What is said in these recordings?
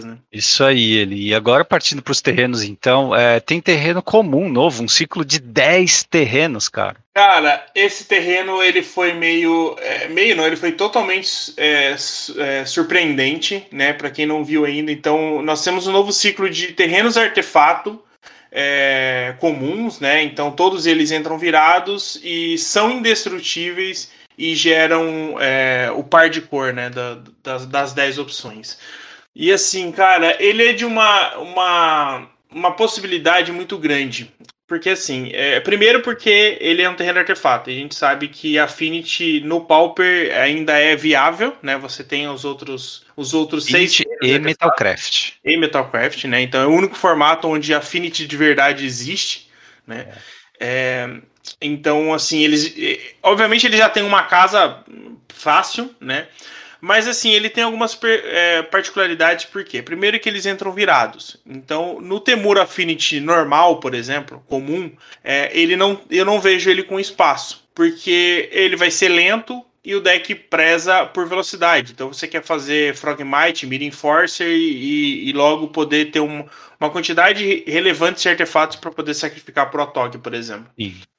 né? Isso aí, ele. E agora partindo para os terrenos, então, é, tem terreno comum novo, um ciclo de 10 terrenos, cara. Cara, esse terreno ele foi meio, é, meio não, ele foi totalmente é, é, surpreendente, né? Para quem não viu ainda. Então, nós temos um novo ciclo de terrenos artefato é, comuns, né? Então, todos eles entram virados e são indestrutíveis e geram é, o par de cor, né? Da, das, das 10 opções. E assim, cara, ele é de uma, uma, uma possibilidade muito grande. Porque assim, é, primeiro porque ele é um terreno artefato. A gente sabe que Affinity no Pauper ainda é viável, né? Você tem os outros os outros seis e Metalcraft. E Metalcraft, né? Então é o único formato onde Affinity de verdade existe, né? É. É, então assim, eles obviamente ele já tem uma casa fácil, né? Mas assim, ele tem algumas é, particularidades, por quê? Primeiro que eles entram virados. Então, no Temur Affinity normal, por exemplo, comum, é, ele não, eu não vejo ele com espaço. Porque ele vai ser lento, e o deck preza por velocidade. Então você quer fazer Frogmite, Mid Enforcer e, e, logo poder ter um, uma quantidade relevante de artefatos para poder sacrificar Protog, por exemplo.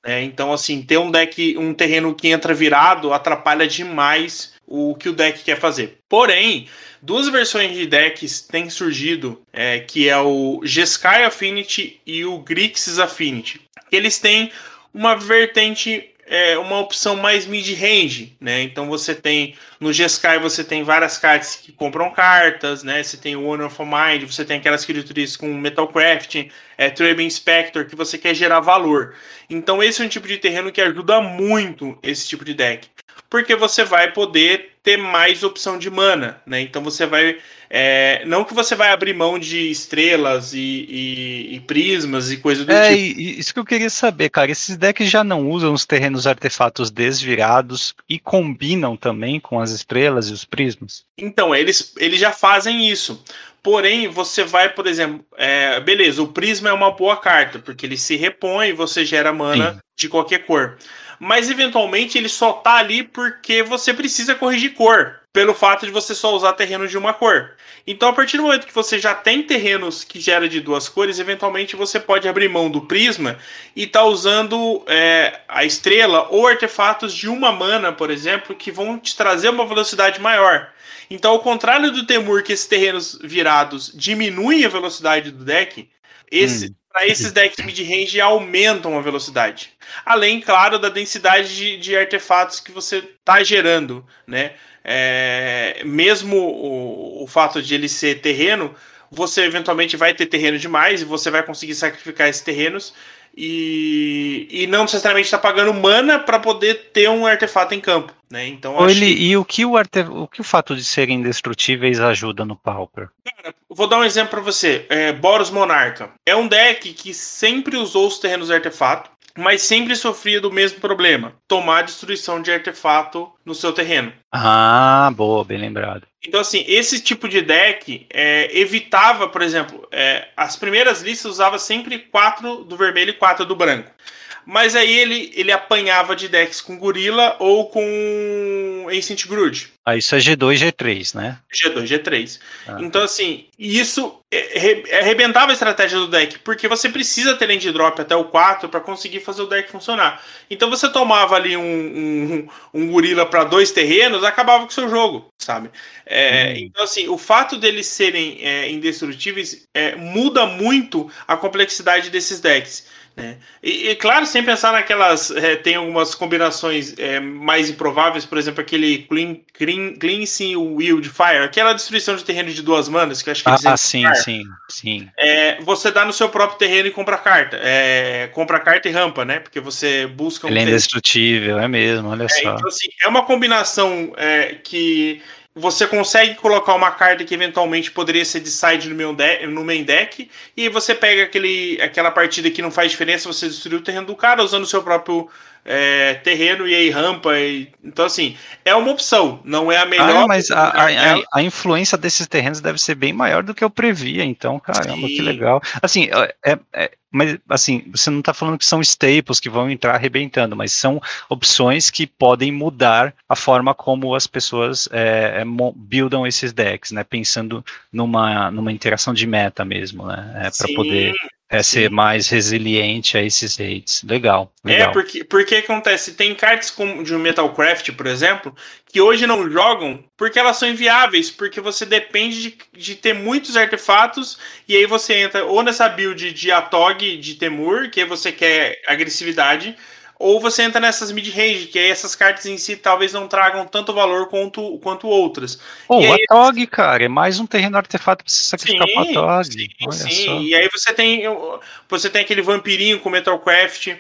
É, então, assim, ter um deck, um terreno que entra virado atrapalha demais o que o deck quer fazer. Porém, duas versões de decks têm surgido, é, que é o Jeskai Affinity e o Grixis Affinity. Eles têm uma vertente é uma opção mais mid-range, né? Então você tem no Jeskai você tem várias cartas que compram cartas, né? Você tem o Honor of Mind, você tem aquelas criaturas com Metalcraft, é Trade Inspector que você quer gerar valor. Então esse é um tipo de terreno que ajuda muito esse tipo de deck porque você vai poder ter mais opção de mana, né? Então você vai. É, não que você vai abrir mão de estrelas e, e, e prismas e coisa do é, tipo. É, isso que eu queria saber, cara. Esses decks já não usam os terrenos artefatos desvirados e combinam também com as estrelas e os prismas? Então, eles, eles já fazem isso. Porém, você vai, por exemplo, é, beleza, o prisma é uma boa carta, porque ele se repõe e você gera mana Sim. de qualquer cor mas eventualmente ele só tá ali porque você precisa corrigir cor, pelo fato de você só usar terreno de uma cor. Então, a partir do momento que você já tem terrenos que gera de duas cores, eventualmente você pode abrir mão do prisma e tá usando é, a estrela ou artefatos de uma mana, por exemplo, que vão te trazer uma velocidade maior. Então, ao contrário do Temur, que esses terrenos virados diminuem a velocidade do deck, esse, hum para esses decks mid-range aumentam a velocidade. Além, claro, da densidade de, de artefatos que você está gerando, né? É, mesmo o, o fato de ele ser terreno, você eventualmente vai ter terreno demais e você vai conseguir sacrificar esses terrenos e, e não necessariamente está pagando mana para poder ter um artefato em campo. Né? Então, ele, que... E o que o, arte... o que o fato de serem indestrutíveis ajuda no Pauper? Cara, vou dar um exemplo para você. É, Boros Monarca. É um deck que sempre usou os terrenos artefato, mas sempre sofria do mesmo problema: tomar destruição de artefato no seu terreno. Ah, boa, bem lembrado. Então, assim, esse tipo de deck é, evitava, por exemplo, é, as primeiras listas usava sempre quatro do vermelho e quatro do branco. Mas aí ele, ele apanhava de decks com gorila ou com Ancient Groot. Ah, isso é G2, G3, né? G2, G3. Ah. Então, assim, isso arrebentava a estratégia do deck, porque você precisa ter land drop até o 4 para conseguir fazer o deck funcionar. Então você tomava ali um, um, um gorila para dois terrenos, acabava com o seu jogo, sabe? É, hum. Então, assim, o fato deles serem é, indestrutíveis é, muda muito a complexidade desses decks. Né? E, e, claro, sem pensar naquelas. É, tem algumas combinações é, mais improváveis, por exemplo, aquele Clean, clean, Cleansing Wildfire, aquela destruição de terreno de duas manas, que acho que Ah, sim, sim, sim. É, você dá no seu próprio terreno e compra carta. É, compra carta e rampa, né? Porque você busca um. Ele é indestrutível, é mesmo, olha é, só. Então, assim, é uma combinação é, que você consegue colocar uma carta que eventualmente poderia ser de side no, meu deck, no main deck, e você pega aquele, aquela partida que não faz diferença, você destruir o terreno do cara usando o seu próprio é, terreno e aí rampa. E, então, assim, é uma opção, não é a melhor. Ah, mas a, a, a, a, influência desses terrenos deve ser bem maior do que eu previa, então, caramba, Sim. que legal. Assim, é, é, mas assim, você não está falando que são staples que vão entrar arrebentando, mas são opções que podem mudar a forma como as pessoas é, é buildam esses decks, né? Pensando numa, numa interação de meta mesmo, né? É, para poder é ser mais resiliente a esses rates. Legal, é, legal. É, porque, porque acontece, tem cartas como de um Metalcraft, por exemplo, que hoje não jogam porque elas são inviáveis, porque você depende de, de ter muitos artefatos, e aí você entra ou nessa build de Atog, de Temur, que você quer agressividade, ou você entra nessas mid-range, que aí essas cartas em si talvez não tragam tanto valor quanto, quanto outras. Pô, e a TOG, cara, é mais um terreno artefato pra você sacrificar sim, pra TOG. Sim, sim. Só. E aí você tem você tem aquele vampirinho com Metalcraft,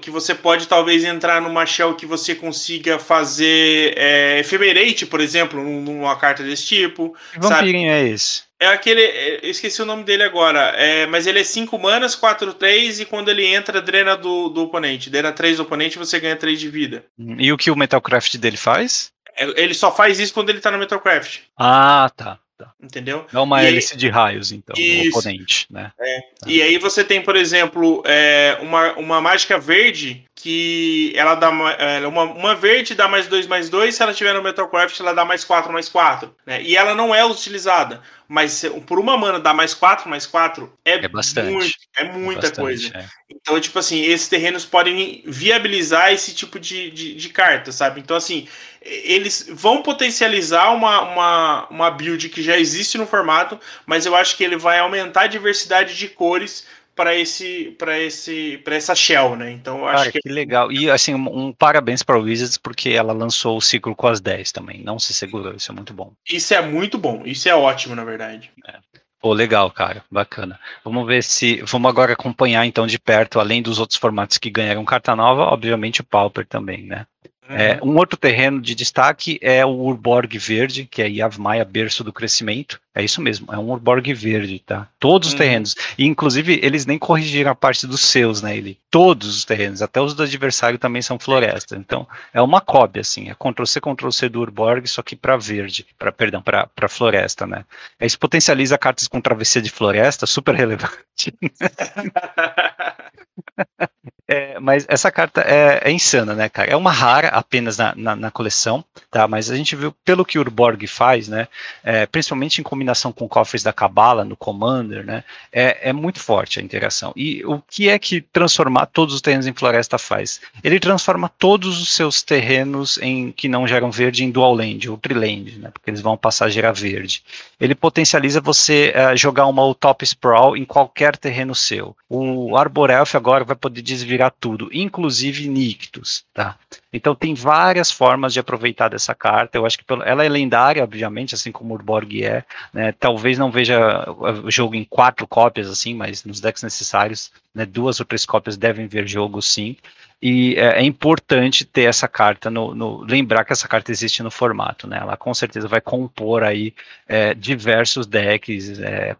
que você pode talvez entrar numa shell que você consiga fazer é, Ephemerate, por exemplo, numa carta desse tipo. Que vampirinho sabe? é esse? É aquele. É, eu esqueci o nome dele agora. É, mas ele é 5 manas, 4, 3, e quando ele entra, drena do, do oponente. Drena 3 do oponente você ganha 3 de vida. E o que o Metalcraft dele faz? É, ele só faz isso quando ele tá no Metalcraft. Ah, tá. Tá. Entendeu? É uma e hélice aí... de raios, então, isso. oponente, né? É. Tá. E aí você tem, por exemplo, é, uma, uma mágica verde que ela dá ela, uma, uma verde dá mais 2 mais 2, se ela tiver no Metalcraft, ela dá mais 4 mais 4. Né? E ela não é utilizada mas por uma mana dar mais 4, mais 4 é, é bastante. Muito, é muita bastante, coisa. É. Então, tipo assim, esses terrenos podem viabilizar esse tipo de, de, de, carta, sabe? Então, assim, eles vão potencializar uma, uma, uma build que já existe no formato, mas eu acho que ele vai aumentar a diversidade de cores para esse para esse para essa shell, né? Então eu acho Cara, que... que legal. E assim, um, um parabéns para o Wizards porque ela lançou o ciclo com as 10 também. Não se segurou, isso é muito bom. Isso é muito bom. Isso é ótimo, na verdade. É. Pô, legal, cara, bacana. Vamos ver se. Vamos agora acompanhar então de perto, além dos outros formatos que ganharam carta nova, obviamente o Pauper também, né? É, um outro terreno de destaque é o Urborg Verde, que é Yavmaia, berço do crescimento. É isso mesmo, é um Urborg Verde, tá? Todos os uhum. terrenos. E, inclusive, eles nem corrigiram a parte dos seus, né? Ele, todos os terrenos, até os do adversário também são floresta. Então, é uma cópia, assim. É Ctrl-C, Ctrl-C do Urborg, só que para verde, para perdão, para floresta, né? Isso potencializa cartas com travessia de floresta, super relevante. É, mas essa carta é, é, insana, né, cara? É uma rara apenas na, na, na, coleção, tá? Mas a gente viu pelo que o Urborg faz, né? É, principalmente em combinação com cofres da Cabala no Commander, né? É, é, muito forte a interação. E o que é que transformar todos os terrenos em floresta faz? Ele transforma todos os seus terrenos em que não geram verde em dual land ou triland, né? Porque eles vão passar a gerar verde. Ele potencializa você uh, jogar uma top sprawl em qualquer terreno seu. O Arbor Elf agora vai poder desviar virar tudo, inclusive Nictus, tá? Então tem várias formas de aproveitar dessa carta. Eu acho que ela é lendária, obviamente, assim como Urborg é. Né? Talvez não veja o jogo em quatro cópias, assim, mas nos decks necessários, né, duas ou três cópias devem ver jogo, sim. E é, é importante ter essa carta no, no, lembrar que essa carta existe no formato, né? Ela com certeza vai compor aí é, diversos decks, é,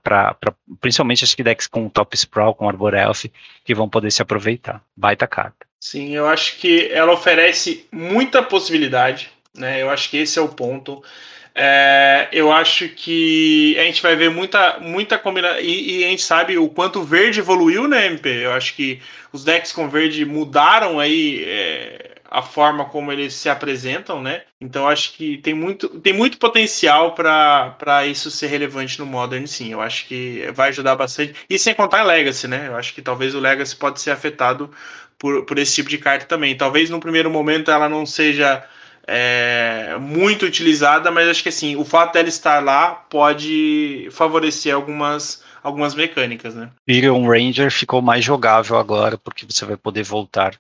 principalmente acho que decks com Top Sprawl, com Arbor Elf, que vão poder se aproveitar. Baita carta. Sim, eu acho que ela oferece muita possibilidade, né? Eu acho que esse é o ponto. É, eu acho que a gente vai ver muita, muita combinação. E, e, a gente sabe o quanto verde evoluiu, né, MP? Eu acho que os decks com verde mudaram aí é, a forma como eles se apresentam, né? Então acho que tem muito, tem muito potencial para isso ser relevante no Modern, sim. Eu acho que vai ajudar bastante. E sem contar Legacy, né? Eu acho que talvez o Legacy pode ser afetado por, por esse tipo de carta também. Talvez no primeiro momento ela não seja é, muito utilizada, mas acho que assim, o fato dela estar lá pode favorecer algumas algumas mecânicas, né? Tyrion Ranger ficou mais jogável agora, porque você vai poder voltar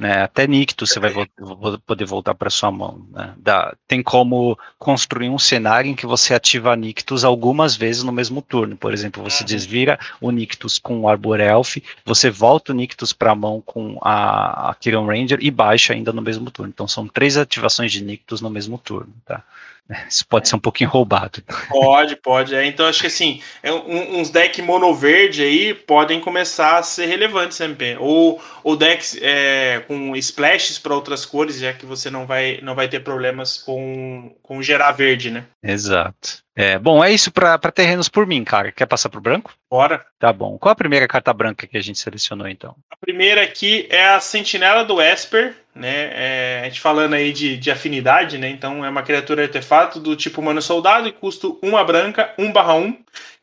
né? Até Nictus você vai vo poder voltar para sua mão. Né? Dá, tem como construir um cenário em que você ativa Nictus algumas vezes no mesmo turno. Por exemplo, você uhum. desvira o Nictus com o Arbor Elf, você volta o Nictus para a mão com a, a Ranger e baixa ainda no mesmo turno. Então são três ativações de Nictus no mesmo turno. Tá? Isso pode ser um pouquinho roubado. Pode, pode. É. Então acho que assim, é um, uns decks mono verde aí podem começar a ser relevantes MP. Ou, ou decks é, com splashes para outras cores, já que você não vai, não vai ter problemas com, com gerar verde, né? Exato. É, bom, é isso para terrenos por mim, cara. Quer passar pro branco? Bora. Tá bom. Qual a primeira carta branca que a gente selecionou, então? A primeira aqui é a Sentinela do Esper, né? É, a gente falando aí de, de afinidade, né? Então é uma criatura artefato do tipo humano soldado e custa uma branca, 1 barra 1,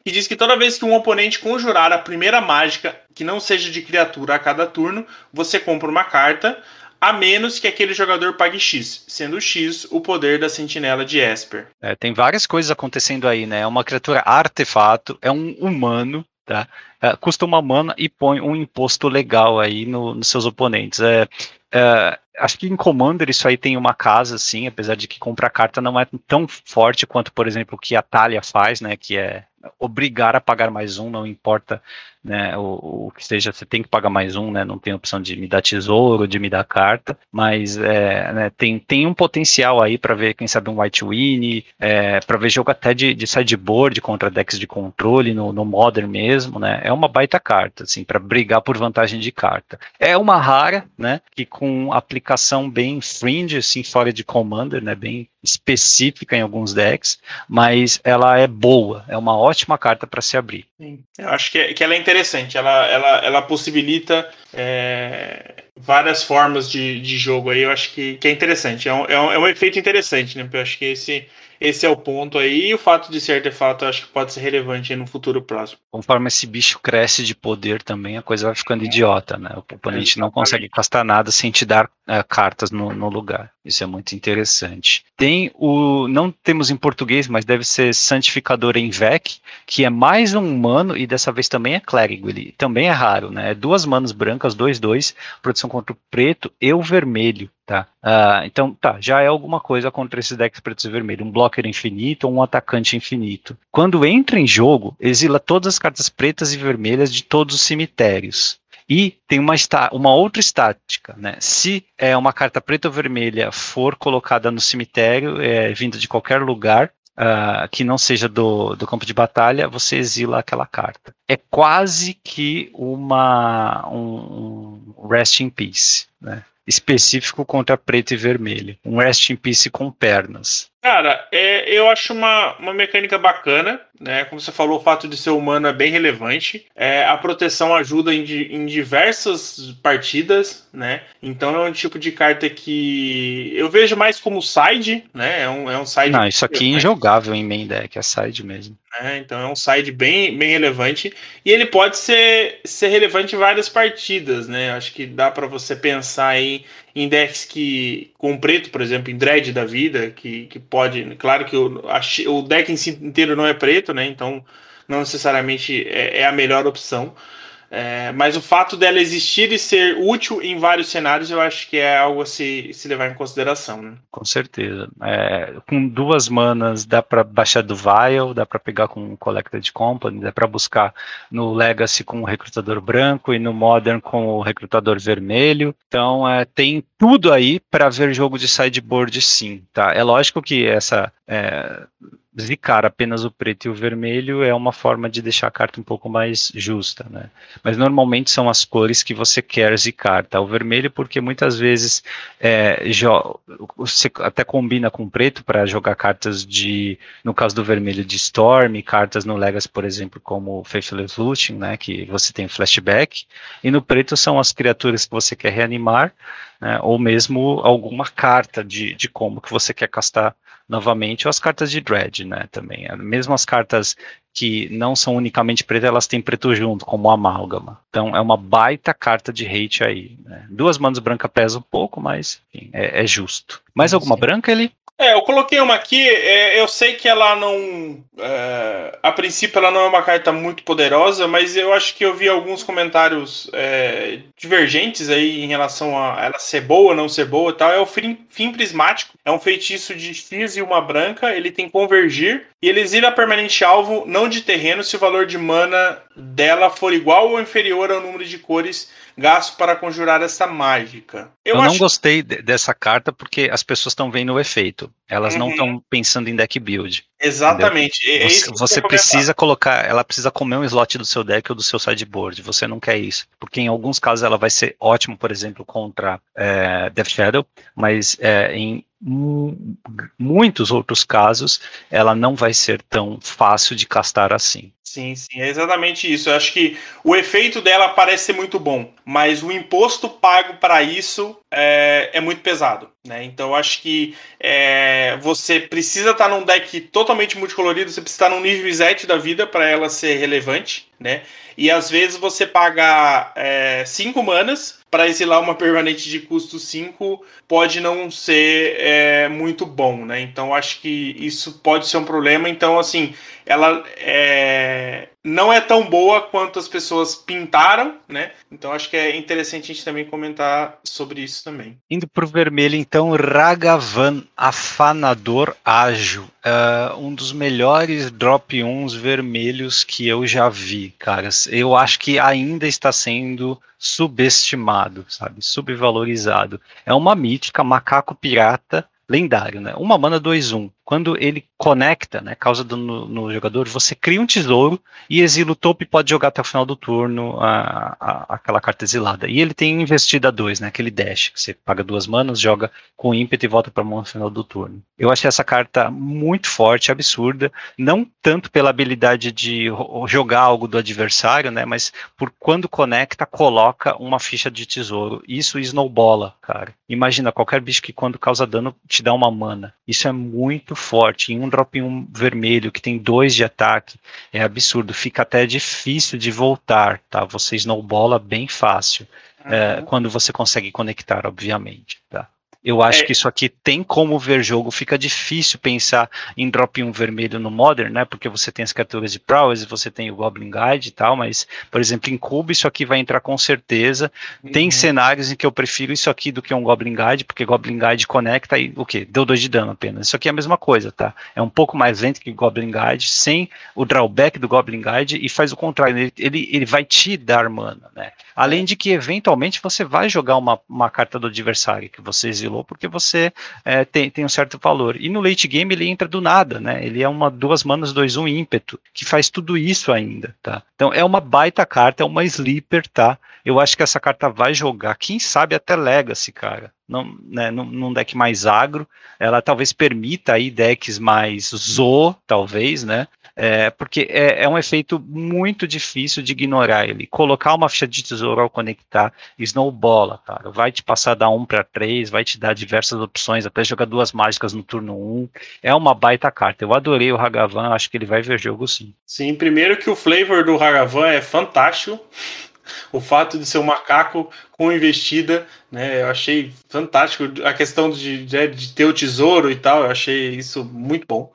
que diz que toda vez que um oponente conjurar a primeira mágica que não seja de criatura a cada turno, você compra uma carta a menos que aquele jogador pague X, sendo X o poder da sentinela de Esper. É, tem várias coisas acontecendo aí, né? É uma criatura artefato, é um humano, tá? É, custa uma mana e põe um imposto legal aí no, nos seus oponentes. É, é, acho que em Commander isso aí tem uma casa, assim, apesar de que comprar carta não é tão forte quanto, por exemplo, o que a Talia faz, né? Que é obrigar a pagar mais um, não importa né, o, o, que seja, você tem que pagar mais um, né, não tem opção de me dar tesouro, de me dar carta, mas é, né, tem, tem um potencial aí para ver, quem sabe, um White Winnie, é, para ver jogo até de, de sideboard contra decks de controle no, no Modern mesmo, né, é uma baita carta, assim, para brigar por vantagem de carta. É uma rara, né, que com aplicação bem fringe, assim, fora de Commander, né, bem específica em alguns decks, mas ela é boa, é uma ótima carta para se abrir. Sim. Eu acho que, é, que ela é interessante, ela, ela, ela possibilita é, várias formas de, de jogo aí, eu acho que, que é interessante, é um, é, um, é um efeito interessante, né? Eu acho que esse esse é o ponto aí. E o fato de ser artefato, eu acho que pode ser relevante no futuro próximo. Conforme esse bicho cresce de poder também, a coisa vai ficando idiota, né? O oponente não consegue gastar nada sem te dar uh, cartas no, no, lugar. Isso é muito interessante. Tem o. Não temos em português, mas deve ser Santificador em VEC, que é mais um humano e dessa vez também é clérigo. Ele também é raro, né? É duas manos brancas, dois, dois, produção contra o preto e o vermelho. Tá. Uh, então, tá, já é alguma coisa contra esses decks pretos e vermelhos. Um blocker infinito ou um atacante infinito. Quando entra em jogo, exila todas as cartas pretas e vermelhas de todos os cemitérios. E tem uma, uma outra estática, né? Se é uma carta preta ou vermelha for colocada no cemitério, é, vinda de qualquer lugar, Uh, que não seja do, do campo de batalha, você exila aquela carta. É quase que uma um, um rest in peace, né? específico contra preto e vermelho. Um Rest in Peace com pernas. Cara, é, eu acho uma, uma mecânica bacana, né? Como você falou, o fato de ser humano é bem relevante. É, a proteção ajuda em, em diversas partidas, né? Então é um tipo de carta que eu vejo mais como side, né? É um, é um side. Não, isso aqui é injogável em main deck, é side mesmo. É, então é um side bem, bem relevante. E ele pode ser, ser relevante em várias partidas, né? Acho que dá para você pensar aí em decks que com preto, por exemplo, em dread da vida, que, que pode, claro que o, o deck em si inteiro não é preto, né? Então não necessariamente é, é a melhor opção. É, mas o fato dela existir e ser útil em vários cenários, eu acho que é algo a se, se levar em consideração. Né? Com certeza. É, com duas manas dá para baixar do Vial, dá para pegar com o Collected Company, dá para buscar no Legacy com o recrutador branco e no Modern com o recrutador vermelho. Então é, tem tudo aí para ver jogo de sideboard sim. Tá? É lógico que essa é, zicar apenas o preto e o vermelho é uma forma de deixar a carta um pouco mais justa, né? Mas normalmente são as cores que você quer zicar, tá? O vermelho porque muitas vezes é, você até combina com o preto para jogar cartas de, no caso do vermelho, de Storm, cartas no Legacy, por exemplo, como Faithless Looting, né? Que você tem flashback, e no preto são as criaturas que você quer reanimar, né? Ou mesmo alguma carta de, de combo que você quer castar novamente, ou as cartas de Dread, né, também. Mesmo as cartas que não são unicamente pretas, elas têm preto junto, como amálgama. Então é uma baita carta de hate aí. Né? Duas manos branca pesa um pouco, mas enfim, é, é, justo. Mais alguma Sim. branca ali? É, eu coloquei uma aqui, é, eu sei que ela não. É, a princípio, ela não é uma carta muito poderosa, mas eu acho que eu vi alguns comentários é, divergentes aí em relação a ela ser boa, não ser boa e tal. É o fim, fim prismático, é um feitiço de X e uma branca, ele tem convergir, e ele exila permanente alvo não de terreno se o valor de mana dela for igual ou inferior ao número de cores gasto para conjurar essa mágica. Eu, Eu acho... não gostei dessa carta porque as pessoas estão vendo o efeito. Elas uhum. não estão pensando em deck build. Exatamente. É você, você precisa colocar, ela precisa comer um slot do seu deck ou do seu sideboard. Você não quer isso. Porque em alguns casos ela vai ser ótimo, por exemplo, contra é, Death Shadow, mas é, em muitos outros casos ela não vai ser tão fácil de castar assim. Sim, sim, é exatamente isso. Eu acho que o efeito dela parece ser muito bom, mas o imposto pago para isso é, é, muito pesado. Né? Então eu acho que é, você precisa estar tá num deck totalmente multicolorido, você precisa estar tá num nível 7 da vida para ela ser relevante. Né? E às vezes você pagar 5 é, manas para exilar uma permanente de custo 5 pode não ser é, muito bom, né? Então acho que isso pode ser um problema. Então, assim, ela é, não é tão boa quanto as pessoas pintaram, né? Então acho que é interessante a gente também comentar sobre isso também. Indo para o vermelho, então, Ragavan, Afanador Ágil. Uh, um dos melhores drop 1 vermelhos que eu já vi, caras. Eu acho que ainda está sendo subestimado, sabe? Subvalorizado. É uma mítica, macaco pirata lendário, né? Uma mana 2-1 quando ele conecta, né, causa dano no, jogador, você cria um tesouro e exila o topo e pode jogar até o final do turno a, a, aquela carta exilada. E ele tem investida 2, né, aquele dash, que você paga duas manas, joga com ímpeto e volta para a mão no final do turno. Eu achei essa carta muito forte, absurda, não tanto pela habilidade de jogar algo do adversário, né, mas por quando conecta, coloca uma ficha de tesouro. Isso snowbola, cara. Imagina, qualquer bicho que quando causa dano te dá uma mana. Isso é muito forte. Em um drop 1 vermelho que tem dois de ataque, é absurdo. Fica até difícil de voltar, tá? Você snowbola bem fácil. Uhum. É, quando você consegue conectar, obviamente, tá? Eu acho é. que isso aqui tem como ver jogo. Fica difícil pensar em drop 1 vermelho no Modern, né? Porque você tem as criaturas de Prowess, você tem o Goblin Guide e tal, mas, por exemplo, em Cube isso aqui vai entrar com certeza. Uhum. Tem cenários em que eu prefiro isso aqui do que um Goblin Guide, porque Goblin Guide conecta e o que? Deu 2 de dano apenas. Isso aqui é a mesma coisa, tá? É um pouco mais lento que Goblin Guide, sem o drawback do Goblin Guide e faz o contrário. Ele, ele, ele vai te dar mana, né? Além de que, eventualmente, você vai jogar uma, uma carta do adversário que você exilou porque você é, tem, tem um certo valor. E no late game ele entra do nada, né? Ele é uma duas manas, dois, um ímpeto, que faz tudo isso ainda, tá? Então é uma baita carta, é uma sleeper, tá? Eu acho que essa carta vai jogar, quem sabe até Legacy, cara. Não, né, num deck mais agro, ela talvez permita aí decks mais Zo, talvez, né? É, porque é, é, um efeito muito difícil de ignorar ele. Colocar uma ficha de tesouro ao conectar, snowbola, cara. Vai te passar da 1 para 3, vai te dar diversas opções, até jogar duas mágicas no turno 1. É uma baita carta. Eu adorei o Hagavan, acho que ele vai ver jogo sim. Sim, primeiro que o flavor do Hagavan é fantástico. O fato de ser um macaco com investida, né? Eu achei fantástico. A questão de, de, de ter o tesouro e tal, eu achei isso muito bom.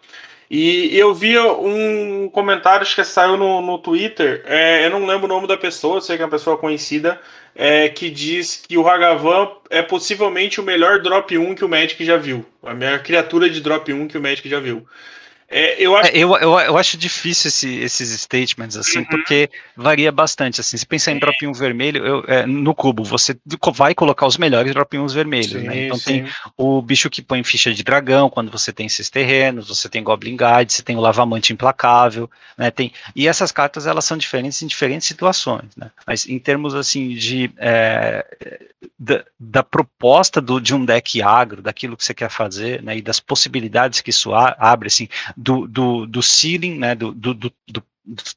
E eu vi um comentário que saiu no, no Twitter, é, eu não lembro o nome da pessoa, sei que é uma pessoa conhecida, é, que diz que o Hagavan é possivelmente o melhor drop 1 que o Magic já viu. A melhor criatura de drop 1 que o Magic já viu. É, eu, acho... É, eu, eu, eu, acho difícil esse, esses statements, assim, uhum. porque varia bastante, assim, se pensar em drop 1 vermelho, eu, é, no cubo, você vai colocar os melhores drop 1 vermelhos, sim, né? Então sim. tem o bicho que põe ficha de dragão, quando você tem esses terrenos, você tem Goblin Guide, você tem o Lavamante Implacável, né? Tem, e essas cartas, elas são diferentes em diferentes situações, né? Mas em termos, assim, de... É, da, da, proposta do, de um deck agro, daquilo que você quer fazer, né, e das possibilidades que isso abre, assim, do, do, do ceiling, né, do, do, do,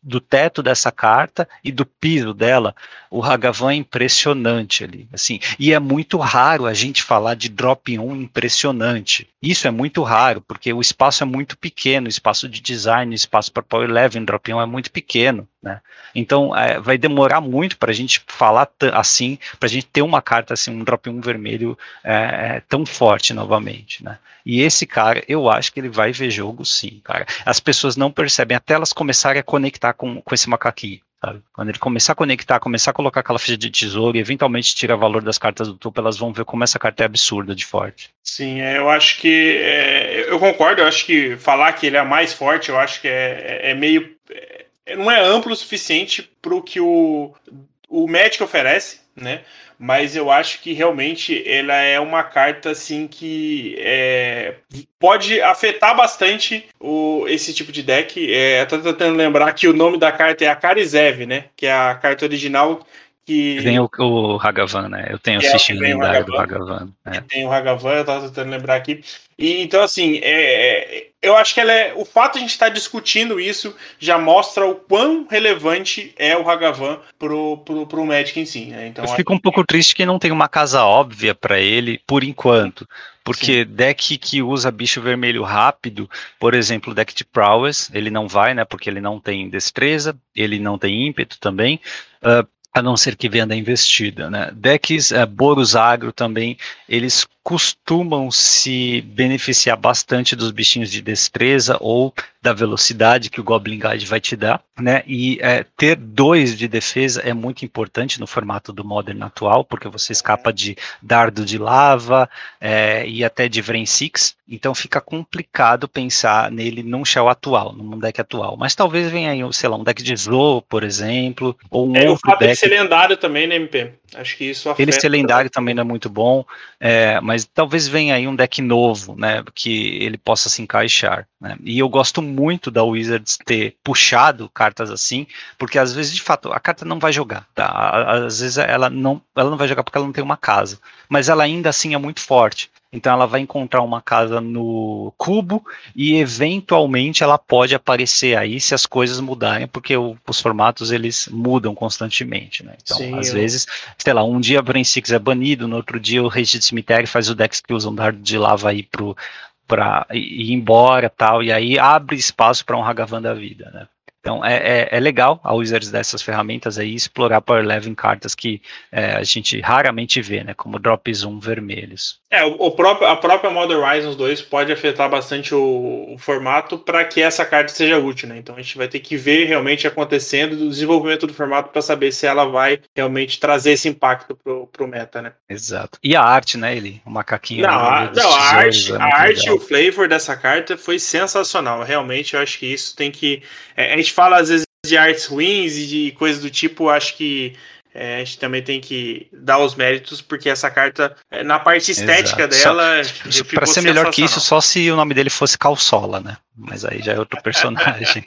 do teto dessa carta e do piso dela, o Hagavan é impressionante ali, assim, e é muito raro a gente falar de drop 1 impressionante. Isso é muito raro, porque o espaço é muito pequeno, o espaço de design, o espaço para Power Level em drop 1 é muito pequeno, né? Então é, vai demorar muito para a gente falar assim, para a gente ter uma carta assim, um drop 1 vermelho é, é, tão forte novamente, né? E esse cara, eu acho que ele vai ver jogo sim, cara. As pessoas não percebem até elas começarem a conectar com, com esse macaquinho. Quando ele começar a conectar, começar a colocar aquela ficha de tesouro e eventualmente tirar valor das cartas do topo, elas vão ver como essa carta é absurda de forte. Sim, é, eu acho que. É, eu concordo, eu acho que falar que ele é mais forte, eu acho que é, é meio não é amplo o suficiente para o que o, o Magic oferece, né? Mas eu acho que realmente ela é uma carta assim que é, pode afetar bastante o, esse tipo de deck. É, tô tentando lembrar que o nome da carta é a Karizev, né? Que é a carta original que. Vem o, o Hagavan, né? Eu tenho o Sistema lendário do Hagavan. É. Tem o Hagavan, eu tava tentando lembrar aqui. E, então, assim, é, é, eu acho que ela é. O fato de a gente estar tá discutindo isso já mostra o quão relevante é o Hagavan pro, pro, pro Magic em si. Né? Então, eu fico um pouco triste que não tem uma casa óbvia para ele por enquanto. Porque Sim. deck que usa bicho vermelho rápido, por exemplo, deck de Prowess, ele não vai, né? Porque ele não tem destreza, ele não tem ímpeto também. Uh, a não ser que venda investida. Né? Decks é, Boros Agro também, eles costumam se beneficiar bastante dos bichinhos de destreza ou da velocidade que o Goblin Guide vai te dar, né? E é, ter dois de defesa é muito importante no formato do Modern atual, porque você escapa de dardo de lava é, e até de Vren Six, então fica complicado pensar nele num shell atual, num deck atual. Mas talvez venha aí, sei lá, um deck de Slow, por exemplo, ou um é, outro o fato deck. de ser lendário também, né, MP? Acho que isso afeta. Ele ser lendário também não é muito bom, é, mas talvez venha aí um deck novo, né, que ele possa se encaixar. Né? E eu gosto muito da Wizards ter puxado cartas assim, porque às vezes, de fato, a carta não vai jogar. Tá? Às vezes ela não, ela não vai jogar porque ela não tem uma casa, mas ela ainda assim é muito forte. Então ela vai encontrar uma casa no cubo e eventualmente ela pode aparecer aí se as coisas mudarem, porque o, os formatos eles mudam constantemente, né? Então, Sim, às eu... vezes, sei lá, um dia Brain Six é banido, no outro dia o Rei de Cemitério faz o decks que usam dardo de lava aí pro para ir embora tal, e aí abre espaço para um Hagavan da vida, né? Então é, é, é, legal a users dessas ferramentas aí explorar Power Level em cartas que é, a gente raramente vê, né? Como Drop Zoom vermelhos. É, o, o próprio, a própria Modern Horizons 2 pode afetar bastante o, o formato para que essa carta seja útil, né? Então a gente vai ter que ver realmente acontecendo o desenvolvimento do formato para saber se ela vai realmente trazer esse impacto pro, pro meta, né? Exato. E a arte, né, ele? O macaquinho. Não, a, não a arte, é a arte e o flavor dessa carta foi sensacional. Realmente, eu acho que isso tem que. É, a gente fala às vezes de artes ruins e de coisas do tipo, acho que é, a gente também tem que dar os méritos, porque essa carta, é, na parte estética Exato. dela. Para ser melhor que isso, só se o nome dele fosse Calçola, né? Mas aí já é outro personagem.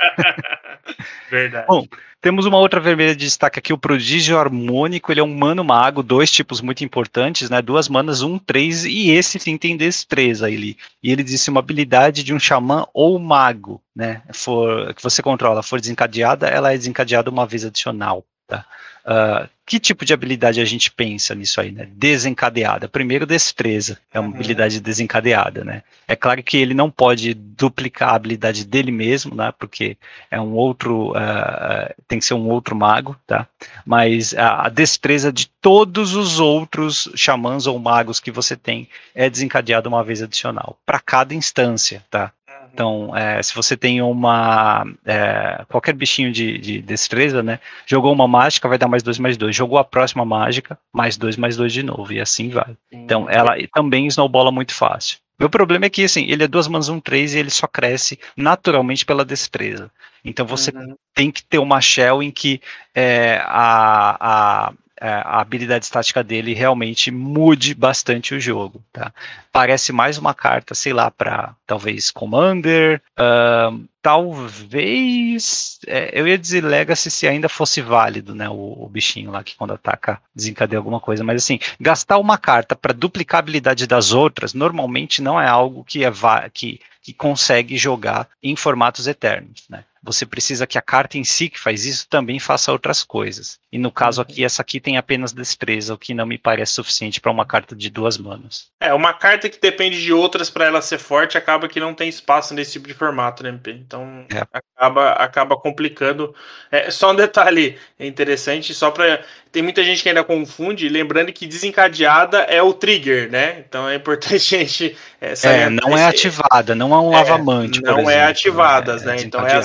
Verdade. Bom, temos uma outra vermelha de destaque aqui, o Prodígio Harmônico, ele é um mano mago, dois tipos muito importantes, né? Duas manas, um, três, e esse sim tem destreza ele. E ele disse uma habilidade de um xamã ou mago, né? For, que você controla, for desencadeada, ela é desencadeada uma vez adicional. Tá? Uh, que tipo de habilidade a gente pensa nisso aí, né? Desencadeada. Primeiro, destreza. É uma uhum. habilidade desencadeada, né? É claro que ele não pode duplicar a habilidade dele mesmo, né? Porque é um outro. Uh, tem que ser um outro mago, tá? Mas a, a destreza de todos os outros xamãs ou magos que você tem é desencadeada uma vez adicional. Para cada instância, tá? Então, é, se você tem uma. É, qualquer bichinho de, de, destreza, né? Jogou uma mágica, vai dar mais dois, mais dois. Jogou a próxima mágica, mais dois, mais dois de novo. E assim vai. Então, ela também snowbola muito fácil. Meu problema é que, assim, ele é duas mãos, um três e ele só cresce naturalmente pela destreza. Então você uhum. tem que ter uma shell em que é, a, a, a habilidade estática dele realmente mude bastante o jogo. Tá? Parece mais uma carta, sei lá, para talvez Commander, uh, talvez. É, eu ia dizer Legacy se ainda fosse válido, né? O, o, bichinho lá que quando ataca desencadeia alguma coisa. Mas assim, gastar uma carta para duplicar a habilidade das outras normalmente não é algo que, é que, que consegue jogar em formatos eternos, né? você precisa que a carta em si que faz isso também faça outras coisas. E no caso aqui, essa aqui tem apenas destreza, o que não me parece suficiente para uma carta de duas manas. É, uma carta que depende de outras para ela ser forte, acaba que não tem espaço nesse tipo de formato, né, MP? Então é. acaba, acaba complicando. É, só um detalhe interessante, só para. Tem muita gente que ainda confunde, lembrando que desencadeada é o trigger, né? Então é importante a gente. É, é não é ativada, não é um é, lavamante. Não é exemplo, é ativadas, né? Então é,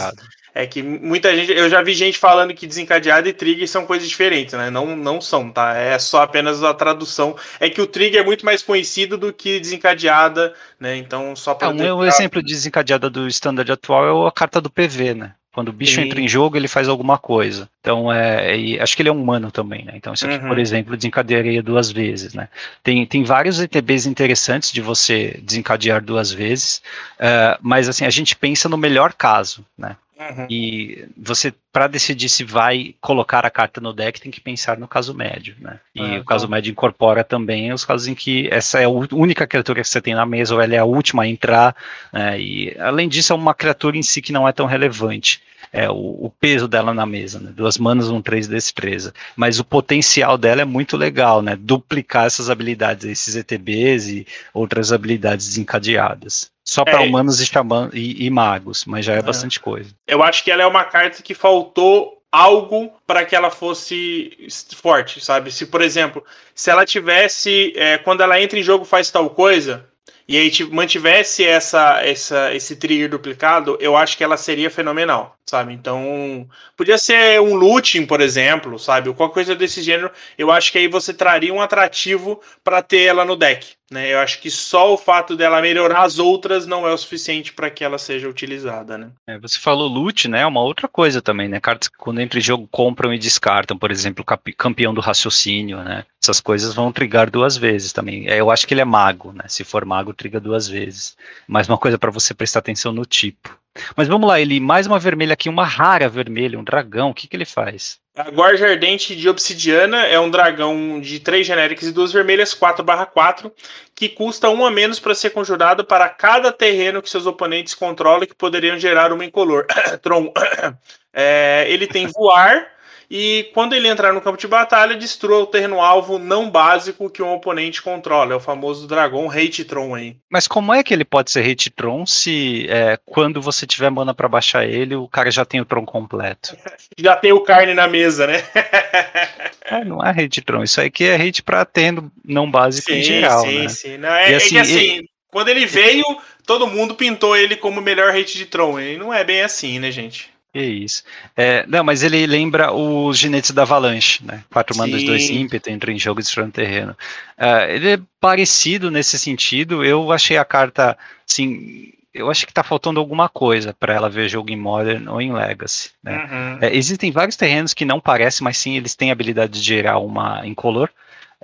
é que muita gente, eu já vi gente falando que desencadeada e trigger são coisas diferentes, né? Não, não são, tá? É só apenas a tradução. É que o trigger é muito mais conhecido do que desencadeada, né? Então, só para. É, um exemplo de desencadeada do standard atual é a carta do PV, né? Quando o bicho Sim. entra em jogo, ele faz alguma coisa. Então, é, acho que ele é humano também, né? Então, isso aqui, uhum. por exemplo, desencadearia duas vezes, né? Tem, tem vários ETBs interessantes de você desencadear duas vezes, uh, mas, assim, a gente pensa no melhor caso, né? Uhum. E você, para decidir se vai colocar a carta no deck, tem que pensar no caso médio, né? E uhum. o caso médio incorpora também os casos em que essa é a única criatura que você tem na mesa, ou ela é a última a entrar, né? E além disso, é uma criatura em si que não é tão relevante é, o, o, peso dela na mesa, né? Duas manas, um três destreza. Mas o potencial dela é muito legal, né? Duplicar essas habilidades, esses ETBs e outras habilidades desencadeadas. Só para é, humanos e, xamã, e, e, magos, mas já é, é bastante coisa. Eu acho que ela é uma carta que faltou algo para que ela fosse forte, sabe? Se, por exemplo, se ela tivesse, é, quando ela entra em jogo faz tal coisa, e aí mantivesse essa, essa, esse trigger duplicado, eu acho que ela seria fenomenal sabe? Então, podia ser um looting, por exemplo, sabe? Ou qualquer coisa desse gênero. Eu acho que aí você traria um atrativo para ter ela no deck, né? Eu acho que só o fato dela melhorar as outras não é o suficiente para que ela seja utilizada, né? É, você falou loot, né? É uma outra coisa também, né? Cartas que quando entra em jogo compram e descartam, por exemplo, campeão do raciocínio, né? Essas coisas vão trigar duas vezes também. É, eu acho que ele é mago, né? Se for mago, triga duas vezes. Mas uma coisa para você prestar atenção no tipo. Mas vamos lá, ele mais uma vermelha aqui, uma rara vermelha, um dragão. O que, que ele faz? A Gorja Ardente de Obsidiana é um dragão de 3 genéricas e 2 vermelhas, 4/4, que custa 1 a menos para ser conjurado para cada terreno que seus oponentes controlam que poderiam gerar uma incolor. Tron. É, ele tem voar, e quando ele entrar no campo de batalha, destrua o terreno alvo não básico que um oponente controla. É o famoso dragão Hate-Tron aí. Mas como é que ele pode ser Hate-Tron se é, quando você tiver mana para baixar ele, o cara já tem o Tron completo? já tem o carne na mesa, né? é, não é Hate-Tron. Isso aí que é hate pra terreno não básico sim, em geral. Sim, né? sim. Não, é, e, assim, é que assim, ele... quando ele veio, todo mundo pintou ele como o melhor hate de Tron. E não é bem assim, né, gente? Que isso. É, não, mas ele lembra os ginetes da Avalanche, né? Quatro mandas, dois ímpeto, entra em jogo destrói terreno. Uh, ele é parecido nesse sentido. Eu achei a carta, assim, eu acho que tá faltando alguma coisa para ela ver jogo em Modern ou em Legacy. Né? Uhum. É, existem vários terrenos que não parecem, mas sim eles têm a habilidade de gerar uma incolor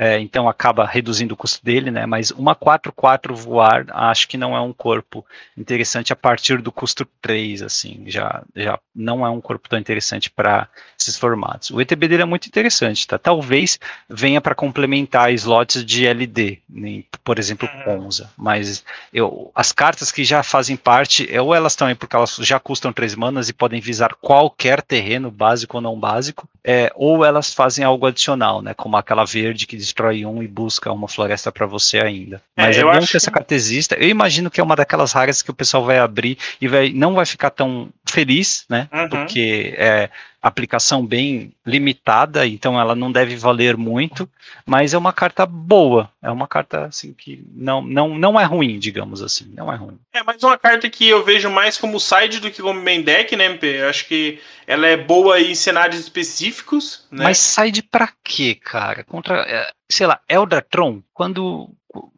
é, então acaba reduzindo o custo dele, né? Mas uma 4-4 voar, acho que não é um corpo interessante a partir do custo 3, assim, já, já não é um corpo tão interessante para esses formatos. O ETB dele é muito interessante, tá? Talvez venha para complementar slots de LD, né? por exemplo, Ponza, uhum. mas eu, as cartas que já fazem parte, ou elas estão aí porque elas já custam 3 manas e podem visar qualquer terreno, básico ou não básico, é, ou elas fazem algo adicional, né? Como aquela verde que destrói um e busca uma floresta para você ainda. É, Mas é, é bom que essa carta exista. Eu imagino que é uma daquelas raras que o pessoal vai abrir e vai, não vai ficar tão feliz, né? Uhum. Porque é aplicação bem limitada, então ela não deve valer muito, mas é uma carta boa, é uma carta assim que não, não, não é ruim, digamos assim, não é ruim. É mais uma carta que eu vejo mais como side do que como main deck, né, MP? Eu acho que ela é boa em cenários específicos, né? Mas side pra quê, cara? Contra, é, sei lá, Eldatron, quando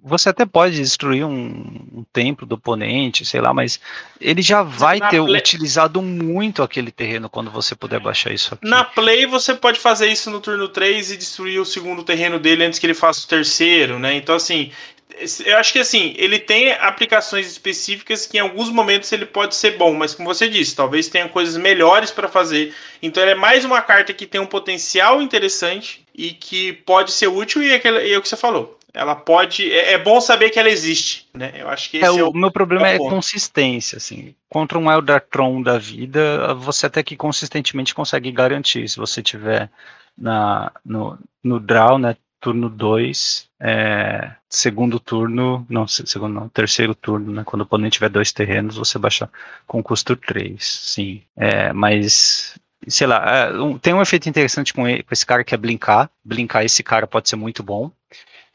você até pode destruir um, um, templo do oponente, sei lá, mas ele já vai Na ter play... utilizado muito aquele terreno quando você puder baixar isso aqui. Na play você pode fazer isso no turno 3 e destruir o segundo terreno dele antes que ele faça o terceiro, né? Então assim, eu acho que assim, ele tem aplicações específicas que em alguns momentos ele pode ser bom, mas como você disse, talvez tenha coisas melhores para fazer. Então ele é mais uma carta que tem um potencial interessante e que pode ser útil e é, é o que você falou ela pode. É, é, bom saber que ela existe, né? Eu acho que é, esse é, o, é o meu problema é, é consistência, assim. Contra um Eldertron da vida, você até que consistentemente consegue garantir. Se você tiver na, no, no draw, né? Turno 2, é, segundo turno, não, segundo não, terceiro turno, né? Quando o oponente tiver dois terrenos, você baixa com custo 3, sim. É, mas sei lá, é, tem um efeito interessante com, ele, com esse cara que é blinkar. Blinkar esse cara pode ser muito bom.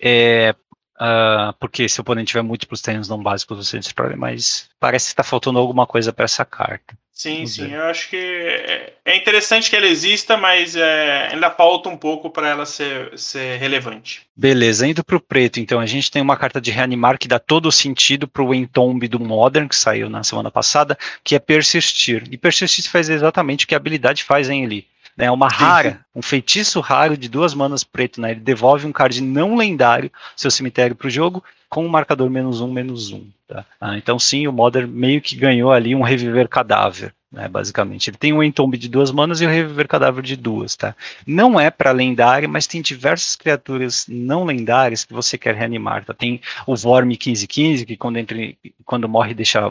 É, uh, porque se o oponente tiver múltiplos terrenos não básicos, você destrói, mas parece que está faltando alguma coisa para essa carta. Sim, Vamos sim. Ver. Eu acho que é, é interessante que ela exista, mas é, ainda falta um pouco para ela ser, ser relevante. Beleza, indo para o preto, então, a gente tem uma carta de reanimar que dá todo o sentido para o Entomb do Modern, que saiu na semana passada, que é persistir. E persistir faz exatamente o que a habilidade faz em ele né, uma rara, um feitiço raro de duas manas preto, né, ele devolve um card não lendário seu cemitério para o jogo com um marcador menos um, menos um. Tá? Ah, então sim, o Modern meio que ganhou ali um reviver cadáver né, basicamente. Ele tem um entombe de duas manas e o reviver cadáver de duas, tá? Não é para lendária, mas tem diversas criaturas não lendárias que você quer reanimar, tá? Tem o Vorme 1515, que quando, entra, quando morre deixa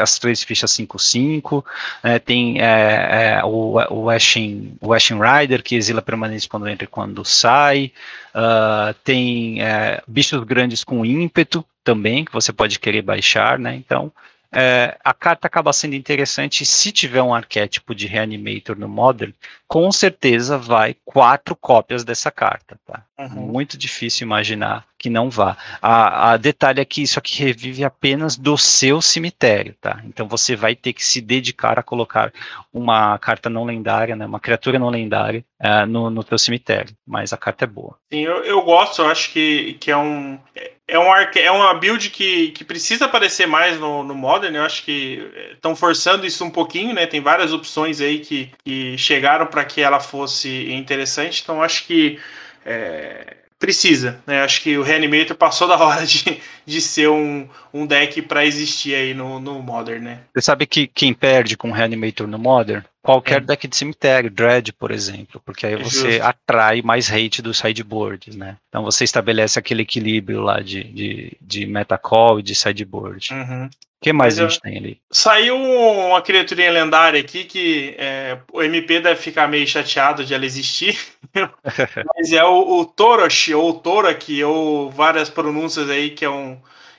as três fichas 5-5, né, tem é, é, o, o, Ashen, o Rider, que exila permanente quando entra e quando sai, uh, tem é, bichos grandes com ímpeto, também, que você pode querer baixar, né? Então, é, a carta acaba sendo interessante se tiver um arquétipo de Reanimator no Modern, com certeza vai quatro cópias dessa carta, tá? Uhum. Muito difícil imaginar que não vá. A, a, detalhe é que isso aqui revive apenas do seu cemitério, tá? Então você vai ter que se dedicar a colocar uma carta não lendária, né, uma criatura não lendária uh, no, no teu cemitério, mas a carta é boa. Sim, eu, eu gosto, eu acho que, que é um é, um arque, é uma build que, que precisa aparecer mais no, no Modern, eu acho que estão forçando isso um pouquinho, né? Tem várias opções aí que, que chegaram para que ela fosse interessante, então acho que é, precisa, né? Acho que o Reanimator passou da hora de, de ser um, um deck para existir aí no, no Modern, né? Você sabe que quem perde com o Reanimator no Modern? Qualquer é. deck de cemitério, Dread, por exemplo, porque aí você Justo. atrai mais hate dos sideboards, né? Então você estabelece aquele equilíbrio lá de, de, de metacall e de sideboard. Uhum. O que mais Mas a gente tem ali? Saiu uma criaturinha lendária aqui que é, o MP deve ficar meio chateado de ela existir. Mas é o, o Torosh, ou Torak, ou várias pronúncias aí, que é um,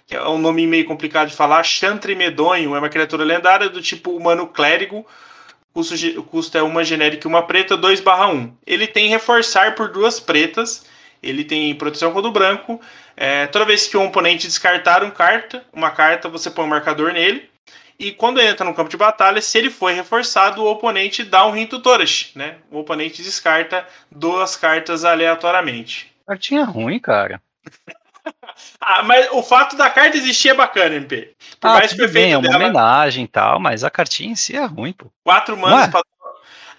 que é um nome meio complicado de falar. Chantre Medonho é uma criatura lendária do tipo humano clérigo. O custo, custo é uma genérica e uma preta, 2 barra 1. Ele tem reforçar por duas pretas. Ele tem proteção contra o branco. É, toda vez que um oponente descartar um carta, uma carta, você põe um marcador nele. E quando entra no campo de batalha, se ele for reforçado, o oponente dá um Rinto Torash, né? O oponente descarta duas cartas aleatoriamente. Cartinha ruim, cara. ah, mas o fato da carta existir é bacana, MP. Por ah, mais tudo bem, é uma dela... homenagem e tal, mas a cartinha em si é ruim, pô. Quatro manas pra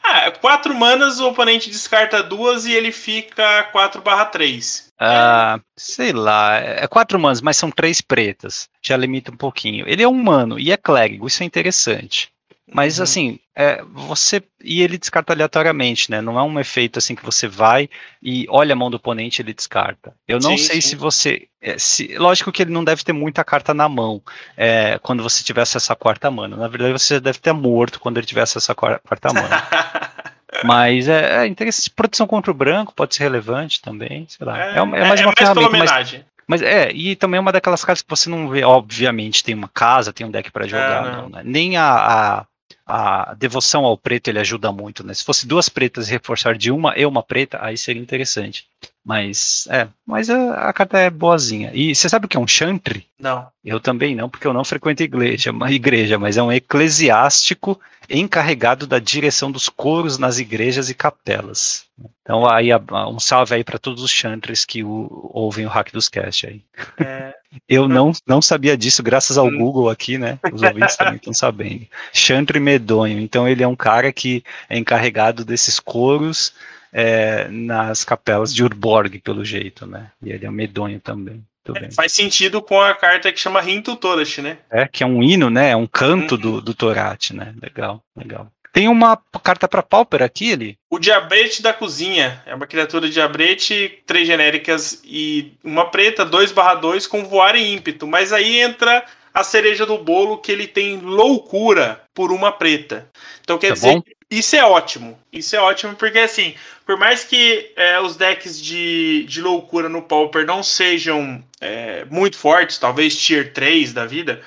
ah, quatro manas, o oponente descarta duas e ele fica 4 barra 3. Ah, sei lá, é quatro manas, mas são três pretas. Já limita um pouquinho. Ele é humano e é clérigo, isso é interessante. Mas uhum. assim, é, você. E ele descarta aleatoriamente, né? Não é um efeito assim que você vai e olha a mão do oponente e ele descarta. Eu não sim, sei sim. se você. É, se, lógico que ele não deve ter muita carta na mão é, quando você tivesse essa quarta mana. Na verdade, você deve ter morto quando ele tivesse essa quarta mana. Mas é, é interessante. Proteção contra o branco pode ser relevante também, sei lá. É, é, é mais é uma mais ferramenta. Mas, mas é, e também é uma daquelas cartas que você não vê, obviamente, tem uma casa, tem um deck para jogar, é, não. Não, né? Nem a, a, a devoção ao preto ele ajuda muito, né? Se fosse duas pretas reforçar de uma e uma preta, aí seria interessante. Mas é, mas a, a, carta é boazinha. E você sabe o que é um chantre? Não. Eu também não, porque eu não frequento igreja, igreja, mas é um eclesiástico encarregado da direção dos coros nas igrejas e capelas. Então aí um salve aí para todos os chantres que o, ouvem o Hack dos Cast aí. É... Eu não, não sabia disso, graças ao. Google aqui, né? Os ouvintes também estão sabendo. Chantre medonho. Então ele é um cara que é encarregado desses coros é, nas capelas de Urborg, pelo jeito, né? E ele é medonho também. É, faz sentido com a carta que chama Rinto Torash, né? É, que é um hino, né? É um canto uhum. do, do Torat, né? Legal, legal. Tem uma carta para Pauper aqui, ele? O Diabrete da Cozinha. É uma criatura de Diabrete, três genéricas e uma preta, 2 barra 2 com voar e ímpeto. Mas aí entra a cereja do bolo que ele tem loucura por uma preta. Então quer tá dizer, bom? Isso é ótimo. Isso é ótimo porque assim, por mais que é, os decks de, de loucura no Pauper não sejam é, muito fortes, talvez tier 3 da vida,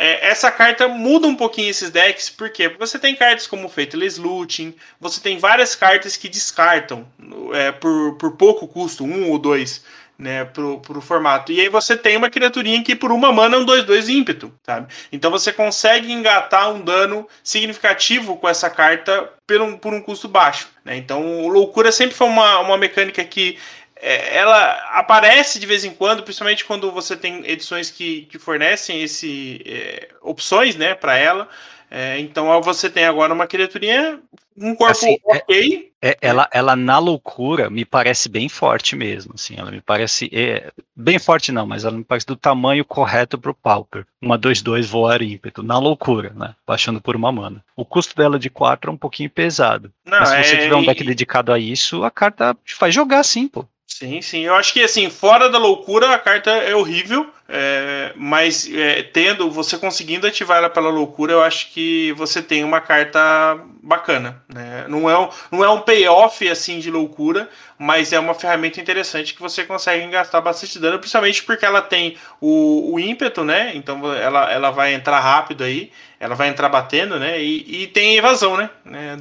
é, essa carta muda um pouquinho esses decks? Porque você tem cartas como Faithless Looting, você tem várias cartas que descartam é, por, por pouco custo, um ou dois, né, pro, pro formato. E aí você tem uma criaturinha que por uma mana é um 2-2 ímpeto, sabe? Então você consegue engatar um dano significativo com essa carta por um, por um custo baixo. Né? Então, loucura sempre foi uma, uma mecânica que é, ela aparece de vez em quando, principalmente quando você tem edições que, que fornecem esse é, opções, né, para ela. É, então você tem agora uma criaturinha, um corpo assim, é, ok. É, ela, ela na loucura me parece bem forte mesmo, assim, ela me parece é, bem forte não, mas ela me parece do tamanho correto para o Pauper. Uma 2-2 voar ímpeto, na loucura, né? Baixando por uma mana. O custo dela de 4 é um pouquinho pesado. Não, mas se você tiver um deck dedicado a isso, a carta te faz jogar sim, pô. Sim, sim. Eu acho que assim, fora da loucura, a carta é horrível. É, mas é, tendo, você conseguindo ativar ela pela loucura, eu acho que você tem uma carta bacana. Né? Não, é um, não é um payoff assim de loucura, mas é uma ferramenta interessante que você consegue gastar bastante dano, principalmente porque ela tem o, o ímpeto, né? Então ela, ela vai entrar rápido aí, ela vai entrar batendo, né? E, e tem evasão, né?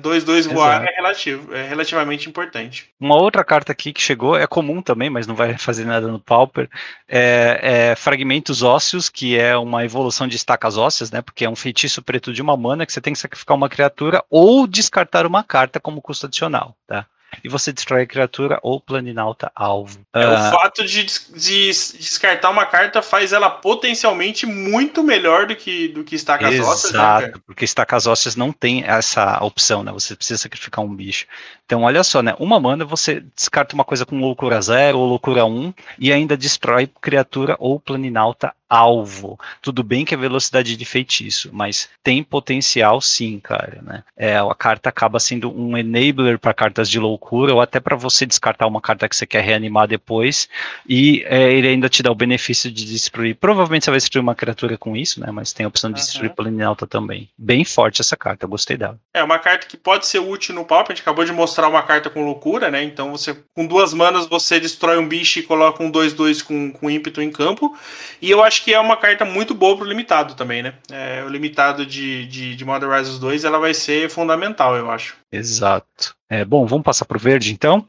2-2 voar é, relativo, é relativamente importante. Uma outra carta aqui que chegou, é comum também, mas não vai fazer nada no Pauper, é, é fragmentos ósseos, que é uma evolução de estacas ósseas, né? Porque é um feitiço preto de uma mana que você tem que sacrificar uma criatura ou descartar uma carta como custo adicional, tá? E você destrói a criatura ou planinalta alvo. É, uh, o ah, fato de, de, descartar uma carta faz ela potencialmente muito melhor do que, do que estacas Exato, ósseas. Exato, né, porque estacas ósseas não tem essa opção, né? Você precisa sacrificar um bicho. Então, olha só, né? Uma mana você descarta uma coisa com loucura 0 ou loucura 1 um, e ainda destrói criatura ou planinalta alvo. Tudo bem que é velocidade de feitiço, mas tem potencial sim, cara, né? É, a carta acaba sendo um enabler para cartas de loucura ou até para você descartar uma carta que você quer reanimar depois e é, ele ainda te dá o benefício de destruir. Provavelmente você vai destruir uma criatura com isso, né? Mas tem a opção de uhum. destruir Planinalta também. Bem forte essa carta, eu gostei dela. É uma carta que pode ser útil no pop. A gente acabou de mostrar uma carta com loucura, né? Então você com duas manas você destrói um bicho e coloca um 2-2 com, com ímpeto em campo. E eu acho acho que é uma carta muito boa pro limitado também, né? É, o limitado de, de, de Modern Rises 2 ela vai ser fundamental, eu acho. Exato. É, bom, vamos passar pro verde então.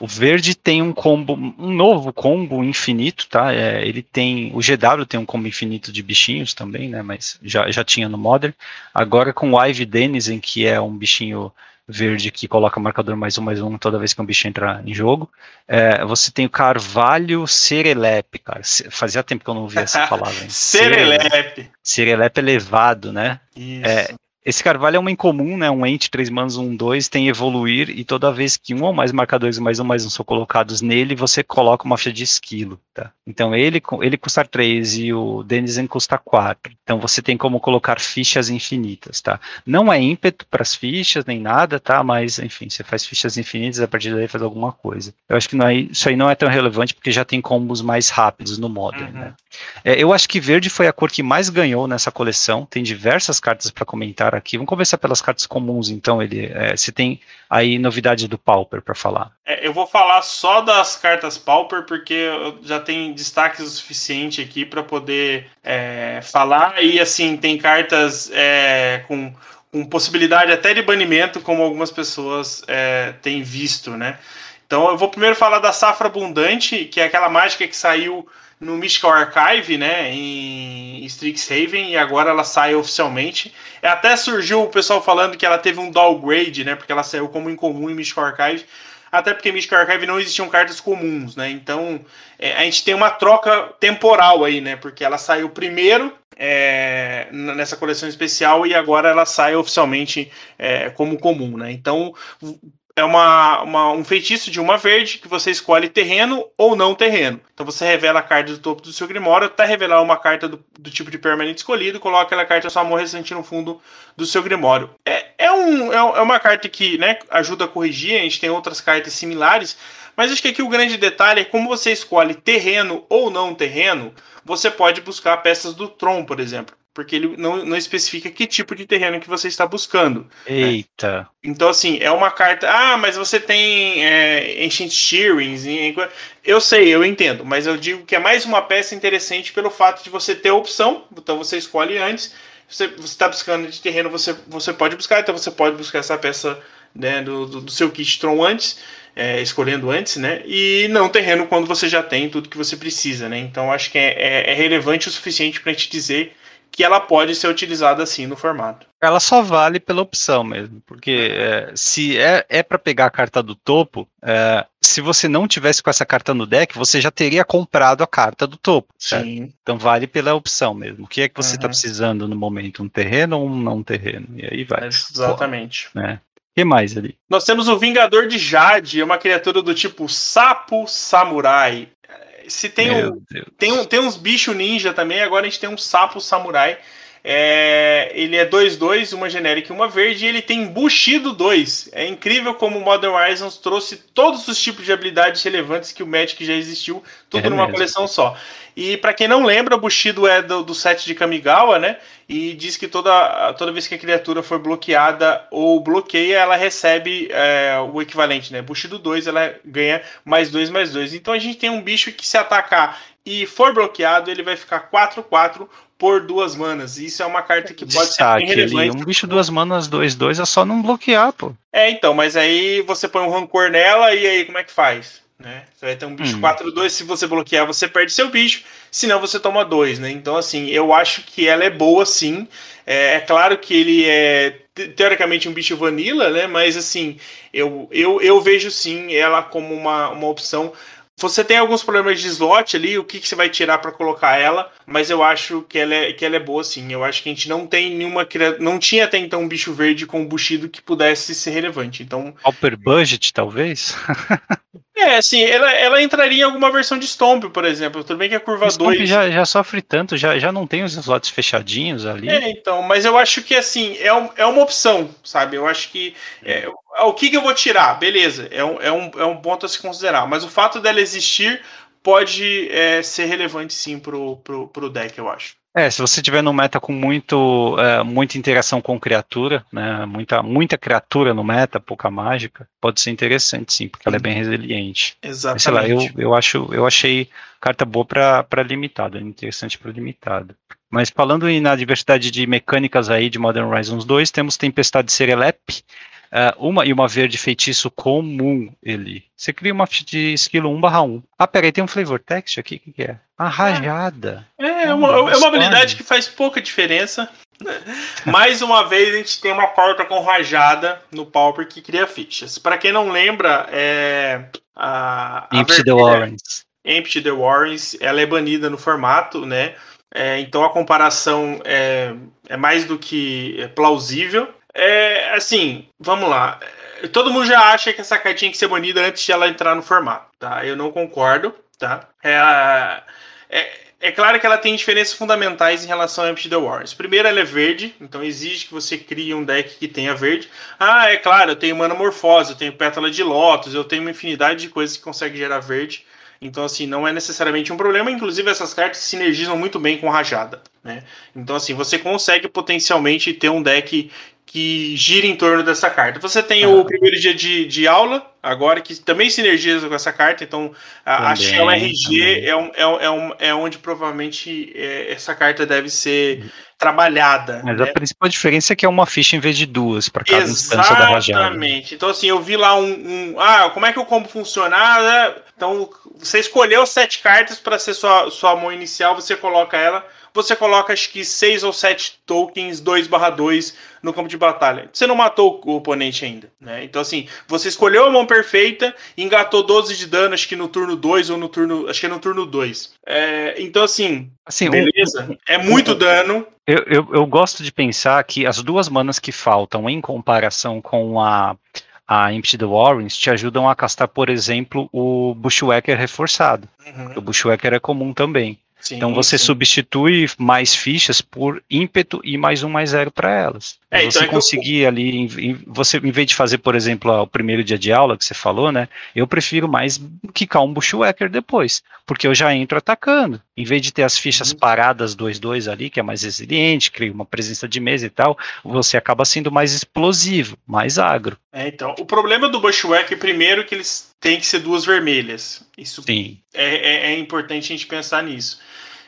O verde tem um combo, um novo combo infinito, tá? É, ele tem, o GW tem um combo infinito de bichinhos também, né? Mas já, já tinha no Modern. Agora com o Ivy Denizen, que é um bichinho verde que coloca marcador mais um, mais um toda vez que um bicho entra em jogo. É, você tem o Carvalho Serelepe, cara. Fazia tempo que eu não ouvia essa palavra. Serelepe. Serelepe elevado, né? Isso. É, esse Carvalho é uma incomum, né? Um ente 3 manos, um 2, tem evoluir, e toda vez que um ou mais marcadores mais um mais um são colocados nele, você coloca uma ficha de esquilo, tá? Então ele, ele custa 3 e o Denizen custa 4. Então você tem como colocar fichas infinitas, tá? Não é ímpeto para as fichas, nem nada, tá? Mas, enfim, você faz fichas infinitas, a partir daí faz alguma coisa. Eu acho que não é, isso aí não é tão relevante, porque já tem combos mais rápidos no Modern, uhum. né? É, eu acho que verde foi a cor que mais ganhou nessa coleção, tem diversas cartas para comentar aqui. Vamos começar pelas cartas comuns, então. Ele, é, se tem aí novidade do Pauper para falar. É, eu vou falar só das cartas Pauper, porque já tem destaques o suficiente aqui para poder é, falar. E assim, tem cartas é, com, com possibilidade até de banimento, como algumas pessoas é, têm visto, né? Então eu vou primeiro falar da Safra Abundante, que é aquela mágica que saiu no Mystical Archive, né, em Strixhaven, e agora ela sai oficialmente. Até surgiu o pessoal falando que ela teve um downgrade, né, porque ela saiu como incomum em Mystical Archive, até porque em Mystical Archive não existiam cartas comuns, né, então é, a gente tem uma troca temporal aí, né, porque ela saiu primeiro é, nessa coleção especial e agora ela sai oficialmente é, como comum, né? Então é uma, uma, um feitiço de uma verde que você escolhe terreno ou não terreno. Então você revela a carta do topo do seu Grimório até revelar uma carta do, do tipo de permanente escolhido, coloca aquela carta sua mão recente no fundo do seu Grimório. É, é, um, é, é uma carta que né, ajuda a corrigir, a gente tem outras cartas similares, mas acho que aqui o grande detalhe é como você escolhe terreno ou não terreno, você pode buscar peças do Tron, por exemplo porque ele não, não especifica que tipo de terreno que você está buscando. Né? Eita. Né? Então, assim, é uma carta. Ah, mas você tem é, Ancient Shearings. Eu sei, eu entendo, mas eu digo que é mais uma peça interessante pelo fato de você ter a opção. Então, você escolhe antes. Você está buscando de terreno, você, você pode buscar. Então, você pode buscar essa peça né, do, do, do seu kit Tron antes. é, escolhendo antes, né? E não terreno quando você já tem tudo que você precisa, né? Então acho que é, é, é relevante o suficiente para a gente dizer que ela pode ser utilizada assim no formato. Ela só vale pela opção mesmo, porque é, se é, é para pegar a carta do topo, é, se você não tivesse com essa carta no deck, você já teria comprado a carta do topo. Sim. Então vale pela opção mesmo. O que é que você está uhum. precisando no momento? Um terreno ou um não terreno? E aí vai. exatamente. Pô, né? que mais ali? Nós temos o Vingador de Jade, é uma criatura do tipo Sapo Samurai se tem, um, tem, um, tem uns bichos ninja também, agora a gente tem um sapo samurai. É, ele é 2-2, uma genérica e uma verde, e ele tem Bushido 2. É incrível como o Modern Horizons trouxe todos os tipos de habilidades relevantes que o Magic já existiu, tudo é numa mesmo. coleção só. E para quem não lembra, o Bushido é do, do set de Kamigawa, né? E diz que toda, toda vez que a criatura for bloqueada ou bloqueia, ela recebe é, o equivalente, né? Bushido 2, ela ganha mais 2, mais 2. Então a gente tem um bicho que se atacar e for bloqueado, ele vai ficar 4-4 por duas manas. Isso é uma carta que pode Destaque, ser relevante. Um bicho duas manas, dois, dois, é só não bloquear, pô. É, então, mas aí você põe um rancor nela e aí como é que faz? Né? Você vai ter um bicho hum. 4-2, se você bloquear, você perde seu bicho, senão você toma dois, né? Então, assim, eu acho que ela é boa sim. É, é claro que ele é teoricamente um bicho vanilla, né? Mas assim, eu, eu, eu vejo sim ela como uma, uma opção você tem alguns problemas de slot ali, o que, que você vai tirar para colocar ela, mas eu acho que ela, é, que ela é boa sim. Eu acho que a gente não tem nenhuma. Não tinha até então um bicho verde com buchido que pudesse ser relevante. Então. Upper budget, talvez? é, assim, ela, ela entraria em alguma versão de Stomp, por exemplo. Tudo bem que a curva 2. Já, já sofre tanto, já, já não tem os slots fechadinhos ali. É, então, mas eu acho que assim, é, um, é uma opção, sabe? Eu acho que. É, o que, que eu vou tirar? Beleza, é um, é, um, é um ponto a se considerar. Mas o fato dela existir pode é, ser relevante sim pro, pro, pro deck, eu acho. É, se você tiver no meta com muito, é, muita interação com criatura, né, muita, muita criatura no meta, pouca mágica, pode ser interessante sim, porque ela é bem resiliente. Exatamente. sei lá, eu, eu, acho, eu achei carta boa para limitado, interessante para limitado. Mas falando na diversidade de mecânicas aí de Modern Horizons 2, temos Tempestade Serelep, Uh, uma e uma verde feitiço comum ele. Você cria uma de esquilo 1 barra 1. Ah, peraí, tem um flavor text aqui, o que, que, é? A rajada. É, é uma, é uma habilidade que faz pouca diferença. Mais uma vez a gente tem uma porta com rajada no Pauper que cria fichas. Para quem não lembra, é a, a Empty the Warrens. Empty the Warrens, ela é banida no formato, né? É, então a comparação é, é mais do que plausível. É, assim, vamos lá. Todo mundo já acha que essa carta tinha que ser banida antes de ela entrar no formato, tá? Eu não concordo, tá? É, é, é claro que ela tem diferenças fundamentais em relação a Empty the Wars. Primeiro, ela é verde, então exige que você crie um deck que tenha verde. Ah, é claro, eu tenho Manamorfose, eu tenho Pétala de Lotus, eu tenho uma infinidade de coisas que consegue gerar verde. Então, assim, não é necessariamente um problema. Inclusive, essas cartas sinergizam muito bem com Rajada. Né? Então, assim, você consegue potencialmente ter um deck que gira em torno dessa carta. Você tem ah. o primeiro dia de, de aula, agora, que também sinergiza com essa carta, então a, a Shell RG é, um, é, é, um, é onde provavelmente é, essa carta deve ser trabalhada. Mas né? a principal diferença é que é uma ficha em vez de duas para cada Exatamente. instância da rajada. Exatamente. Então, assim, eu vi lá um, um, Ah, como é que o combo funciona? Ah, né? Então, você escolheu sete cartas para ser sua, sua mão inicial, você coloca ela você coloca acho que 6 ou 7 tokens 2/2 no campo de batalha. Você não matou o oponente ainda, né? Então assim, você escolheu a mão perfeita, engatou 12 de dano acho que no turno 2 ou no turno, acho que é no turno 2. É, então assim, assim beleza, um, é muito dano. Eu, eu, eu gosto de pensar que as duas manas que faltam em comparação com a a Empty the Warrens te ajudam a castar, por exemplo, o Bushwhacker reforçado. Uhum. O Bushwhacker é comum também. Sim, então você sim. substitui mais fichas por ímpeto e mais um mais zero para elas. É, então você então conseguir eu... ali, em, você em vez de fazer, por exemplo, o primeiro dia de aula que você falou, né? Eu prefiro mais quicar um bushwhacker depois, porque eu já entro atacando. Em vez de ter as fichas uhum. paradas 2-2 ali, que é mais resiliente, cria uma presença de mesa e tal, você acaba sendo mais explosivo, mais agro. É, então, o problema do bushwhacker, primeiro, que eles têm que ser duas vermelhas. Isso Sim. É, é, é importante a gente pensar nisso.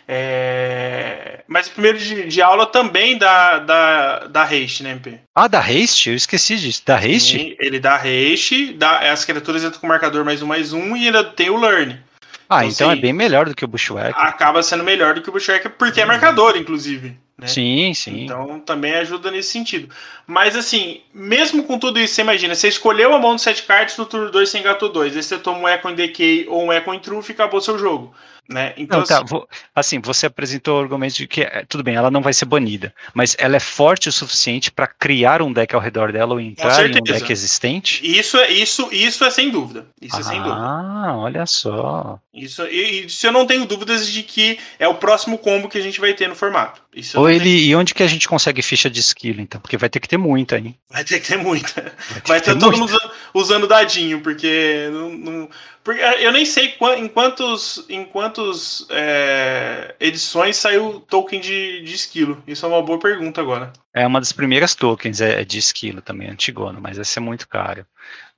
É... Mas o primeiro de, de, aula também dá, dá, dá haste, né, MP? Ah, dá haste? Eu esqueci disso. Dá haste? Sim, ele dá haste, dá, as criaturas entram com marcador mais um, mais um, e ainda tem o learn. Ah, então, então é bem melhor do que o Bushwhacker. Acaba sendo melhor do que o Bushwhacker, porque é marcador, inclusive. Né? Sim, sim. Então também ajuda nesse sentido. Mas assim, mesmo com tudo isso, você imagina, você escolheu a mão de 7 cartas no turno 2 sem gato 2, aí você toma um Echo em Decay ou um Echo em Truth e acabou seu jogo. Né? Então, não, tá, assim, assim, você apresentou o argumento de que, é, tudo bem, ela não vai ser banida, mas ela é forte o suficiente para criar um deck ao redor dela ou entrar em um deck existente? Isso é, isso, isso é sem dúvida. Isso ah, é sem dúvida. Ah, olha só. Isso, isso eu não tenho dúvidas de que é o próximo combo que a gente vai ter no formato. Isso ou ele, tenho... e onde que a gente consegue ficha de esquilo, então? Porque vai ter que ter muita, hein? Vai ter que ter muita. Vai ter, vai ter, ter todo mundo usando, usando dadinho, porque não, não porque eh, eu nem sei em quantos, em quantos é, edições saiu token de, de esquilo. Isso é uma boa pergunta agora. É uma das primeiras tokens é, é de esquilo também, antigona, mas esse é muito caro.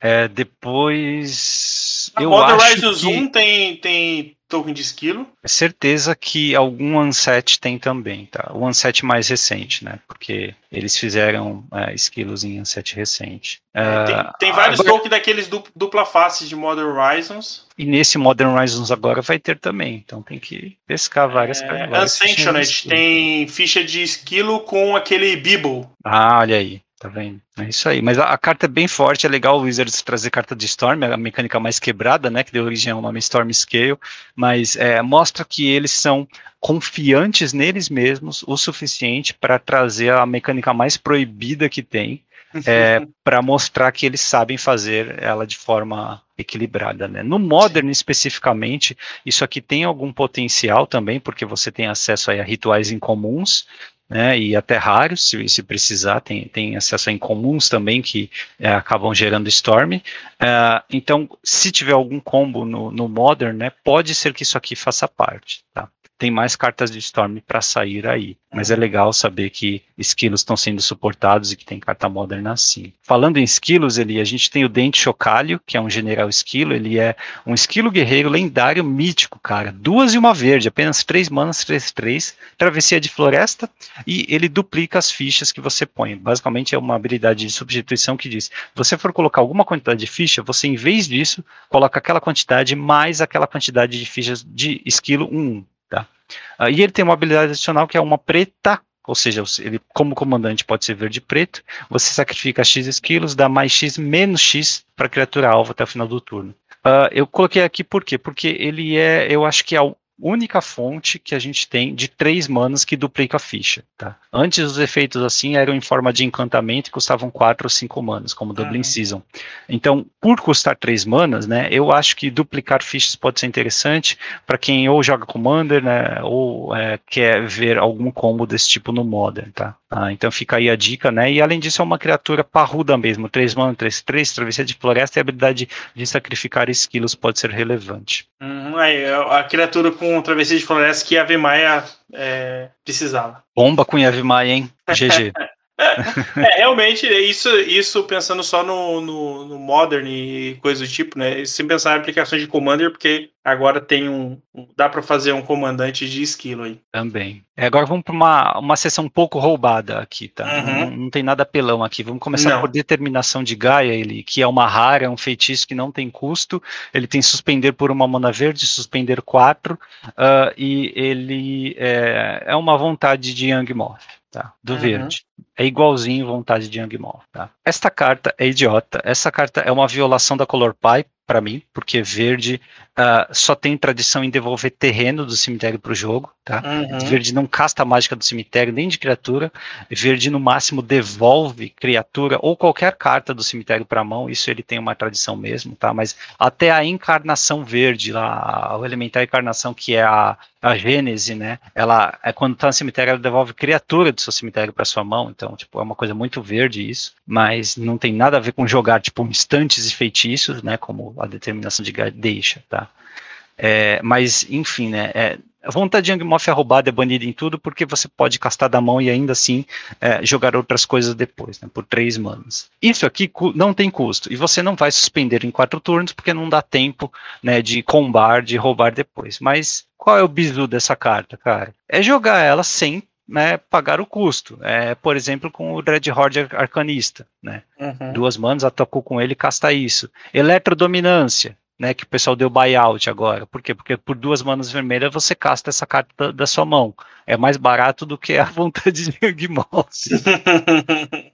É, depois. A eu Modern acho que... Zoom tem, tem token de esquilo. É certeza que algum Unset tem também, tá? O Unset mais recente, né? Porque eles fizeram é, esquilos em Unset recente. É, tem, tem, vários agora... tokens daqueles dupla face de Modern Horizons. E nesse Modern Horizons agora vai ter também, então tem que pescar várias. É, várias Ascensioned tem ficha de esquilo com aquele Bibble. Ah, olha aí. Tá vendo? É isso aí. Mas a, a, carta é bem forte, é legal o Wizards trazer carta de Storm, a mecânica mais quebrada, né? Que deu origem ao nome Storm Scale, mas é, mostra que eles são confiantes neles mesmos o suficiente para trazer a mecânica mais proibida que tem, é, para mostrar que eles sabem fazer ela de forma equilibrada. Né? No Modern especificamente, isso aqui tem algum potencial também, porque você tem acesso a rituais incomuns, né, e até raros, se, se precisar, tem, tem acesso a incomuns também que é, acabam gerando Storm. Uh, então, se tiver algum combo no, no Modern, né, pode ser que isso aqui faça parte. Tá? Tem mais cartas de Storm para sair aí. Mas é legal saber que esquilos estão sendo suportados e que tem carta moderna assim. Falando em esquilos, ele, a gente tem o Dente Chocalho, que é um general esquilo. Ele é um esquilo guerreiro lendário mítico, cara. Duas e uma verde, apenas três manas, três, três. Travessia de floresta e ele duplica as fichas que você põe. Basicamente é uma habilidade de substituição que diz: você for colocar alguma quantidade de ficha, você em vez disso coloca aquela quantidade mais aquela quantidade de fichas de esquilo 1. Uh, e ele tem uma habilidade adicional que é uma preta, ou seja, ele como comandante pode ser verde e preto, você sacrifica X esquilos, dá mais X menos X para a criatura alvo até o final do turno. Uh, eu coloquei aqui por quê? Porque ele é, eu acho que é o única fonte que a gente tem de três manas que duplica a ficha. Tá? Antes os efeitos assim eram em forma de encantamento e custavam quatro ou cinco manas, como Dublin uhum. Season. Então, por custar três manas, né, eu acho que duplicar fichas pode ser interessante para quem ou joga Commander, né, ou é, quer ver algum combo desse tipo no Modern, tá? Ah, então fica aí a dica, né? E além disso é uma criatura parruda mesmo, três manas, três, três, travessia de floresta e a habilidade de sacrificar esquilos pode ser relevante. Uhum, aí, a criatura com travessia de floresta que a Vemaia é, precisava. Bomba com Yavimaya, hein? GG. é, realmente, isso, isso pensando só no, no, no, Modern e coisa do tipo, né? Sem pensar em aplicações de Commander, porque agora tem um. dá para fazer um comandante de esquilo aí. Também. É, agora vamos para uma, uma sessão um pouco roubada aqui, tá? Uhum. Não, não, tem nada pelão aqui. Vamos começar não. por determinação de Gaia, ele, que é uma rara, é um feitiço que não tem custo. Ele tem suspender por uma mana verde, suspender quatro, uh, e ele é, é uma vontade de Young Moth tá? Do uhum. verde. É igualzinho vontade de Mall, tá? Esta carta é idiota. Essa carta é uma violação da Color Pie para mim, porque verde uh, só tem tradição em devolver terreno do cemitério para o jogo, tá? Uhum. Verde não casta a mágica do cemitério nem de criatura. Verde no máximo devolve criatura ou qualquer carta do cemitério para a mão. Isso ele tem uma tradição mesmo, tá? Mas até a encarnação verde, lá, o elementar encarnação que é a, a gênese, né? Ela é quando está no cemitério, ela devolve criatura do seu cemitério para sua mão. Então, tipo, é uma coisa muito verde isso, mas não tem nada a ver com jogar tipo instantes e feitiços, né? Como a determinação de deixa, tá? É, mas, enfim, né? É, A vontade de Angmoff é roubada, é banida em tudo, porque você pode castar da mão e ainda assim é, jogar outras coisas depois, né, por três manas. Isso aqui não tem custo, e você não vai suspender em quatro turnos, porque não dá tempo né, de combar, de roubar depois. Mas qual é o bizu dessa carta, cara? É jogar ela sem né, pagar o custo. É, por exemplo, com o Dreadhorde Arcanista. Né? Uhum. Duas manas, atacou com ele casta isso. Eletrodominância né, que o pessoal deu buyout agora. Por quê? Porque por duas manas vermelhas você casta essa carta da, da sua mão. É mais barato do que a vontade de Mouse.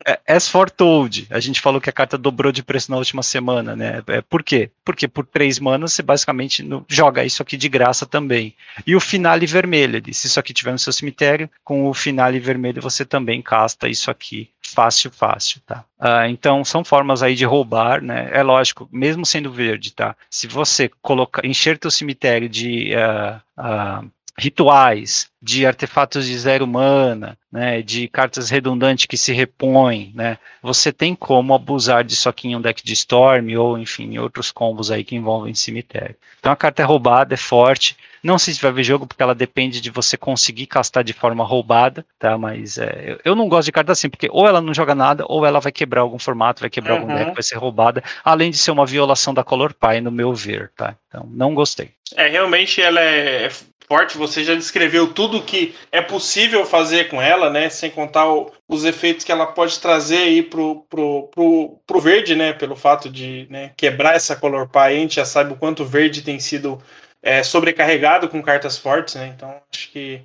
é, as Foretold, a gente falou que a carta dobrou de preço na última semana, né? É, por quê? Porque por três manas você basicamente no, joga isso aqui de graça também. E o Finale Vermelho, se isso aqui tiver no seu cemitério, com o Finale Vermelho você também casta isso aqui fácil, fácil, tá? Uh, então são formas aí de roubar, né? É lógico, mesmo sendo verde, tá? Se você colocar, encher teu cemitério de uh, uh, rituais, de artefatos de zero mana, né, de cartas redundantes que se repõem, né, você tem como abusar disso aqui em um deck de Storm ou, enfim, em outros combos aí que envolvem cemitério. Então a carta é roubada, é forte, não sei se vai ver jogo, porque ela depende de você conseguir castar de forma roubada, tá? Mas é, eu não gosto de carta assim, porque ou ela não joga nada, ou ela vai quebrar algum formato, vai quebrar uhum. algum deck, vai ser roubada, além de ser uma violação da Color Pie, no meu ver, tá? Então, não gostei. É, realmente ela é forte, você já descreveu tudo que é possível fazer com ela, né? Sem contar o, os efeitos que ela pode trazer aí pro, pro, pro, pro verde, né? Pelo fato de né, quebrar essa Color Pie, a gente já sabe o quanto verde tem sido é, sobrecarregado com cartas fortes, né? Então acho que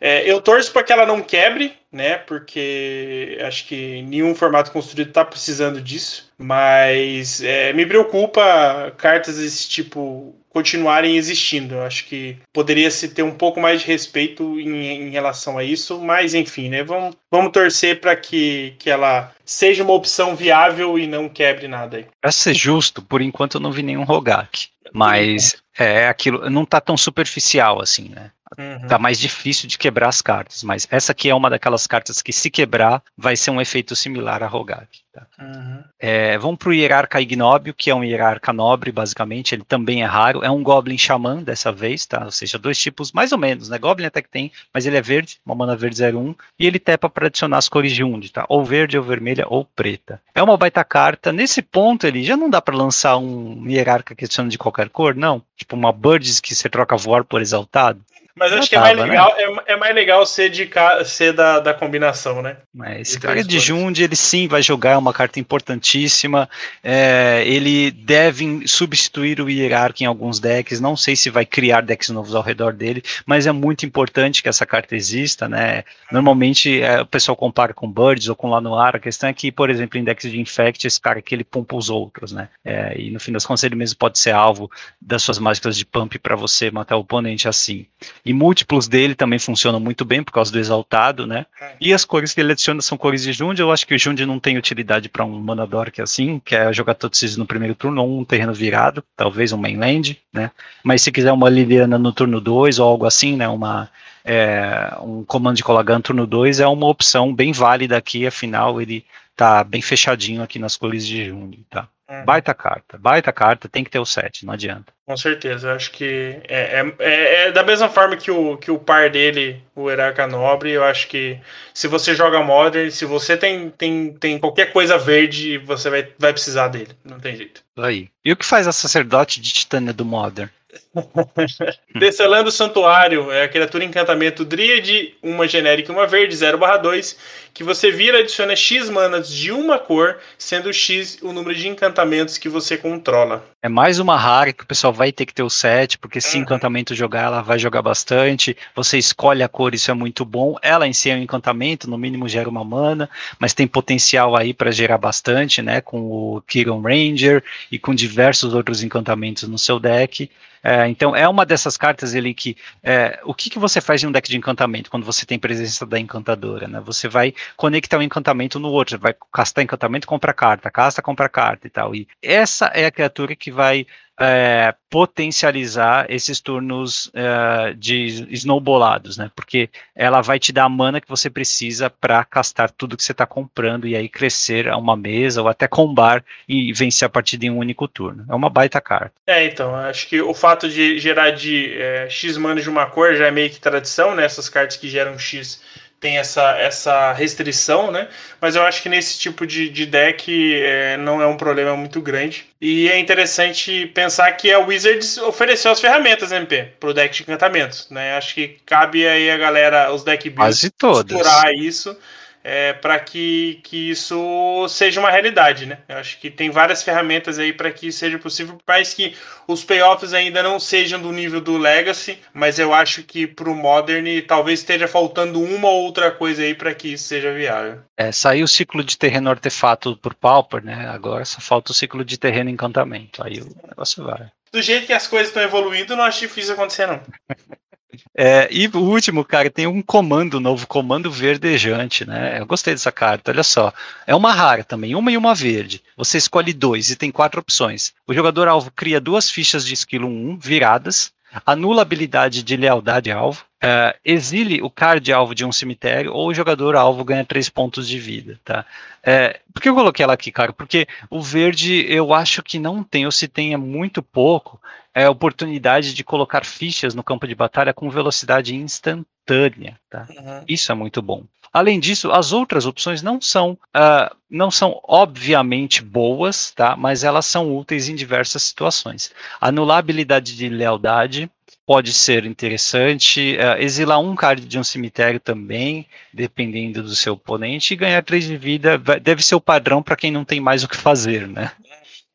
é, eu torço para que ela não quebre, né? Porque acho que nenhum formato construído está precisando disso. Mas é, me preocupa cartas desse tipo continuarem existindo. Eu acho que poderia se ter um pouco mais de respeito em, em relação a isso. Mas enfim, né? Vamos, vamos torcer para que, que ela seja uma opção viável e não quebre nada aí. Para ser justo, por enquanto eu não vi nenhum Rogak. Mas é aquilo, não tá tão superficial assim, né? Uhum. Tá mais difícil de quebrar as cartas, mas essa aqui é uma daquelas cartas que, se quebrar, vai ser um efeito similar a Rogak. Tá? Uhum. É, vamos pro Hierarca Ignóbio, que é um Hierarca nobre, basicamente. Ele também é raro. É um Goblin Xamã dessa vez, tá? Ou seja, dois tipos mais ou menos, né? Goblin até que tem, mas ele é verde, uma mana verde 01. E ele tepa para adicionar as cores de Undi, tá? Ou verde, ou vermelha, ou preta. É uma baita carta. Nesse ponto, ele já não dá para lançar um Hierarca que adiciona de qualquer cor, não. Tipo uma Birds que você troca voar por exaltado. Mas acho que é mais né? legal, né? é, é, mais legal ser, de, ser da, da combinação, né? Mas esse cara de Jund, ele sim vai jogar, é uma carta importantíssima. É, ele deve substituir o Hierarca em alguns decks. Não sei se vai criar decks novos ao redor dele, mas é muito importante que essa carta exista, né? Normalmente é, o pessoal compara com Birds ou com lá no ar. A questão é que, por exemplo, em decks de Infect, esse cara aqui ele pumpa os outros, né? É, e no fim das contas ele mesmo pode ser alvo das suas mágicas de pump para você matar o oponente assim. E múltiplos dele também funcionam muito bem por causa do exaltado, né? É. E as cores que ele adiciona são cores de Jund. Eu acho que o Jund não tem utilidade para um Manador que é assim, que é jogar todos no primeiro turno, ou um terreno virado, talvez um mainland, né? Mas se quiser uma Liliana no turno 2 ou algo assim, né? Uma, é, um comando de Colagan turno 2 é uma opção bem válida aqui, afinal ele tá bem fechadinho aqui nas cores de Jund, tá? Uhum. Baita carta, baita carta, tem que ter o 7, não adianta. Com certeza, eu acho que é, é, é, é, da mesma forma que o, que o par dele, o Heraka Nobre, eu acho que se você joga Modern, se você tem, tem, tem qualquer coisa verde, você vai, vai precisar dele, não tem jeito. Aí. E o que faz a sacerdote de Titânia do Modern? Descelando o Santuário é a criatura encantamento Dríade, uma genérica e uma verde, 0/2, que você vira e adiciona X manas de uma cor, sendo X o número de encantamentos que você controla. É mais uma rara que o pessoal vai ter que ter o set, porque se uhum. encantamento jogar, ela vai jogar bastante. Você escolhe a cor, isso é muito bom. Ela em si é um encantamento, no mínimo gera uma mana, mas tem potencial aí para gerar bastante, né? Com o Kiron Ranger e com diversos outros encantamentos no seu deck. É, então é uma dessas cartas ali que é, o que, que você faz em um deck de encantamento quando você tem presença da encantadora, né? Você vai conectar um encantamento no outro, vai castar encantamento, compra carta, casta, compra carta e tal. E essa é a criatura que vai é, potencializar esses turnos é, de snowbolados, né? Porque ela vai te dar a mana que você precisa para castar tudo que você está comprando e aí crescer a uma mesa ou até combar e vencer a partida em um único turno. É uma baita carta. É, então, acho que o fato de gerar de é, X mana de uma cor já é meio que tradição, né? Essas cartas que geram X tem essa, essa restrição, né? Mas eu acho que nesse tipo de, de deck é, não é um problema muito grande. E é interessante pensar que a Wizards ofereceu as ferramentas MP para o deck de encantamentos, né? Acho que cabe aí a galera, os deck builds, explorar isso é, para que, que isso seja uma realidade, né? Eu acho que tem várias ferramentas aí para que seja possível, por mais que os payoffs ainda não sejam do nível do Legacy, mas eu acho que para o Modern talvez esteja faltando uma ou outra coisa aí para que isso seja viável. É, saiu o ciclo de terreno artefato por Pauper, né? Agora só falta o ciclo de terreno encantamento. Aí o negócio vai. Do jeito que as coisas estão evoluindo, não acho difícil acontecer, não. É, e o último, cara, tem um comando novo, comando verdejante, né? Eu gostei dessa carta, olha só. É uma rara também, uma e uma verde. Você escolhe dois e tem quatro opções. O jogador alvo cria duas fichas de esquilo 1 viradas, anula a habilidade de lealdade alvo, uh, exile o card alvo de um cemitério ou o jogador alvo ganha três pontos de vida, tá? É, por que eu coloquei ela aqui, cara? Porque o verde eu acho que não tem, ou se tem é muito pouco, é a oportunidade de colocar fichas no campo de batalha com velocidade instantânea, tá? Uhum. Isso é muito bom. Além disso, as outras opções não são, uh, não são obviamente boas, tá? Mas elas são úteis em diversas situações. Anular a habilidade de lealdade, pode ser interessante. Uh, exilar um card de um cemitério também, dependendo do seu oponente, e ganhar 3 de vida deve ser o padrão para quem não tem mais o que fazer, né?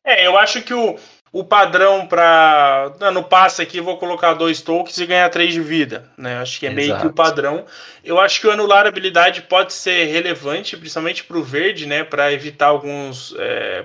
É, eu acho que o, o padrão para. No passe aqui, vou colocar dois tokens e ganhar três de vida. Né? Acho que é Exato. meio que o padrão. Eu acho que o anular habilidade pode ser relevante, principalmente para o verde, né? Para evitar alguns é,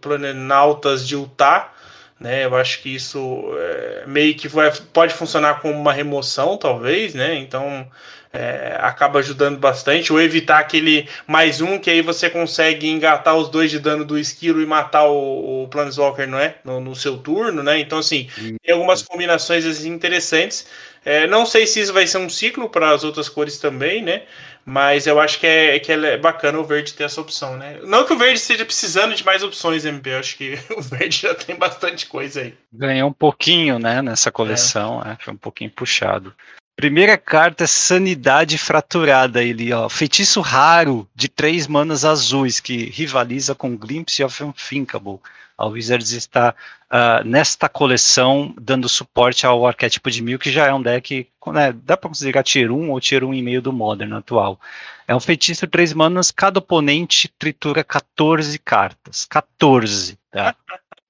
planenautas de ultar. Né, eu acho que isso é, meio que vai, pode funcionar como uma remoção, talvez, né? Então é, acaba ajudando bastante, ou evitar aquele mais um, que aí você consegue engatar os dois de dano do esquilo e matar o, o Planeswalker, não é? No, no, seu turno, né? Então, assim, tem algumas combinações assim, interessantes. É, não sei se isso vai ser um ciclo para as outras cores também, né? Mas eu acho que é, que é bacana o verde ter essa opção, né? Não que o verde esteja precisando de mais opções, MP. Eu acho que o verde já tem bastante coisa aí. Ganhou um pouquinho, né, nessa coleção. É. É, foi um pouquinho puxado. Primeira carta, Sanidade Fraturada. Ele, ó, feitiço raro de três manas azuis que rivaliza com Glimpse of Unthinkable. A Wizards está uh, nesta coleção dando suporte ao arquétipo de Mil, que já é um deck, né, dá para considerar tier 1 ou tier 1,5 do Modern atual. É um feitiço três manas, cada oponente tritura 14 cartas. 14, tá?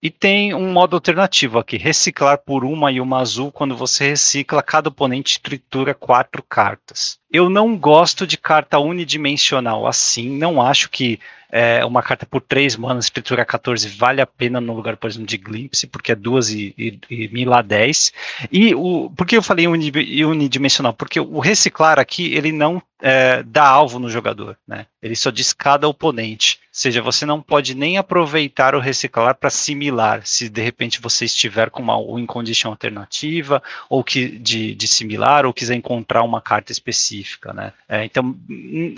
E tem um modo alternativo aqui, reciclar por uma e uma azul. Quando você recicla, cada oponente tritura quatro cartas. Eu não gosto de carta unidimensional assim, não acho que é, uma carta por 3 manas, escritura 14, vale a pena no lugar, por exemplo, de Glimpse, porque é 2 e, e, e Mila 10. E o, por que eu falei unidimensional? Porque o reciclar aqui, ele não é, dá alvo no jogador, né? Ele só diz cada oponente. Ou seja, você não pode nem aproveitar o reciclar para similar, se de repente você estiver com uma win condition alternativa, ou que de, de similar, ou quiser encontrar uma carta específica, né? É, então,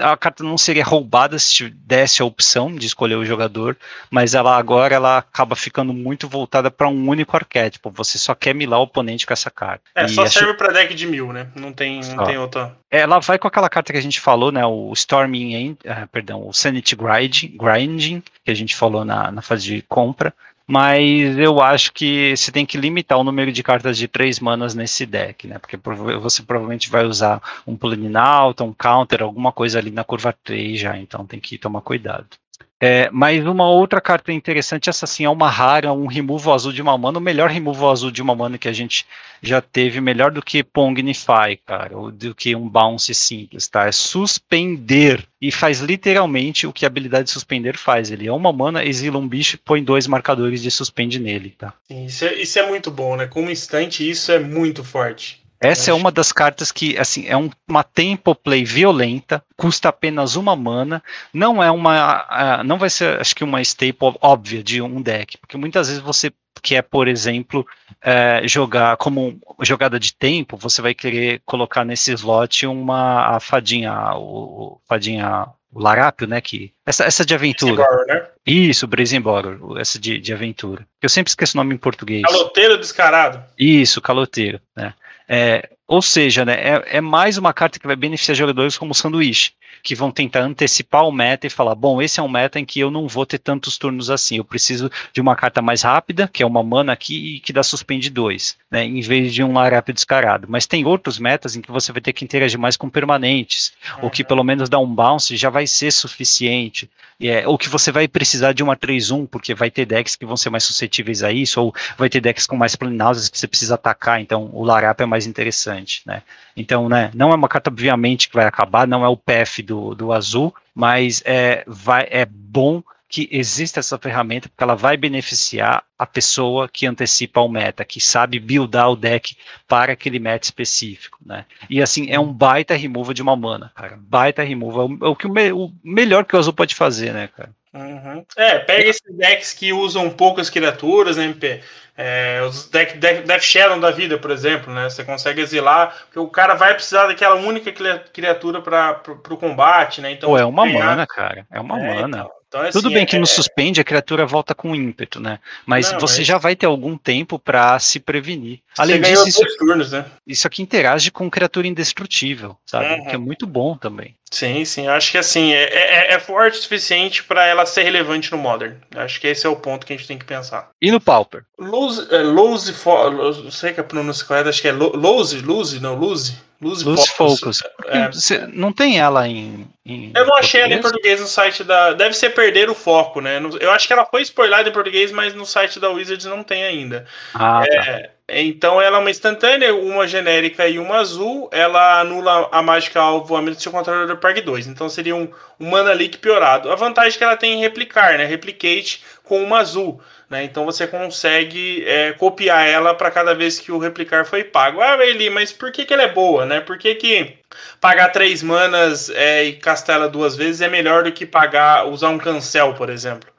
a carta não seria roubada se desse a opção de escolher o jogador, mas ela agora ela acaba ficando muito voltada para um único arquétipo. Você só quer milar o oponente com essa carta. É, e só serve para deck de mil, né? Não tem, não tem outra. Ela vai com aquela carta que a gente falou, né? O Storming, uh, perdão, o Sanity Grinding, Grinding, que a gente falou na, na fase de compra. Mas eu acho que você tem que limitar o número de cartas de três manas nesse deck, né? Porque você provavelmente vai usar um Planinauta, um Counter, alguma coisa ali na curva 3 já, então tem que tomar cuidado. É, mas uma outra carta interessante, essa sim é uma rara, um removal azul de uma mana, o melhor removal azul de uma mana que a gente já teve, melhor do que Pongnify, cara, ou do que um bounce simples, tá? É suspender, e faz literalmente o que a habilidade suspender faz. Ele é uma mana, exila um bicho e põe dois marcadores de suspende nele, tá? Sim, isso é, isso é muito bom, né? Como instante, isso é muito forte. Essa é uma das cartas que, assim, é um, uma tempo play violenta, custa apenas uma mana, não é uma, uh, não vai ser, acho que uma staple óbvia de um deck, porque muitas vezes você quer, por exemplo, uh, jogar como jogada de tempo, você vai querer colocar nesse slot uma a fadinha, o, fadinha o Larápio, né? Que, essa, essa de aventura. né? Isso, Brazenborrow, essa de, de aventura. Eu sempre esqueço o nome em português. Caloteiro descarado. Isso, caloteiro, né? É, ou seja, né, é, é, mais uma carta que vai beneficiar jogadores como o sanduíche que vão tentar antecipar o meta e falar: bom, esse é um meta em que eu não vou ter tantos turnos assim, eu preciso de uma carta mais rápida, que é uma mana aqui e que dá suspende dois, né, em vez de um larápio descarado. Mas tem outros metas em que você vai ter que interagir mais com permanentes, uhum. ou que pelo menos dá um bounce já vai ser suficiente, é, ou que você vai precisar de uma 3-1, porque vai ter decks que vão ser mais suscetíveis a isso, ou vai ter decks com mais planausas que você precisa atacar, então o larápio é mais interessante, né. Então, né, não é uma carta, obviamente, que vai acabar, não é o PF do, do azul, mas é, vai, é bom que exista essa ferramenta, porque ela vai beneficiar a pessoa que antecipa o meta, que sabe buildar o deck para aquele meta específico, né? E assim, é um baita removal de uma mana, cara. Baita removal. É o, que o, me, o melhor que o azul pode fazer, né, cara? Uhum. É, pega esses decks que usam poucas criaturas, né, MP? É, os deck, deck, Death Shadow da vida, por exemplo, né? Você consegue exilar, porque o cara vai precisar daquela única criatura para o combate, né? Então, Pô, é uma mana, cara. É uma é, mana. Então, então, assim, Tudo bem que é... no suspende a criatura volta com ímpeto, né? Mas Não, você mas... já vai ter algum tempo para se prevenir. Além disso, isso, turnos, né? isso aqui interage com criatura indestrutível, sabe? Uhum. Que é muito bom também. Sim, sim. Acho que assim, é, é, é forte o suficiente para ela ser relevante no Modern. Acho que esse é o ponto que a gente tem que pensar. E no Pauper? Lose, é, Lose, não sei que a pronúncia correta, acho que é Lose, Lose, não, Lose. Lose, Lose Focus. Focus. É. Não tem ela em, em Eu não achei português? ela em português no site da. Deve ser perder o foco, né? Eu acho que ela foi spoilada em português, mas no site da Wizards não tem ainda. Ah, é, tá. Então ela é uma instantânea, uma genérica e uma azul. Ela anula a mágica alvo a menos do seu controlador Park 2. Então seria um, um Mana Leak piorado. A vantagem é que ela tem replicar, né? Replicate com uma azul. Né? Então você consegue é, copiar ela para cada vez que o replicar foi pago. Ah, Eli, mas por que, que ela é boa? Né? Por que, que pagar três manas é, e castela duas vezes é melhor do que pagar usar um cancel, por exemplo?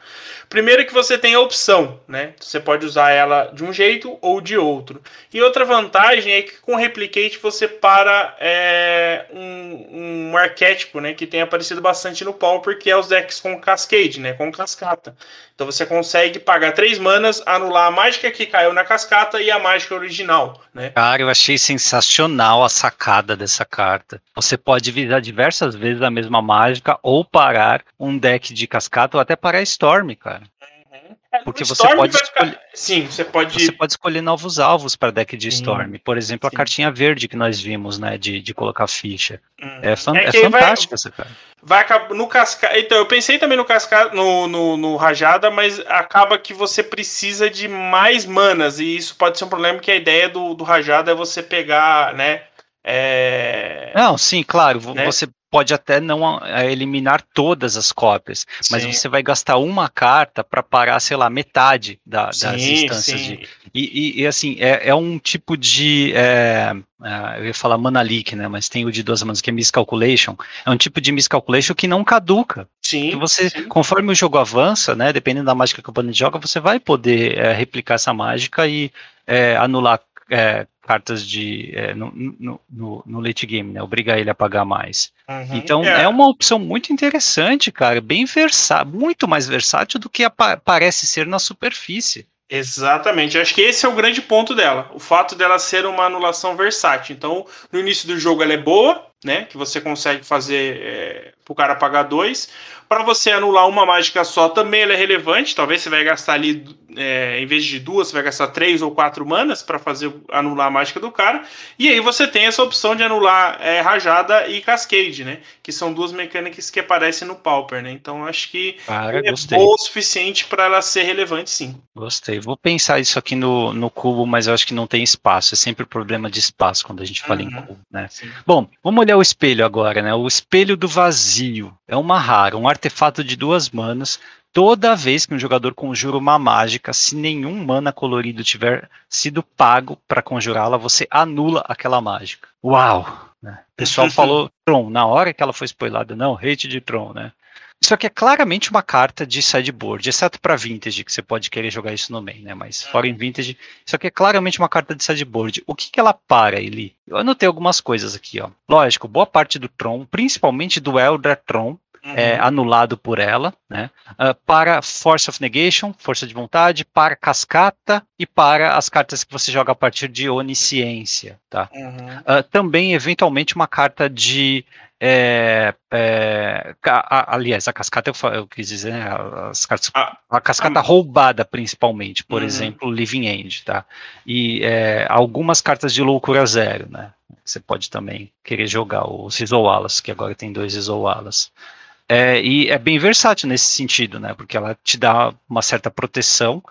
Primeiro que você tem a opção, né? Você pode usar ela de um jeito ou de outro. E outra vantagem é que com Replicate você para é, um, um arquétipo, né? Que tem aparecido bastante no Pauper, que é os decks com Cascade, né? Com cascata. Então você consegue pagar três manas, anular a mágica que caiu na cascata e a mágica original, né? Cara, eu achei sensacional a sacada dessa carta. Você pode visar diversas vezes a mesma mágica ou parar um deck de cascata ou até parar Storm, cara. É, Porque você pode escolher. Ficar... Sim, você pode. Você pode escolher novos alvos para deck de Sim. Storm. Por exemplo, Sim. a cartinha verde que nós vimos, né? De, de colocar ficha. Hum. É, fan... é, é fantástica vai... essa carta vai acabar no cascata. Então, eu pensei também no cascata, no, no, no, rajada, mas acaba que você precisa de mais manas, e isso pode ser um problema, que a ideia do, do rajada é você pegar, né? É... Não, sim, claro. Né? Você pode até não eliminar todas as cópias, mas sim. você vai gastar uma carta para parar, sei lá, metade da, sim, das instâncias sim. de. E, e, e, assim, é, é, um tipo de. É, é, eu ia falar mana leak, né? Mas tem o de duas manas que é miscalculation. É um tipo de miscalculation que não caduca. Sim. Que você, conforme o jogo avança, né? Dependendo da mágica que o oponente joga, você vai poder é, replicar essa mágica e é, anular é, cartas de é, no, no, no, no, late game, né? Obrigar ele a pagar mais. Uhum, então é. é. uma opção muito interessante, cara, bem versátil, muito mais versátil do que parece ser na superfície. Exatamente, acho que esse é o grande ponto dela, o fato dela ser uma anulação versátil. Então, no início do jogo ela é boa, né? Que você consegue fazer é, para o cara pagar dois. Para você anular uma mágica só, também ela é relevante. Talvez você vai gastar ali, é, em vez de duas, você vai gastar três ou quatro manas para fazer anular a mágica do cara. E aí você tem essa opção de anular é, rajada e cascade, né? Que são duas mecânicas que aparecem no Pauper, né? Então acho que Cara, é gostei. boa o suficiente para ela ser relevante, sim. Gostei. Vou pensar isso aqui no, no cubo, mas eu acho que não tem espaço. É sempre problema de espaço quando a gente fala uhum. em cubo, né? Sim. Bom, vamos olhar o espelho agora, né? O espelho do vazio. É uma rara, um artefato artefato de duas manas. Toda vez que um jogador conjura uma mágica, se nenhum mana colorido tiver sido pago para conjurá-la, você anula aquela mágica. Uau! Né? O pessoal falou Tron, na hora que ela foi spoilada, não, hate de Tron, né? Isso aqui é claramente uma carta de sideboard, exceto para Vintage, que você pode querer jogar isso no main, né? Mas é. fora em Vintage, isso aqui é claramente uma carta de sideboard. O que, que ela para, Eli? Eu anotei algumas coisas aqui, ó. Lógico, boa parte do Tron, principalmente do Elder Tron, Uhum. É, anulado por ela, né? Uh, para Force of Negation, Força de Vontade, para Cascata e para as cartas que você joga a partir de Onisciência, tá? Uhum. Uh, também, eventualmente, uma carta de é, é, a, aliás, a cascata eu, eu quis dizer, né, as cartas, a, a cascata a, roubada principalmente, por uhum. exemplo, Living End, tá? E é, algumas cartas de loucura zero, né? Você pode também querer jogar os Isoalas, que agora tem dois Isoalas. É, e é bem versátil nesse sentido, né? Porque ela te dá uma certa proteção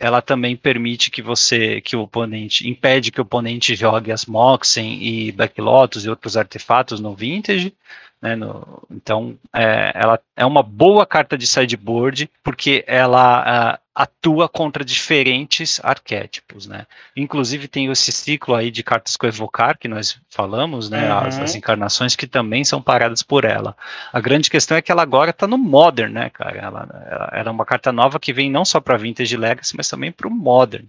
ela também permite que você, que o oponente, impede que o oponente jogue as Moxen e Black Lotus e outros artefatos no Vintage, né, no, então, é, ela é uma boa carta de sideboard, porque ela uh, atua contra diferentes arquétipos, né? Inclusive tem esse ciclo aí de cartas com evocar, que nós falamos, né? Uhum. As, as, encarnações que também são paradas por ela. A grande questão é que ela agora está no Modern, né, cara? Ela, ela, ela, é uma carta nova que vem não só para Vintage Legacy, mas também para o Modern.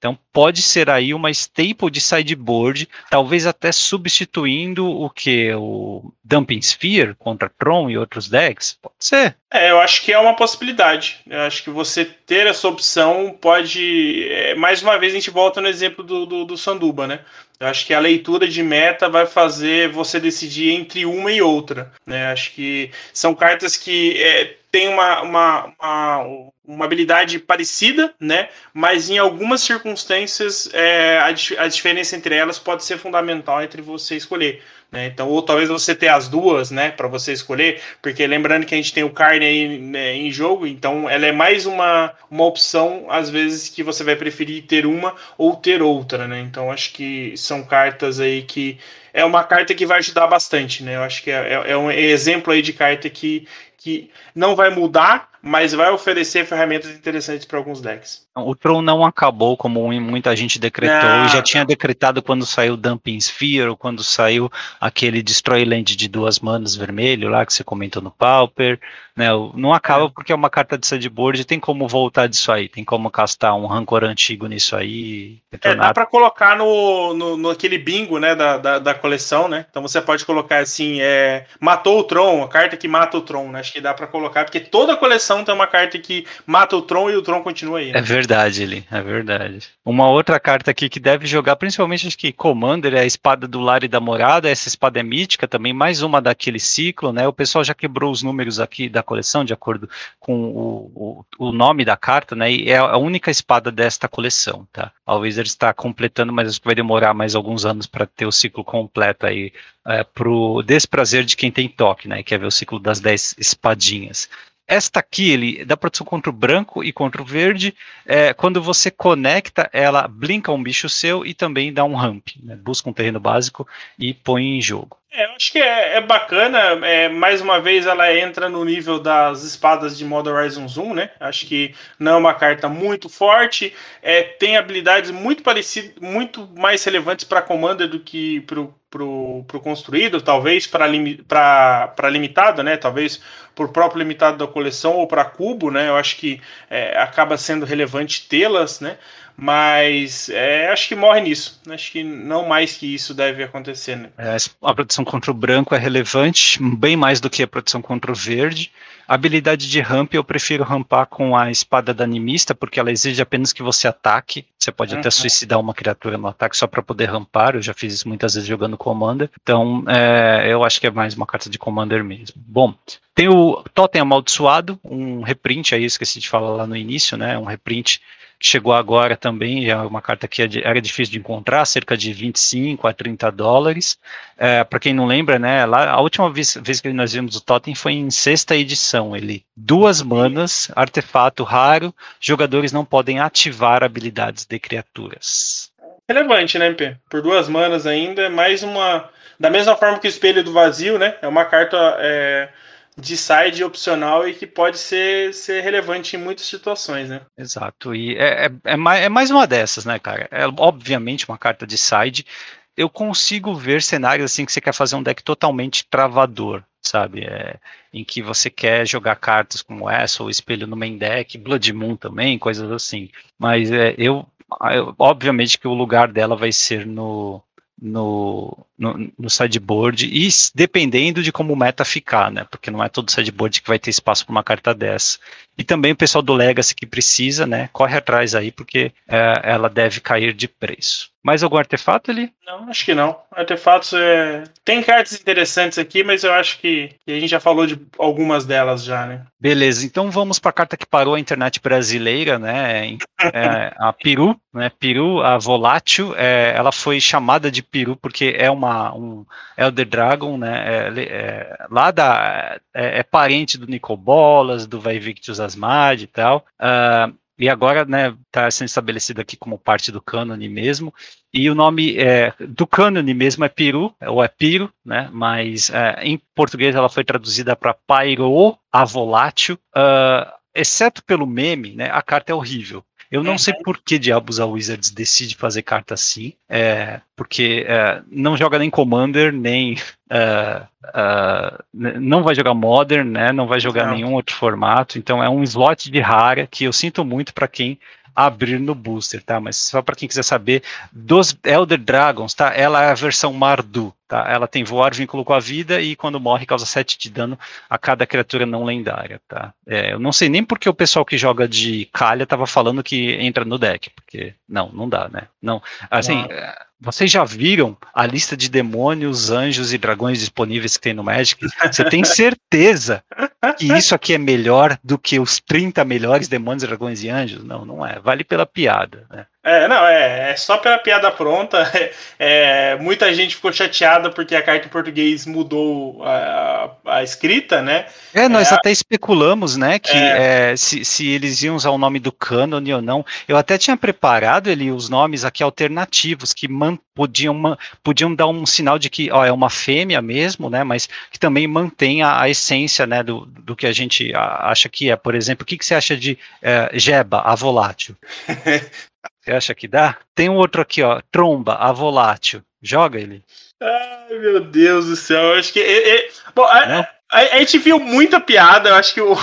Então pode ser aí uma staple de sideboard, talvez até substituindo o que o Dumping Sphere contra Tron e outros decks. Pode ser. É, eu acho que é uma possibilidade. Eu acho que você ter essa opção pode. É, mais uma vez a gente volta no exemplo do, do, do Sanduba, né? Eu acho que a leitura de meta vai fazer você decidir entre uma e outra. Né? Acho que são cartas que é, têm uma, uma, uma, uma, habilidade parecida, né? mas em algumas circunstâncias é, a, a diferença entre elas pode ser fundamental entre você escolher. Né? Então, ou talvez você ter as duas, né, para você escolher, porque lembrando que a gente tem o carne aí né, em jogo, então ela é mais uma, uma opção, às vezes, que você vai preferir ter uma ou ter outra, né? Então, acho que são cartas aí que é uma carta que vai ajudar bastante, né? Eu acho que é, é, é um exemplo aí de carta que, que não vai mudar, mas vai oferecer ferramentas interessantes para alguns decks. O Tron não acabou como muita gente decretou, não, já tinha decretado quando saiu Dumping Sphere, ou quando saiu aquele Destroy Land de duas manas vermelho lá que você comentou no Pauper, né? Não acaba é. porque é uma carta de sideboard, tem como voltar disso aí, tem como castar um rancor antigo nisso aí. É, dá para colocar no, no, no, aquele bingo, né, da, da, da, coleção, né? Então você pode colocar assim, é, matou o Tron, a carta que mata o Tron, né? Acho que dá para colocar, porque toda a coleção tem uma carta que mata o Tron e o Tron continua aí. Né? É verdade, ele, é verdade. Uma outra carta aqui que deve jogar, principalmente acho que Commander, é a espada do Lar e da Morada, essa espada é mítica também, mais uma daquele ciclo, né? O pessoal já quebrou os números aqui da coleção, de acordo com o, o, o nome da carta, né? E é a única espada desta coleção, tá? A Wizard está completando, mas vai demorar mais alguns anos para ter o ciclo completo aí, é, pro desprazer de quem tem toque, né? Quer ver o ciclo das 10 espadinhas. Esta aqui, ele dá proteção contra o branco e contra o verde. É, quando você conecta, ela blinka um bicho seu e também dá um ramp. Né? Busca um terreno básico e põe em jogo. É, eu acho que é, é bacana. É, mais uma vez, ela entra no nível das espadas de Modern Horizon Zoom, né? Acho que não é uma carta muito forte. É, tem habilidades muito parecidas, muito mais relevantes para Commander do que para o construído, talvez para limitado, né? Talvez por próprio limitado da coleção ou para cubo, né? Eu acho que é, acaba sendo relevante tê-las, né? Mas é, acho que morre nisso. Acho que não mais que isso deve acontecer. Né? É, a proteção contra o branco é relevante, bem mais do que a proteção contra o verde. A habilidade de ramp eu prefiro rampar com a espada da animista, porque ela exige apenas que você ataque. Você pode uhum. até suicidar uma criatura no ataque só para poder rampar. Eu já fiz isso muitas vezes jogando Commander. Então, é, eu acho que é mais uma carta de Commander mesmo. Bom, tem o Totem Amaldiçoado, um reprint aí, esqueci de falar lá no início, né? Um reprint chegou agora também, é uma carta que é era difícil de encontrar, cerca de 25 a 30 dólares. É, Para quem não lembra, né, lá, a última vez, vez, que nós vimos o Totem foi em sexta edição. Ele duas manas, artefato raro, jogadores não podem ativar habilidades de criaturas. Relevante, né, MP? Por duas manas ainda, mais uma. Da mesma forma que o Espelho do Vazio, né? É uma carta. É de side opcional e que pode ser, ser relevante em muitas situações, né? Exato. E é, é, é, mais, é mais uma dessas, né, cara? É obviamente uma carta de side. Eu consigo ver cenários assim que você quer fazer um deck totalmente travador, sabe? É, em que você quer jogar cartas como essa, ou espelho no main deck, Blood Moon também, coisas assim. Mas é, eu, eu, obviamente que o lugar dela vai ser no, no, no, no, sideboard e dependendo de como o meta ficar, né? Porque não é todo sideboard que vai ter espaço para uma carta dessa. E também o pessoal do Legacy que precisa, né? Corre atrás aí, porque é, ela deve cair de preço. Mais algum artefato ali? Não, acho que não. Artefatos é. Tem cartas interessantes aqui, mas eu acho que, a gente já falou de algumas delas já, né? Beleza, então vamos para a carta que parou a internet brasileira, né? É, a Peru, né? Peru, a Volátil, é, ela foi chamada de Peru porque é uma um Elder Dragon, né? É, é, lá da é, é, parente do Nicobolas, do Vaivictus Asmad e tal. Uh, e agora né, está sendo estabelecido aqui como parte do cânone mesmo. E o nome é, do cânone mesmo é Peru, ou é Piro, né? mas é, em português ela foi traduzida para Pairo a volátil. Uh, exceto pelo meme, né, a carta é horrível. Eu não sei uhum. por que diabos a Wizards decide fazer carta assim, é, porque é, não joga nem Commander, nem. Uh, uh, não vai jogar Modern, né? Não vai jogar não. nenhum outro formato. Então é um slot de rara que eu sinto muito para quem abrir no booster, tá? Mas só para quem quiser saber, dos Elder Dragons, tá? Ela é a versão Mardu, tá? Ela tem voar, vínculo com a vida e quando morre causa 7 de dano a cada criatura não lendária, tá? É, eu não sei nem porque o pessoal que joga de calha tava falando que entra no deck, porque não, não dá, né? Não, assim, é, vocês já viram a lista de demônios, anjos e dragões disponíveis que tem no Magic? Você tem certeza que isso aqui é melhor do que os 30 melhores demônios, dragões e anjos? Não, não é. Vale pela piada, né? É, não, é, é só pela piada pronta. É, muita gente ficou chateada porque a carta em português mudou a, a escrita, né? É, nós é, até especulamos, né, que é. é. se, se eles iam usar o nome do cânone ou não. Eu até tinha preparado ele os nomes aqui alternativos que man, podiam, podiam dar um sinal de que ó, é uma fêmea mesmo, né, mas que também mantém a, a essência, né, do, do que a gente acha que é. Por exemplo, o que, que você acha de é, Jeba, a volátil? Você acha que dá? Tem um outro aqui, ó. Tromba, a volátil. Joga ele. Ai, meu Deus do céu. Eu acho que. É, é... Bom, a, a, a, gente viu muita piada. Eu acho que o,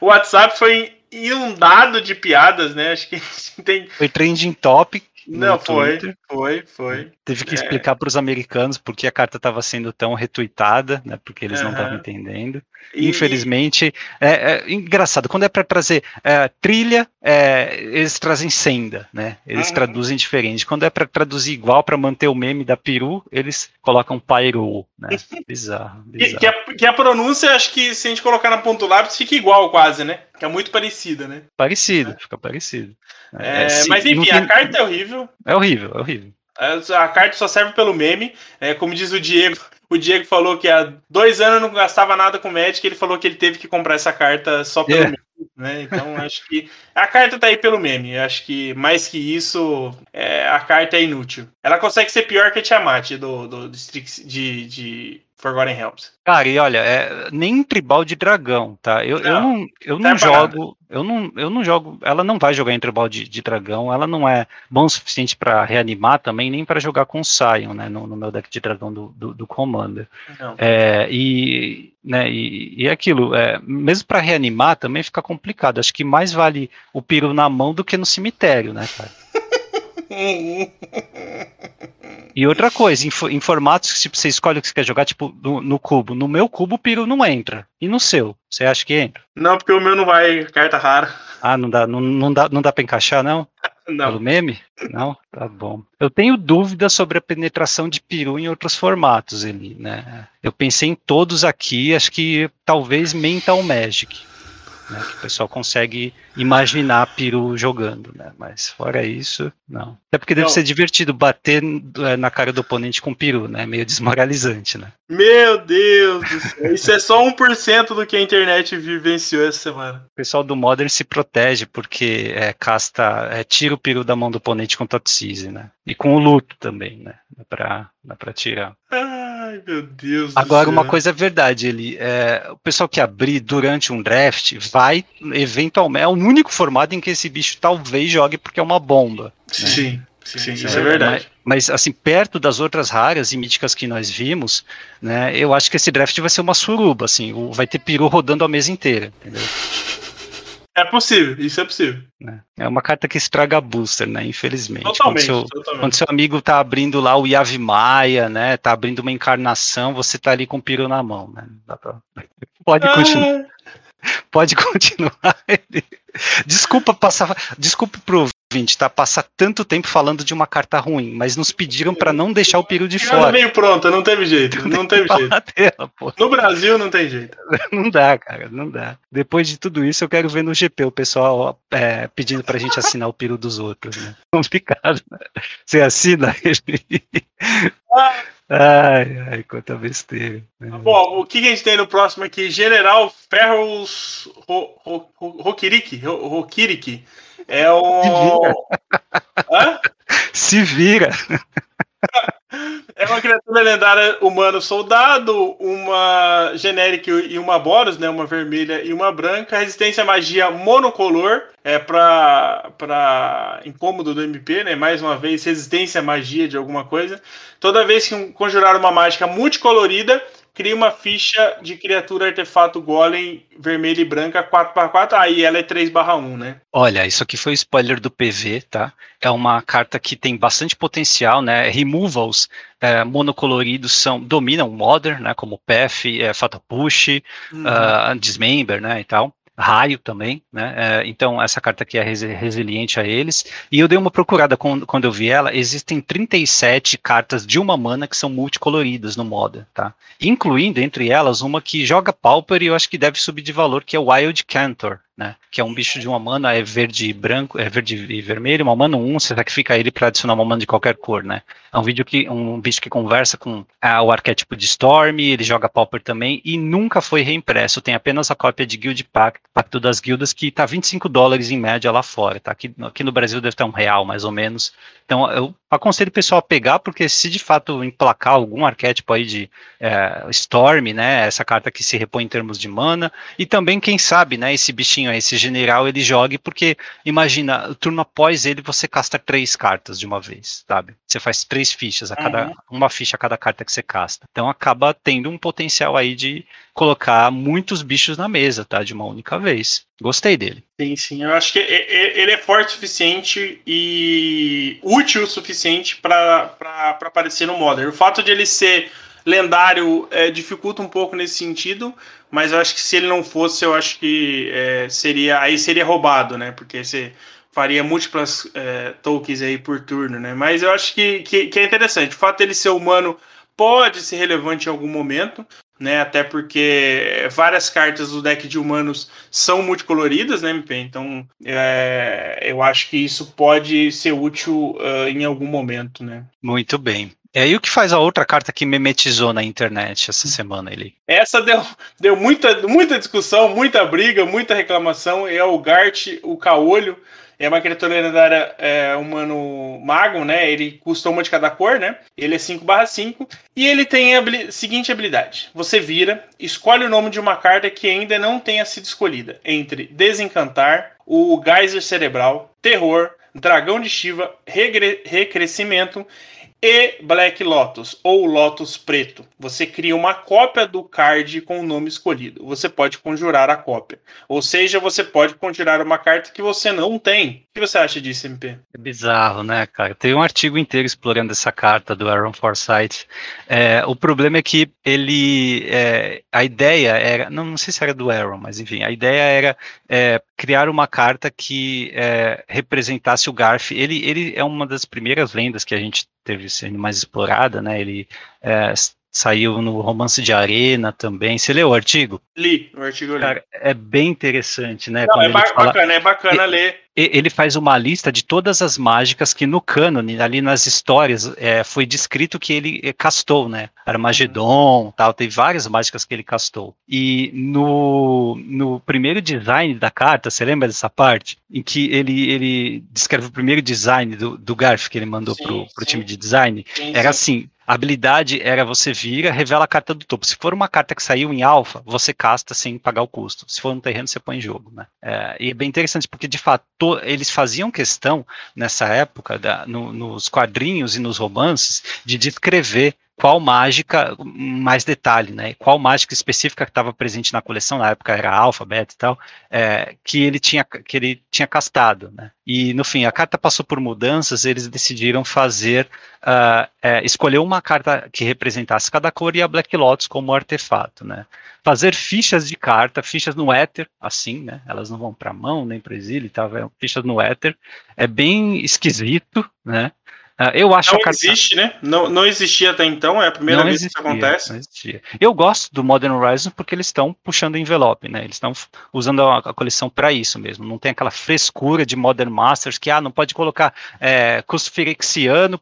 o WhatsApp foi inundado de piadas, né? Acho que tem. Foi trending topic não, foi, foi, foi. Teve que é. explicar para os americanos porque a carta estava sendo tão retuitada, né? Porque eles uhum. não estavam entendendo. E, Infelizmente, é, é, engraçado. Quando é para trazer é, trilha, é, eles trazem senda, né? Eles uhum. traduzem diferente. Quando é para traduzir igual para manter o meme da peru, eles colocam pyro, né? Bizarro. bizarro. Que, que, a, que, a, pronúncia, acho que se a gente colocar na ponto lápis, fica igual quase, né? É muito parecida, né? Parecido, é. fica parecido. É, é mas enfim, a carta é horrível. É horrível, é horrível. A carta só serve pelo meme. É, como diz o Diego, o Diego falou que há dois anos não gastava nada com Magic. Ele falou que ele teve que comprar essa carta só pelo yeah. meme. Né? Então acho que a carta tá aí pelo meme. Acho que mais que isso, é, a carta é inútil. Ela consegue ser pior que a Tiamat do, do, do de, de Forgotten Realms. Cara, e olha, é, nem tribal de dragão, tá? Eu não, eu não, eu não jogo, eu não, eu não jogo. Ela não vai jogar em tribal de, de dragão. Ela não é bom o suficiente para reanimar também, nem para jogar com Sion, né? No, no, meu deck de dragão do, do, do Commander. É, e, né? E, e aquilo, é, mesmo para reanimar também fica complicado. Acho que mais vale o piro na mão do que no cemitério, né, cara? E outra coisa, em, em formatos que tipo, você escolhe o que você quer jogar, tipo, no, no, cubo. No meu cubo, o Piro não entra. E no seu? Você acha que entra? Não, porque o meu não vai carta rara. Ah, não dá, não, não dá, não dá pra encaixar, não? Não. Pelo meme? Não? Tá bom. Eu tenho dúvidas sobre a penetração de peru em outros formatos ali, né? Eu pensei em todos aqui, acho que talvez Mental Magic né, que o pessoal consegue imaginar peru jogando, né? Mas fora isso, não. Até porque deve não. ser divertido bater é, na cara do oponente com peru, né? Meio desmoralizante, né? Meu Deus do céu. Isso é só 1% do que a internet vivenciou essa semana. O pessoal do Modern se protege porque é, casta, é, tira o peru da mão do oponente com Totsise, né? E com o luto também, né? Dá pra, dá pra tirar. Ah Ai, meu Deus. Agora, uma coisa é verdade, ele, é, o pessoal que abrir durante um draft vai, eventualmente, é o único formato em que esse bicho talvez jogue porque é uma bomba. Né? Sim. Sim, sim, isso é, é verdade. Mas, mas, assim, perto das outras raras e míticas que nós vimos, né, eu acho que esse draft vai ser uma suruba, assim, vai ter peru rodando a mesa inteira, entendeu? É possível, isso é possível. É, é uma carta que estraga booster, né? Infelizmente. Totalmente quando, seu, totalmente. quando seu amigo tá abrindo lá o Yavi Maia, né? Tá abrindo uma encarnação, você tá ali com o peru na mão, né? Pra... Pode continuar. Ah. Pode continuar. Desculpa passar. Desculpa pro ouvinte, tá? Passar tanto tempo falando de uma carta ruim, mas nos pediram para não deixar o peru de fora. meio pronta, não teve jeito. Não teve jeito. Dela, no Brasil não tem jeito. Não dá, cara, não dá. Depois de tudo isso, eu quero ver no GP o pessoal é, pedindo pra gente assinar o peru dos outros, né? Complicado. Né? Você assina ele. Ah. Ai, ai, quanta besteira. Né? Bom, o que a gente tem no próximo aqui? General Ferros Rokiriki. Rokiriki. É o. Se vira. É uma criatura lendária humano soldado, uma genérica e uma Boros, né? Uma vermelha e uma branca. Resistência à magia monocolor. É pra, pra incômodo do MP, né? Mais uma vez, resistência à magia de alguma coisa. Toda vez que conjurar uma mágica multicolorida, cria uma ficha de criatura artefato golem vermelha e branca 4x4, aí ela é 3/1, né? Olha, isso aqui foi o spoiler do PV, tá? É uma carta que tem bastante potencial, né? Removals é, monocoloridos são dominam Modern, né? Como PF, é, Fatal Push, uhum. uh, Dismember, né? E tal raio também, né? É, então essa carta aqui é resiliente a eles. E eu dei uma procurada quando, eu vi ela, existem 37 cartas de uma mana que são multicoloridas no moda, tá? Incluindo entre elas uma que joga Pauper e eu acho que deve subir de valor, que é Wild Cantor, né? Que é um bicho de uma mana, é verde e branco, é verde e vermelho, uma mana 1, você sacrifica ele para adicionar uma mana de qualquer cor, né? É um vídeo que um bicho que conversa com ah, o arquétipo de Storm, ele joga Pauper também e nunca foi reimpresso. Tem apenas a cópia de Guild Pact, Pacto das Guildas, que tá 25 dólares em média lá fora, tá? Aqui, aqui no Brasil deve estar um real, mais ou menos. Então, eu aconselho o pessoal a pegar, porque se de fato emplacar algum arquétipo aí de é, Storm, né, essa carta que se repõe em termos de mana, e também, quem sabe, né, esse bichinho aí, esse general, ele jogue, porque imagina, o turno após ele, você casta três cartas de uma vez, sabe? Você faz três fichas, a cada, uhum. uma ficha a cada carta que você casta. Então acaba tendo um potencial aí de colocar muitos bichos na mesa, tá? De uma única vez. Gostei dele. Sim, sim. Eu acho que ele é forte o suficiente e útil o suficiente para aparecer no Modern. O fato de ele ser lendário é, dificulta um pouco nesse sentido, mas eu acho que se ele não fosse, eu acho que é, seria aí seria roubado, né? Porque você faria múltiplas é, tokens aí por turno, né? Mas eu acho que, que, que é interessante. O fato dele ser humano pode ser relevante em algum momento, né? Até porque várias cartas do deck de humanos são multicoloridas, né, MP? Então é, eu acho que isso pode ser útil uh, em algum momento, né? Muito bem. E aí o que faz a outra carta que memetizou na internet essa semana ele? Essa deu, deu muita, muita discussão, muita briga, muita reclamação. É o Gart, o Caolho. É uma criatura lendária é, humano mago, né? Ele custa uma de cada cor, né? Ele é 5/5 e ele tem a seguinte habilidade: você vira, escolhe o nome de uma carta que ainda não tenha sido escolhida entre Desencantar, o Geyser Cerebral, Terror, Dragão de Shiva, Recrescimento e Black Lotus ou Lotus Preto. Você cria uma cópia do card com o nome escolhido. Você pode conjurar a cópia. Ou seja, você pode conjurar uma carta que você não tem. O que você acha disso, MP? É bizarro, né, cara? Tem um artigo inteiro explorando essa carta do Aaron Forsyth. É, o problema é que ele. É, a ideia era. Não, não, sei se era do Aaron, mas enfim, a ideia era é, criar uma carta que é, representasse o Garf. Ele, ele é uma das primeiras lendas que a gente teve sendo mais explorada, né? Ele é, saiu no Romance de Arena também. Você leu o artigo? Li, o artigo li. é bem interessante, né? Não, é ba fala... bacana, é bacana ler ele faz uma lista de todas as mágicas que no cânone, ali nas histórias, é, foi descrito que ele é, castou, né? Armagedon, tal, tem várias mágicas que ele castou. E no, no primeiro design da carta, você lembra dessa parte? Em que ele, ele descreve o primeiro design do, do Garf que ele mandou sim, pro, pro time de design? Sim, era assim, A habilidade era você vira, revela a carta do topo. Se for uma carta que saiu em alfa, você casta sem pagar o custo. Se for um terreno, você põe em jogo. Né? É, e é bem interessante, porque de fato eles faziam questão, nessa época, da, no, nos quadrinhos e nos romances, de descrever qual mágica, mais detalhe, né? Qual mágica específica que estava presente na coleção, na época era alfa, beta e tal, é, que ele tinha que ele tinha castado, né? E no fim a carta passou por mudanças, eles decidiram fazer uh, é, escolher uma carta que representasse cada cor e a Black Lotus como artefato, né? Fazer fichas de carta, fichas no éter, assim, né? Elas não vão para mão nem para exílio, e tal, é, fichas no éter, é bem esquisito, né? Uh, eu acho não carta... existe, né? Não, não existia até então, é a primeira não vez existia, que isso acontece. Não existia. Eu gosto do Modern Horizons porque eles estão puxando envelope, né? Eles estão usando a, a coleção para isso mesmo. Não tem aquela frescura de Modern Masters que ah, não pode colocar é,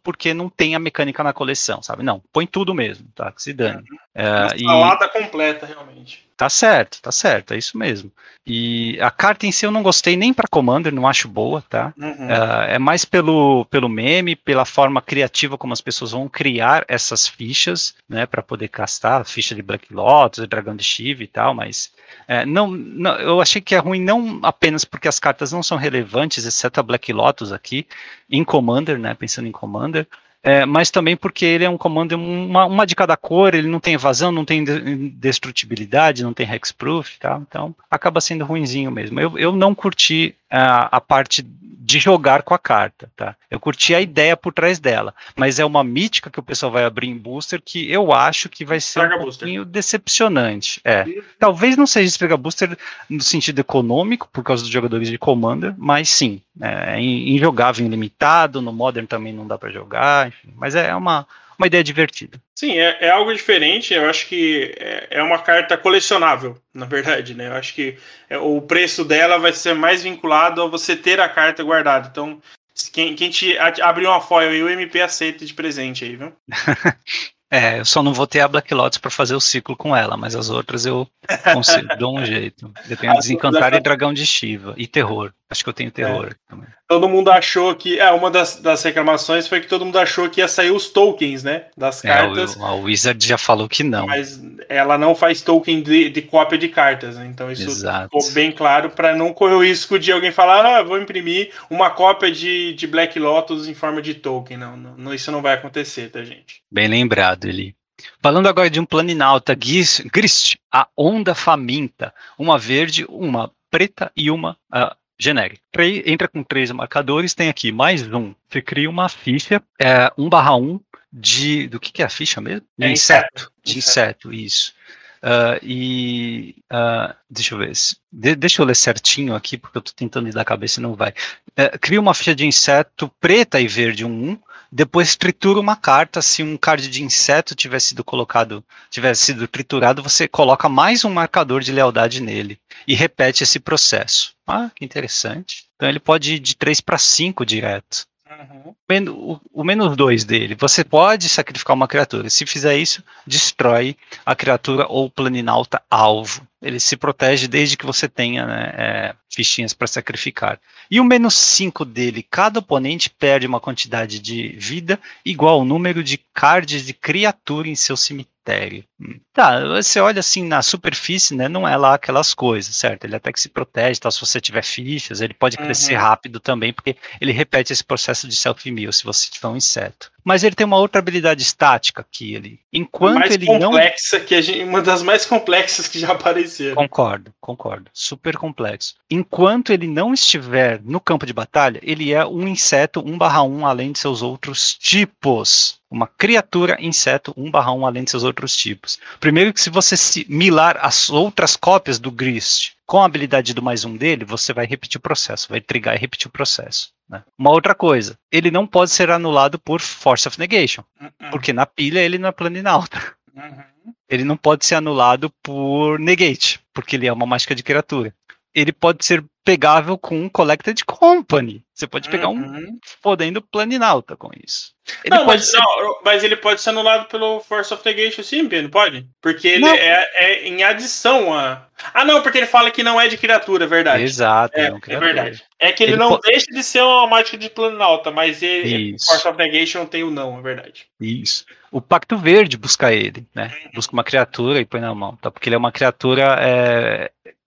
porque não tem a mecânica na coleção, sabe? Não, põe tudo mesmo, tá? Que se dane. Uhum. É, salada e... completa, realmente. Tá certo, tá certo, é isso mesmo. E a carta em si eu não gostei nem para Commander, não acho boa, tá? Uhum. Uh, é mais pelo, pelo meme, pela forma criativa como as pessoas vão criar essas fichas, né, para poder castar, ficha de Black Lotus, Dragão de Shiva e tal, mas é, não, não, eu achei que é ruim não apenas porque as cartas não são relevantes, exceto a Black Lotus aqui, em Commander, né, pensando em Commander, é, mas também porque ele é um comando, uma, uma de cada cor, ele não tem evasão, não tem destrutibilidade, não tem hexproof, tá? então acaba sendo ruinzinho mesmo. Eu, eu não curti a, a parte de jogar com a carta, tá? Eu curti a ideia por trás dela, mas é uma mítica que o pessoal vai abrir em booster que eu acho que vai ser um pouquinho booster. decepcionante. É, talvez não seja esfrega booster no sentido econômico, por causa dos jogadores de Commander, mas sim, é, em, em jogável ilimitado, no Modern também não dá para jogar, enfim, mas é uma uma ideia divertida. Sim, é, é algo diferente. Eu acho que é, é, uma carta colecionável, na verdade, né? Eu acho que é, o preço dela vai ser mais vinculado a você ter a carta guardada. Então, quem, quem te abrir uma foil aí, o MP aceita de presente aí, viu? É, eu só não vou ter a Black Lotus para fazer o ciclo com ela, mas as outras eu consigo, dou um jeito. Eu tenho Desencantar e Dragão de Shiva. E Terror. Acho que eu tenho Terror é. também todo mundo achou que. É, uma das, das reclamações foi que todo mundo achou que ia sair os tokens, né? Das cartas. É, o, a Wizard já falou que não. Mas ela não faz token de, de cópia de cartas, né? Então isso Exato. ficou bem claro para não correr o risco de alguém falar, ah, vou imprimir uma cópia de, de Black Lotus em forma de token. Não, não, isso não vai acontecer, tá, gente? Bem lembrado, Eli. Falando agora de um planinauta, Grist, a onda faminta, uma verde, uma preta e uma uh, genérica. Entra com três marcadores, tem aqui mais um. Você cria uma ficha, é, 1 barra 1 de. Do que, que é a ficha mesmo? De é inseto. De inseto, isso. Uh, e uh, deixa eu ver, de, deixa eu ler certinho aqui, porque eu estou tentando ir da cabeça e não vai. Uh, cria uma ficha de inseto preta e verde, um 1, depois tritura uma carta. Se um card de inseto tivesse sido colocado, tivesse sido triturado, você coloca mais um marcador de lealdade nele e repete esse processo. Ah, que interessante. Então ele pode ir de 3 para 5 direto. Uhum. O, menos 2 dele. Você pode sacrificar uma criatura. Se fizer isso, destrói a criatura ou planinauta alvo. Ele se protege desde que você tenha né, é, fichinhas para sacrificar. E o menos 5 dele, cada oponente perde uma quantidade de vida igual ao número de cards de criatura em seu cemitério. Hum. Tá, você olha assim na superfície, né? Não é lá aquelas coisas, certo? Ele até que se protege, tal, se você tiver fichas, ele pode uhum. crescer rápido também, porque ele repete esse processo de self-mill se você tiver um inseto mas ele tem uma outra habilidade estática que ele, enquanto mais ele complexa não que gente, uma das mais complexas que já apareceram. Concordo, concordo, super complexo. Enquanto ele não estiver no campo de batalha, ele é um inseto 1/1 além de seus outros tipos. Uma criatura inseto 1/1 além de seus outros tipos. Primeiro que se você milar as outras cópias do Grist com a habilidade do mais um dele, você vai repetir o processo, vai trigar e repetir o processo. Né? Uma outra coisa, ele não pode ser anulado por Force of Negation, uh -uh. porque na pilha ele não é planinauta. Uhum. Ele não pode ser anulado por Negate, porque ele é uma mágica de criatura. Ele pode ser pegável com um Collected Company. Você pode pegar um Uhum. podendo planinauta com isso. Ele não, mas, ser- não, mas ele pode ser anulado pelo Force of Negation sim, não pode? Porque ele é, é em adição a. Ah, não, porque ele fala que não é de criatura, é verdade. Exato, É, é criatura. verdade. É que ele, Ele não deixa de ser uma mágica de planalta, mas ele. Force of Negation tem o não, é verdade. Isso. O Pacto Verde busca ele, né? Busca uma criatura e põe na mão, tá? Porque ele é uma criatura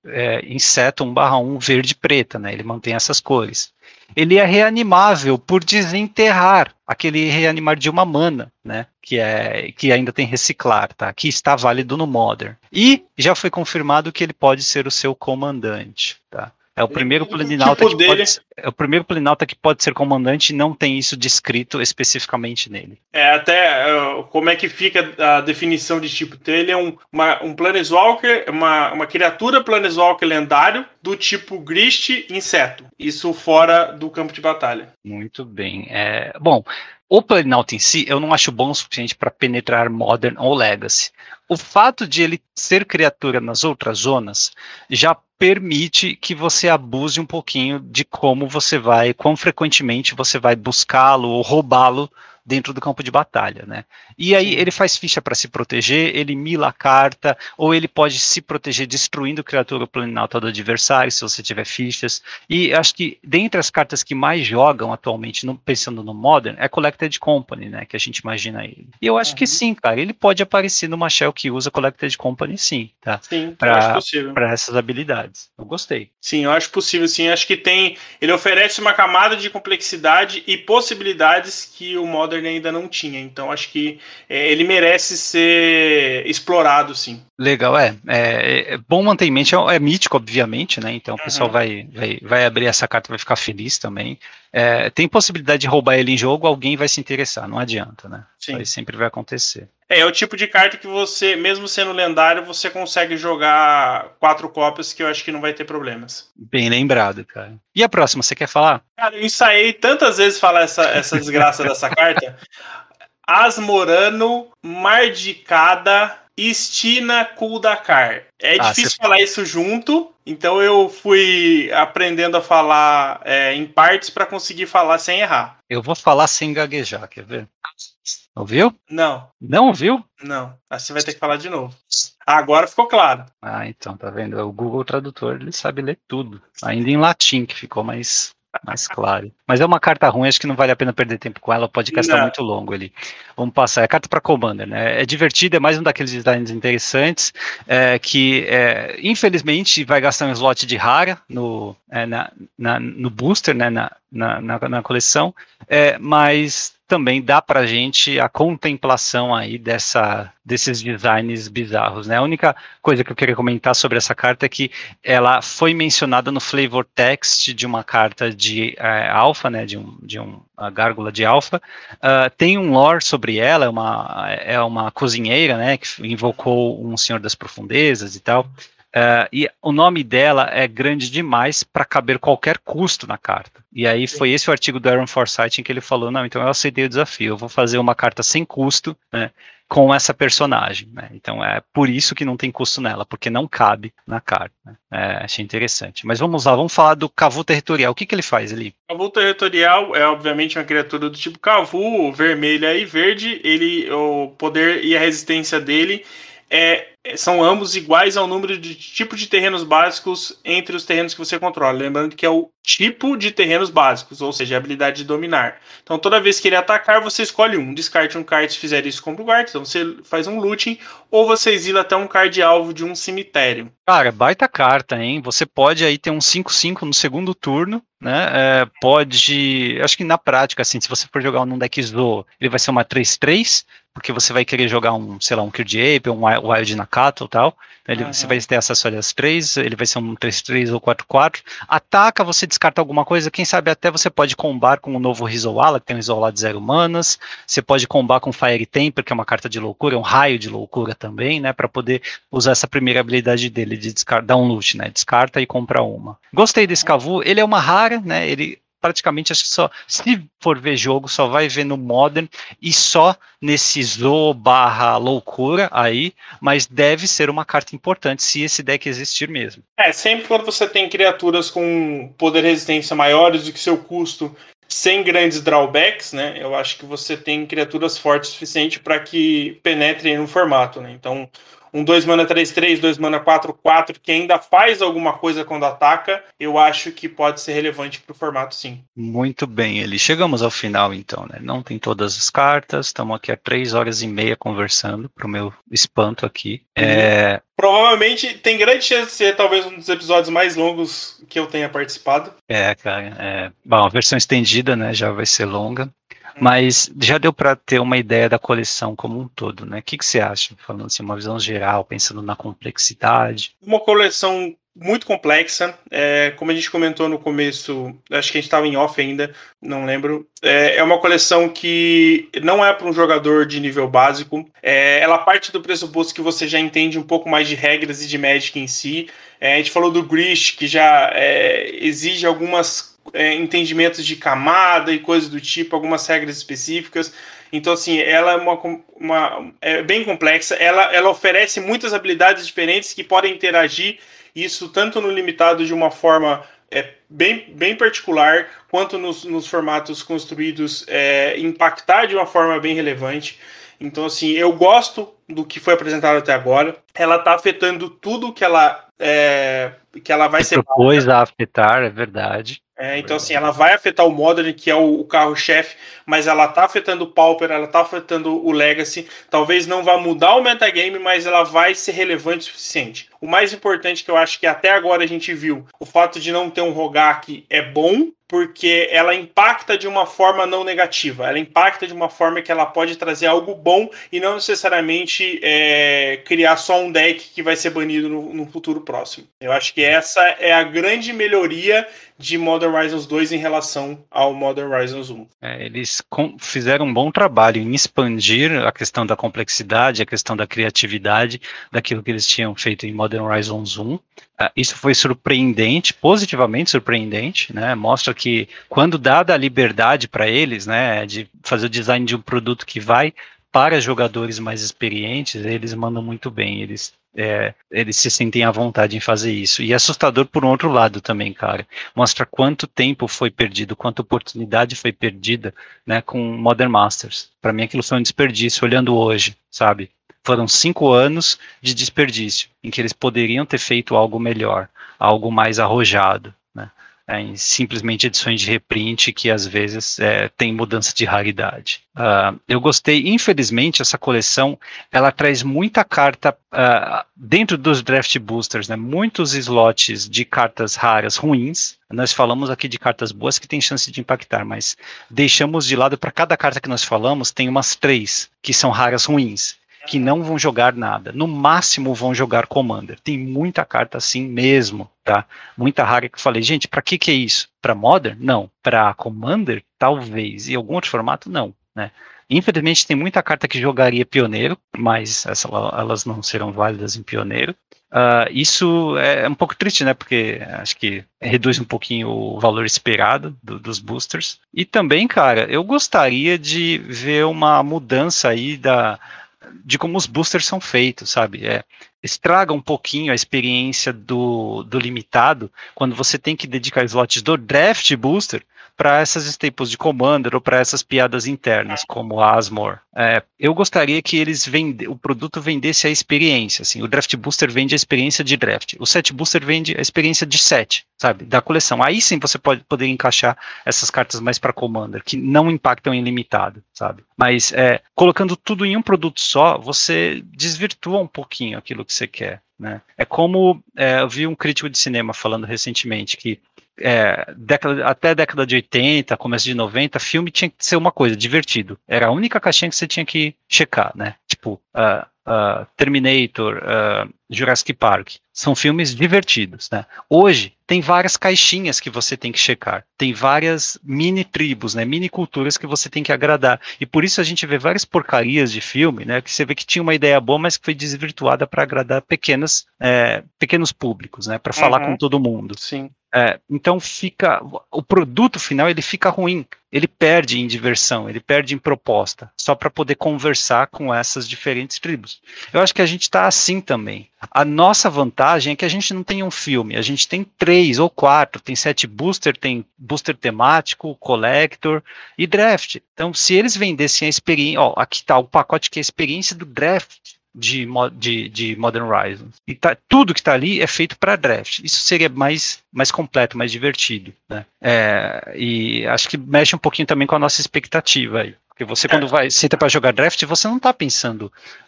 é, inseto 1 barra 1 verde preta, né? Ele mantém essas cores. Ele é reanimável por desenterrar aquele reanimar de uma mana, né? Que, é, que ainda tem reciclar, tá? Que está válido no Modern. E já foi confirmado que ele pode ser o seu comandante, tá? É o primeiro o planinauta tipo que pode ser, é o primeiro planinauta que pode ser comandante e não tem isso descrito especificamente nele. É, até é, como é que fica a definição de tipo. Então, ele é um, uma, um Planeswalker, uma, uma criatura Planeswalker lendário do tipo Grist inseto. Isso fora do campo de batalha. Muito bem. É, bom, o Planinauta em si eu não acho bom o suficiente para penetrar Modern ou Legacy. O fato de ele ser criatura nas outras zonas já permite que você abuse um pouquinho de como você vai, quão frequentemente você vai buscá-lo ou roubá-lo dentro do campo de batalha, né? E aí ele faz ficha para se proteger, ele mila a carta, ou ele pode se proteger destruindo criatura planinauta do adversário, se você tiver fichas. E acho que dentre as cartas que mais jogam atualmente, no- pensando no Modern, é Collected Company, né? Que a gente imagina ele. E eu acho que Uhum. sim, cara, ele pode aparecer numa shell que usa Collected Company, sim, tá? Sim, Pra- eu acho possível. Para essas habilidades. Eu gostei. Sim, eu acho possível, sim. Acho que tem. Ele oferece uma camada de complexidade e possibilidades que o Modern ainda não tinha. Então acho que ele merece ser explorado, sim. Legal, é. É, é bom manter em mente, é, é mítico, obviamente, né? Então o pessoal Uhum. vai, vai, vai abrir essa carta, vai ficar feliz também. É, tem possibilidade de roubar ele em jogo, alguém vai se interessar, não adianta, né? Isso Sim. aí sempre vai acontecer. É, é o tipo de carta que você, mesmo sendo lendário, você consegue jogar quatro cópias que eu acho que não vai ter problemas. Bem lembrado, cara. E a próxima, você quer falar? Cara, eu ensaiei tantas vezes falar essa, essa desgraça dessa carta. Asmorano, Mardicada, Estina Kuldakar. É Ah, difícil cê- falar isso junto, então eu fui aprendendo a falar é, em partes para conseguir falar sem errar. Eu vou falar sem gaguejar, quer ver? Ouviu? Não, Não ouviu? não. Assim vai ter que falar de novo. Agora ficou claro. Ah, então, tá vendo? O Google Tradutor, ele sabe ler tudo. Ainda em latim, que ficou mais, mais claro. Mas é uma carta ruim, acho que não vale a pena perder tempo com ela, o podcast tá muito longo ali. Vamos passar. É carta para Commander, né? É divertida, é mais um daqueles designs interessantes, é, que é, infelizmente vai gastar um slot de rara no, é, na, na- no booster, né? Na, na, na, na coleção, é, mas também dá pra gente a contemplação aí dessa, desses designs bizarros, né? A única coisa que eu queria comentar sobre essa carta é que ela foi mencionada no flavor text de uma carta de é, alfa, né? De um, de um a gárgula de alfa. Ah, tem um lore sobre ela, é uma, é uma cozinheira, né? Que invocou um senhor das profundezas e tal. Ah, e o nome dela é grande demais para caber qualquer custo na carta. E aí foi esse o artigo do Aaron Forsyth em que ele falou: não, então eu aceitei o desafio, eu vou fazer uma carta sem custo, né? Com essa personagem, né? Então é por isso que não tem custo nela, porque não cabe na carta. né? É, achei interessante. Mas vamos lá, vamos falar do Cavu Territorial. O que, que ele faz ali? Cavu territorial é obviamente uma criatura do tipo Cavu, vermelha e verde. Ele, o poder e a resistência dele é, são ambos iguais ao número de tipo de terrenos básicos entre os terrenos que você controla. Lembrando que é o tipo de terrenos básicos, ou seja, a habilidade de dominar. Então toda vez que ele atacar, você escolhe um. Descarte um card se fizer isso com o guard. Então você faz um looting, ou você exila até um card alvo de um cemitério. Cara, baita carta, hein? Você pode aí ter um 5-5 no segundo turno, né? É, pode. Acho que na prática, assim, se você for jogar num deck Zo, ele vai ser uma 3-3, porque você vai querer jogar um, sei lá, um Kird Ape, um Wi- Wild Nakato ou tal. Ele, Uhum. Você vai ter acesso às três, ele vai ser um 3-3 ou 4-4. Ataca, você descarta alguma coisa, quem sabe até você pode combar com o novo Rizowala, que tem um Rizowala de zero manas. Você pode combar com Fire Temper, que é uma carta de loucura, um raio de loucura também, né? Para poder usar essa primeira habilidade dele de descartar, dar um loot, né? Descarta e compra uma. Gostei desse Cavu, ele é uma rara, né? Ele praticamente acho que só, se for ver jogo, só vai ver no Modern e só nesse Zo barra loucura aí, mas deve ser uma carta importante se esse deck existir mesmo. É, sempre quando você tem criaturas com poder e resistência maiores do que seu custo sem grandes drawbacks, né? Eu acho que você tem criaturas fortes o suficiente para que penetrem no formato, né? Então, um 2 mana 3-3, 2 mana 4-4, que ainda faz alguma coisa quando ataca, eu acho que pode ser relevante para o formato sim. Muito bem, ele. Chegamos ao final então, né? Não tem todas as cartas, estamos aqui há 3 horas e meia conversando, para o meu espanto aqui. Uhum. É... Provavelmente tem grande chance de ser talvez um dos episódios mais longos que eu tenha participado. É, cara. É... Bom, a versão estendida, né, já vai ser longa. Mas já deu para ter uma ideia da coleção como um todo, né? O que, que você acha, falando assim, uma visão geral, pensando na complexidade? Uma coleção muito complexa. É, como a gente comentou no começo, acho que a gente estava em off ainda, não lembro. É, é uma coleção que não é para um jogador de nível básico. É, ela parte do pressuposto que você já entende um pouco mais de regras e de Magic em si. É, a gente falou do Grish, que já é, exige algumas é, entendimentos de camada e coisas do tipo, algumas regras específicas. Então, assim, ela é, uma, uma, é bem complexa. Ela, ela oferece muitas habilidades diferentes que podem interagir, isso tanto no limitado de uma forma é, bem, bem particular, quanto nos, nos formatos construídos é, impactar de uma forma bem relevante. Então, assim, eu gosto do que foi apresentado até agora. Ela está afetando tudo que ela é, que ela vai ser. Propôs a afetar, é verdade. É, então, assim, ela vai afetar o Modern, que é o, o carro-chefe, mas ela tá afetando o Pauper, ela tá afetando o Legacy. Talvez não vá mudar o metagame, mas ela vai ser relevante o suficiente. O mais importante que eu acho que até agora a gente viu, o fato de não ter um Rogak é bom, porque ela impacta de uma forma não negativa. Ela impacta de uma forma que ela pode trazer algo bom e não necessariamente é, criar só um deck que vai ser banido no, no, futuro próximo. Eu acho que essa é a grande melhoria de Modern Horizons 2 em relação ao Modern Horizons 1. É, eles fizeram um bom trabalho em expandir a questão da complexidade, a questão da criatividade daquilo que eles tinham feito em Modern Horizons 1. Uh, ah, isso foi surpreendente, positivamente surpreendente, né? Mostra que quando dada a liberdade para eles, né, de fazer o design de um produto que vai para jogadores mais experientes, eles mandam muito bem. Eles é, eles se sentem à vontade em fazer isso. E é assustador por um outro lado também, cara. Mostra quanto tempo foi perdido, quanta oportunidade foi perdida né, com Modern Masters. Para mim, aquilo foi um desperdício, olhando hoje, sabe? Foram cinco anos de desperdício, em que eles poderiam ter feito algo melhor, algo mais arrojado é, em simplesmente edições de reprint que às vezes é, tem mudança de raridade. Uh, eu gostei, infelizmente, essa coleção ela traz muita carta uh, dentro dos draft boosters, né, muitos slots de cartas raras ruins. Nós falamos aqui de cartas boas que têm chance de impactar, mas deixamos de lado para cada carta que nós falamos tem umas três que são raras ruins que não vão jogar nada. No máximo vão jogar Commander. Tem muita carta assim mesmo, tá? Muita rara que eu falei, gente, para que que é isso? Para Modern? Não. Para Commander? Talvez. E algum outro formato? Não, né? Infelizmente tem muita carta que jogaria Pioneiro, mas essa, elas não serão válidas em Pioneiro. Uh, isso é um pouco triste, né? Porque acho que reduz um pouquinho o valor esperado do, dos boosters. E também, cara, eu gostaria de ver uma mudança aí da, de como os boosters são feitos, sabe? É, estraga um pouquinho a experiência do, do limitado quando você tem que dedicar slots do draft booster para essas staples de Commander ou para essas piadas internas, como Asmore. É, eu gostaria que eles vende, o produto vendesse a experiência. Assim, o Draft Booster vende a experiência de draft. O Set Booster vende a experiência de set, sabe? Da coleção. Aí sim você pode poder encaixar essas cartas mais para Commander, que não impactam em limitado, sabe? Mas é, colocando tudo em um produto só, você desvirtua um pouquinho aquilo que você quer. Né? É como é, eu vi um crítico de cinema falando recentemente que é, década, até a década de 80, começo de 90, filme tinha que ser uma coisa, divertido. Era a única caixinha que você tinha que checar, né? Tipo, uh, uh, Terminator, uh, Jurassic Park. São filmes divertidos, né? Hoje tem várias caixinhas que você tem que checar. Tem várias mini tribos, né? Mini culturas que você tem que agradar. E por isso a gente vê várias porcarias de filme, né? Que você vê que tinha uma ideia boa, mas que foi desvirtuada para agradar pequenas, é, pequenos públicos, né? Para falar uhum. com todo mundo. Sim. É, então fica o produto final ele fica ruim, ele perde em diversão, ele perde em proposta, só para poder conversar com essas diferentes tribos. Eu acho que a gente está assim também. A nossa vantagem é que a gente não tem um filme, a gente tem três ou quatro, tem sete booster, tem booster temático, collector e draft. Então, se eles vendessem a experiência, ó, aqui está o pacote que é a experiência do draft de, de, de Modern Horizons. E tá, tudo que está ali é feito para draft. Isso seria mais, mais completo, mais divertido. Né? É, e acho que mexe um pouquinho também com a nossa expectativa aí. Porque você, quando é. vai, senta para jogar draft, você não está pensando.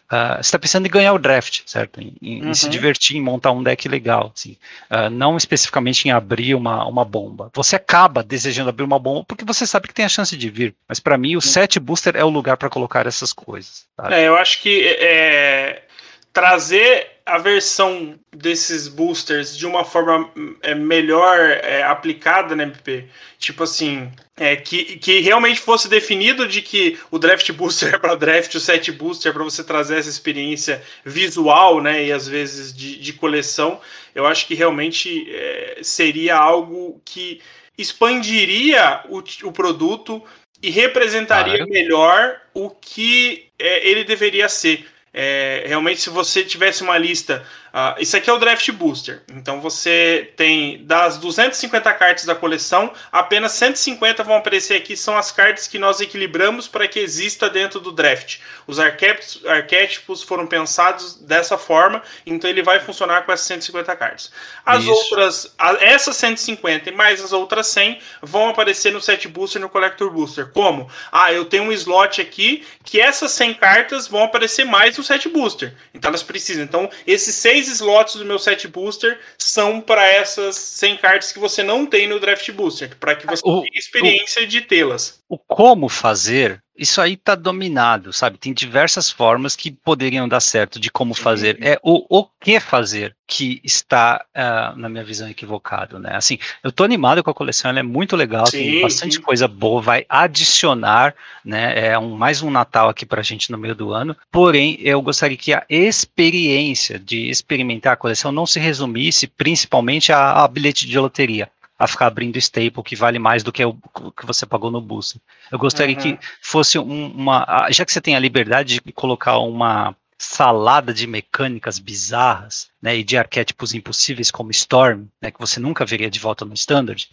Uh, você está pensando em ganhar o draft, certo? Em, em, uhum. se divertir, em montar um deck legal. Assim. Uh, não especificamente em abrir uma, uma bomba. Você acaba desejando abrir uma bomba porque você sabe que tem a chance de vir. Mas para mim, o set booster é o lugar para colocar essas coisas. É, eu acho que é, trazer a versão desses boosters de uma forma é, melhor é, aplicada na MP. Tipo assim, é, que, que realmente fosse definido de que o draft booster é para draft, o set booster é para você trazer essa experiência visual, né? E às vezes de, de coleção. Eu acho que realmente é, seria algo que expandiria o, o produto e representaria claro. melhor o que é, ele deveria ser. É, realmente, se você tivesse uma lista Uh, isso aqui é o Draft Booster. Então você tem das 250 cartas da coleção, apenas 150 vão aparecer aqui. São as cartas que nós equilibramos para que exista dentro do draft. Os arquétipos, arquétipos foram pensados dessa forma, então ele vai funcionar com essas 150 cartas. As Isso. outras, essas 150 e mais as outras 100 vão aparecer no set booster e no collector booster. Como? Ah, eu tenho um slot aqui que essas 100 cartas vão aparecer mais no set booster. Então elas precisam. Então esses seis slots do meu set booster são para essas 100 cartas que você não tem no draft booster, para que você o, tenha experiência o, de tê-las. O como fazer isso aí está dominado, sabe? Tem diversas formas que poderiam dar certo de como fazer. É o, o que fazer que está, uh, na minha visão, equivocado, né? Assim, eu tô animado com a coleção, ela é muito legal, sim, tem bastante sim. coisa boa, vai adicionar, né? É um, mais um Natal aqui pra gente no meio do ano. Porém, eu gostaria que a experiência de experimentar a coleção não se resumisse principalmente a, a bilhete de loteria a ficar abrindo staple que vale mais do que o que você pagou no booster. Eu gostaria uhum. que fosse um, uma. Já que você tem a liberdade de colocar uma salada de mecânicas bizarras né, e de arquétipos impossíveis como Storm, né, que você nunca veria de volta no Standard,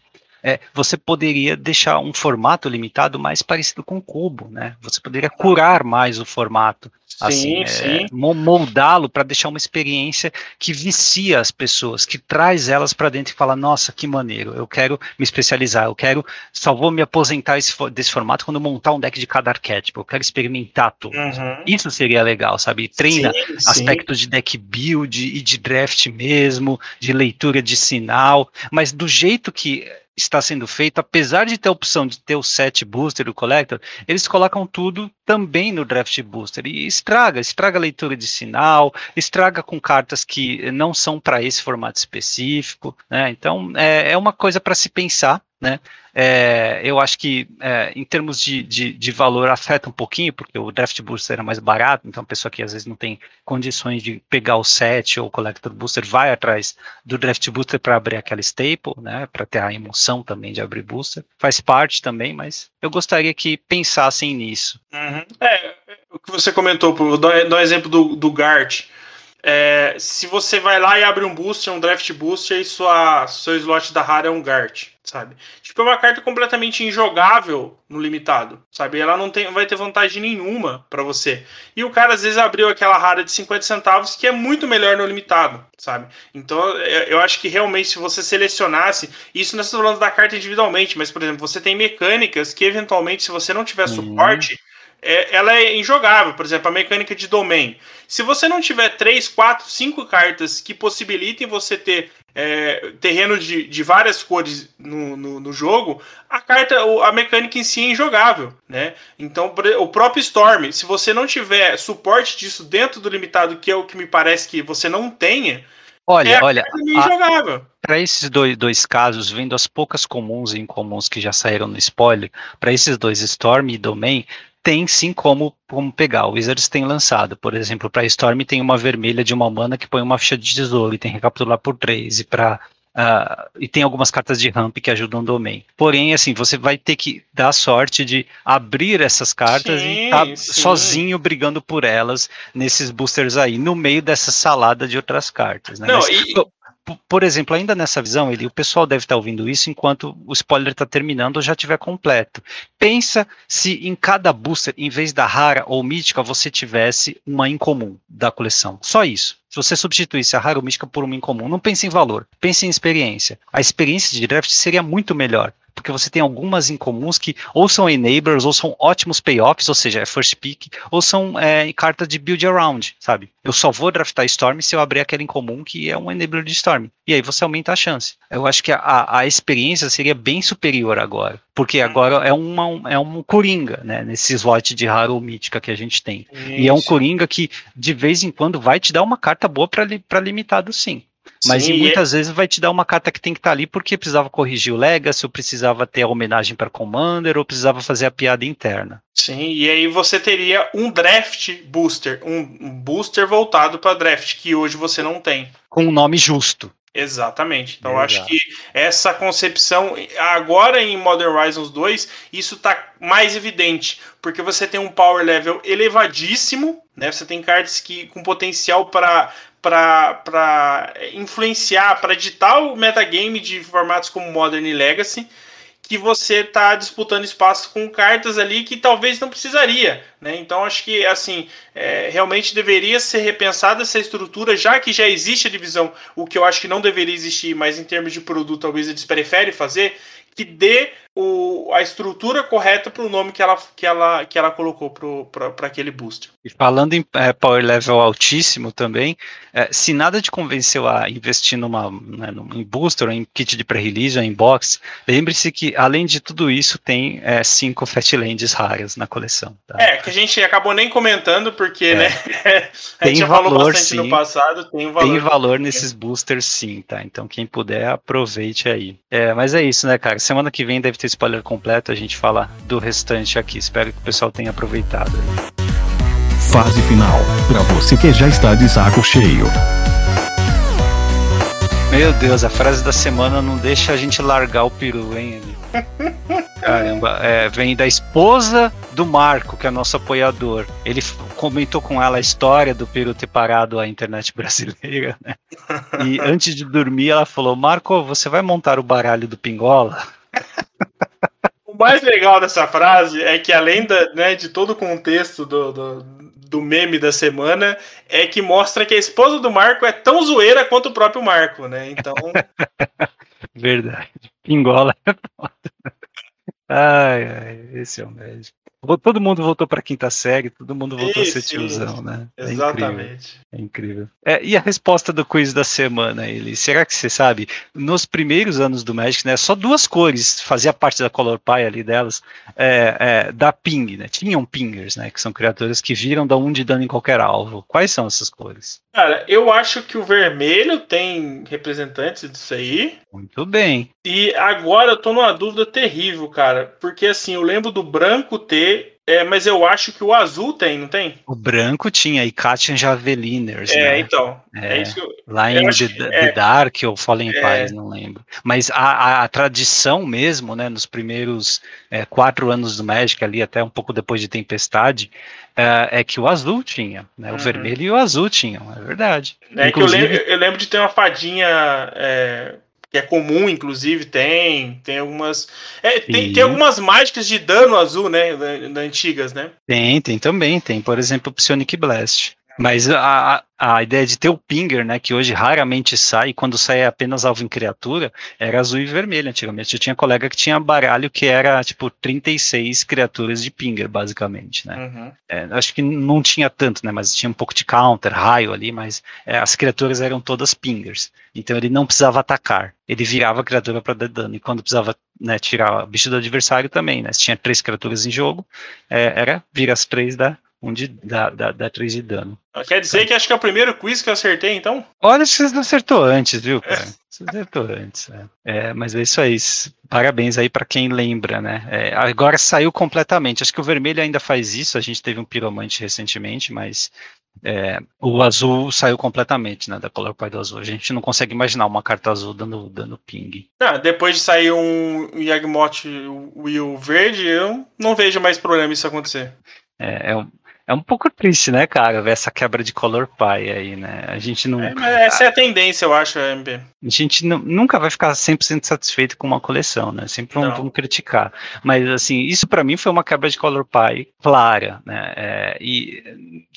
é, você poderia deixar um formato limitado mais parecido com o cubo, né? Você poderia curar mais o formato, assim, é, moldá-lo para deixar uma experiência que vicia as pessoas, que traz elas para dentro e fala, nossa, que maneiro, eu quero me especializar, eu quero, só vou me aposentar esse, desse formato quando montar um deck de cada arquétipo, eu quero experimentar tudo. Uhum. Isso seria legal, sabe? Treina sim, aspectos sim. de deck build e de draft mesmo, de leitura de sinal, mas do jeito que está sendo feito, apesar de ter a opção de ter o set booster e o collector, eles colocam tudo também no draft booster e estraga, estraga a leitura de sinal, estraga com cartas que não são para esse formato específico, né? Então é, é uma coisa para se pensar, né? É, eu acho que é, em termos de, de, de, valor afeta um pouquinho, porque o draft booster é mais barato, então a pessoa que às vezes não tem condições de pegar o set ou o collector booster vai atrás do draft booster para abrir aquela staple, né, para ter a emoção também de abrir booster. Faz parte também, mas eu gostaria que pensassem nisso. Uhum. É, o que você comentou, vou dar um exemplo do, do Gart. É, se você vai lá e abre um booster, um draft booster, e sua, seu slot da rara é um Gart, sabe? Tipo, é uma carta completamente injogável no limitado, sabe? Ela não tem, vai ter vantagem nenhuma para você. E o cara às vezes abriu aquela rara de 50 centavos que é muito melhor no limitado, sabe? Então é, eu acho que realmente se você selecionasse, isso não estou falando da carta individualmente, mas por exemplo, você tem mecânicas que eventualmente, se você não tiver uhum. suporte é, ela é injogável. Por exemplo, a mecânica de domain. Se você não tiver 3, 4, 5 cartas que possibilitem você ter é, terreno de, de várias cores no, no, no, jogo, a carta, a mecânica em si é injogável, né? Então, o próprio Storm, se você não tiver suporte disso dentro do limitado, que é o que me parece que você não tenha, olha, é olha, para esses dois, dois casos, vendo as poucas comuns e incomuns que já saíram no spoiler, para esses dois Storm e Domain, tem sim como, como pegar. O Wizards tem lançado, por exemplo, para Storm tem uma vermelha de uma mana que põe uma ficha de tesouro e tem recapitular por três, e para Uh, e tem algumas cartas de ramp que ajudam o domain. Porém, assim, você vai ter que dar sorte de abrir essas cartas sim, e estar tá sozinho brigando por elas nesses boosters aí, no meio dessa salada de outras cartas. Né? Não, Mas, e, por exemplo, ainda nessa visão, ele, o pessoal deve estar ouvindo isso enquanto o spoiler está terminando ou já estiver completo. Pensa se em cada booster, em vez da rara ou mítica, você tivesse uma incomum da coleção. Só isso. Se você substituísse a rara ou mítica por uma incomum, não pense em valor, pense em experiência. A experiência de draft seria muito melhor porque você tem algumas incomuns que ou são enablers, ou são ótimos payoffs, ou seja, é first pick, ou são é, cartas de build around, sabe? Eu só vou draftar Storm se eu abrir aquela incomum que é um enabler de Storm. E aí você aumenta a chance. Eu acho que a, a experiência seria bem superior agora. Porque uhum. agora é, uma, é um Coringa, né? Nesse slot de raro ou mítica que a gente tem. Isso. E é um Coringa que, de vez em quando, vai te dar uma carta boa para limitado, sim. Mas Sim, muitas é... vezes vai te dar uma carta que tem que estar tá ali porque precisava corrigir o Legacy, ou precisava ter a homenagem para Commander, ou precisava fazer a piada interna. Sim, e aí você teria um draft booster, um booster voltado para draft, que hoje você não tem. Com um nome justo. Exatamente. Então, Exato. acho que essa concepção, agora em Modern Horizons 2, isso está mais evidente, porque você tem um power level elevadíssimo, né? Você tem cartas que com potencial para para influenciar, para editar o metagame de formatos como Modern e Legacy, que você está disputando espaço com cartas ali que talvez não precisaria. Né? Então acho que assim é, realmente deveria ser repensada essa estrutura, já que já existe a divisão, o que eu acho que não deveria existir, mas em termos de produto talvez eles preferem fazer, que dê o, a estrutura correta para o nome que ela, que ela, que ela colocou para aquele booster. E falando em é, power level altíssimo também, é, se nada te convenceu a investir numa, né, em booster, em kit de pré-release, em box, lembre-se que além de tudo isso tem é, cinco Fatlands raras na coleção. Tá? É, que a gente acabou nem comentando porque é. né, a gente tem valor, sim, no passado, tem valor. Tem valor nesses boosters sim, tá? Então quem puder aproveite aí. É, mas é isso, né, cara? Semana que vem deve ter spoiler completo, a gente fala do restante aqui. Espero que o pessoal tenha aproveitado. Fase final, para você que já está de saco cheio. Meu Deus, a frase da semana não deixa a gente largar o peru, hein? Caramba, é, vem da esposa do Marco, que é nosso apoiador. Ele comentou com ela a história do peru ter parado a internet brasileira, né? E antes de dormir, ela falou: Marco, você vai montar o baralho do Pingola? O mais legal dessa frase é que, além da, né, de todo o contexto do, do, do, meme da semana, é que mostra que a esposa do Marco é tão zoeira quanto o próprio Marco, né? Então. Verdade. Pingola. Ai, ai, esse é o médico. Todo mundo voltou para quinta série, todo mundo voltou a ser tiozão, né? É Exatamente. É incrível. É, e a resposta do quiz da semana, ele, será que você sabe? Nos primeiros anos do Magic, né, só duas cores fazia parte da color pie ali delas, é, é, da ping, né? Tinham pingers, né? Que são criaturas que viram da um de dano em qualquer alvo. Quais são essas cores? Cara, eu acho que o vermelho tem representantes disso aí. Muito bem. E agora eu tô numa dúvida terrível, cara. Porque assim, eu lembro do branco ter é, mas eu acho que o azul tem, não tem? O branco tinha, e Katian Javeliners. É, né? então. É, é isso eu, lá em The, The, Dark ou Fallen é, Paz, não lembro. Mas a, a, a, tradição mesmo, né, nos primeiros é, quatro anos do Magic, ali até um pouco depois de Tempestade, é, é que o azul tinha, né? O uhum. vermelho e o azul tinham, é verdade. É Inclusive, que eu lembro, eu lembro de ter uma fadinha é, que é comum, inclusive, tem. Tem algumas. É, tem, tem, algumas mágicas de dano azul, né? Da, da, antigas, né? Tem, tem também. Tem, por exemplo, o Psionic Blast. Mas a, a ideia de ter o Pinger, né, que hoje raramente sai, quando sai é apenas alvo em criatura, era azul e vermelho antigamente. Eu tinha colega que tinha baralho que era, tipo, 36 criaturas de Pinger, basicamente, né. Uhum. É, acho que não tinha tanto, né, mas tinha um pouco de counter, raio ali, mas é, as criaturas eram todas Pingers. Então ele não precisava atacar, ele virava a criatura para dar dano, e quando precisava né, tirar o bicho do adversário também, né, se tinha três criaturas em jogo, é, era vira as três da, um de, da, da, da 3 de dano. Quer dizer que acho que é o primeiro quiz que eu acertei, então? Olha, você acertou antes, viu, cara? Você acertou antes. É. é. mas é isso aí. Parabéns aí para quem lembra, né? É, agora saiu completamente. Acho que o vermelho ainda faz isso. A gente teve um piromante recentemente, mas É, o azul saiu completamente, né, da Color Pie do azul. A gente não consegue imaginar uma carta azul dando, dando ping. Ah, depois de sair um Yagmoth Will verde, eu não vejo mais problema isso acontecer. É, é, um, é um pouco triste, né, cara, ver essa quebra de color pie aí, né? A gente não. É, essa é a tendência, eu acho, MB. A gente nunca vai ficar 100% satisfeito com uma coleção, né? Sempre vamos, criticar. Mas, assim, isso para mim foi uma quebra de color pie clara, né? É, e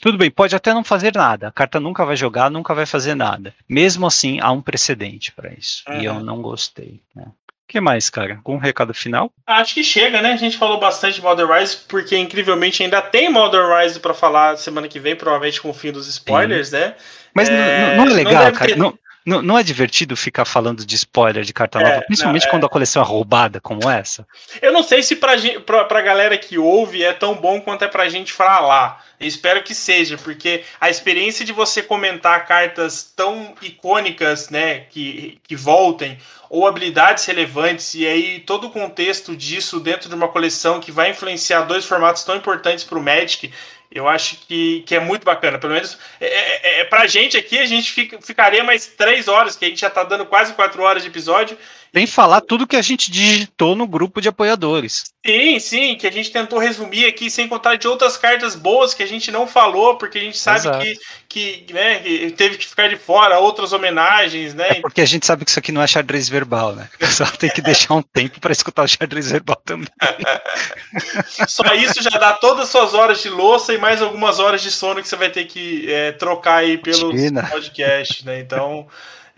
tudo bem, pode até não fazer nada. A carta nunca vai jogar, nunca vai fazer nada. Mesmo assim, há um precedente para isso. Uhum. E eu não gostei, né? Que mais, cara? Com um recado final? Acho que chega, né? A gente falou bastante de Modern Rise, porque incrivelmente ainda tem Modern Rise para falar semana que vem, provavelmente com o fim dos spoilers, Sim. né? Mas é... não, não, é legal, não cara. Ter... Não, não, não, é divertido ficar falando de spoiler de carta nova, é, principalmente não, é... quando a coleção é roubada como essa? Eu não sei se pra, pra, pra galera que ouve é tão bom quanto é pra gente falar. Eu espero que seja, porque a experiência de você comentar cartas tão icônicas, né, que, que voltem, ou habilidades relevantes, e aí todo o contexto disso dentro de uma coleção que vai influenciar dois formatos tão importantes para o Magic, eu acho que, que é muito bacana. Pelo menos é, é, é, pra gente aqui, a gente fica, ficaria mais três horas, que a gente já tá dando quase quatro horas de episódio. Sem falar tudo que a gente digitou no grupo de apoiadores. Sim, sim, que a gente tentou resumir aqui, sem contar de outras cartas boas que a gente não falou, porque a gente sabe que, que, né, que teve que ficar de fora, outras homenagens, né? É porque a gente sabe que isso aqui não é xadrez verbal, né? O pessoal tem que deixar um tempo para escutar o xadrez verbal também. Só isso já dá todas as suas horas de louça e mais algumas horas de sono que você vai ter que é, trocar aí pelo podcast, né? Então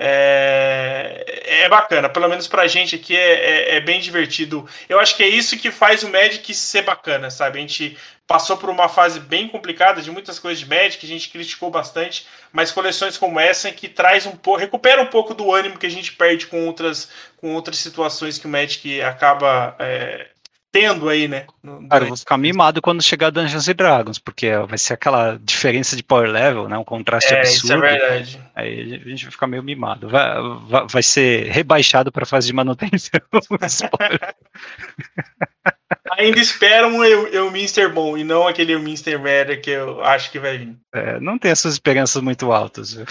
é, é bacana, pelo menos pra gente aqui é, é, é, bem divertido. Eu acho que é isso que faz o Magic ser bacana, sabe? A gente passou por uma fase bem complicada de muitas coisas de Magic, a gente criticou bastante, mas coleções como essa que traz um pouco, recupera um pouco do ânimo que a gente perde com outras, com outras situações que o Magic acaba é, tendo aí, né? No, Cara, eu vou ficar mimado quando chegar Dungeons and Dragons, porque vai ser aquela diferença de power level, né? Um contraste é, absurdo. Isso é verdade. Aí a gente vai ficar meio mimado. Vai, vai, vai ser rebaixado para fase de manutenção. Ainda espero um Elminster bom e não aquele Elminster merda que eu acho que vai vir. É, não tem essas esperanças muito altas. Viu?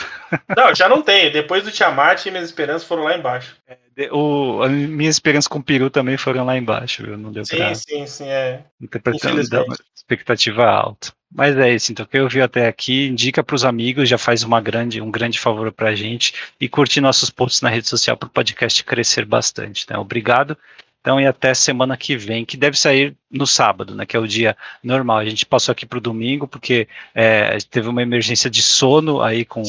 Não, já não tenho. Depois do Tiamat, minhas esperanças foram lá embaixo. É, o, a minha esperança com o Peru também foram lá embaixo, viu? Não deu sim, pra... Sim, sim, é. Interpretando uma expectativa alta. Mas é isso, então, o que eu vi até aqui, indica para os amigos, já faz uma grande, um grande favor para a gente e curte nossos posts na rede social para o podcast crescer bastante. Né? Obrigado. Então, e até semana que vem, que deve sair no sábado, né, que é o dia normal. A gente passou aqui para o domingo porque é, teve uma emergência de sono aí com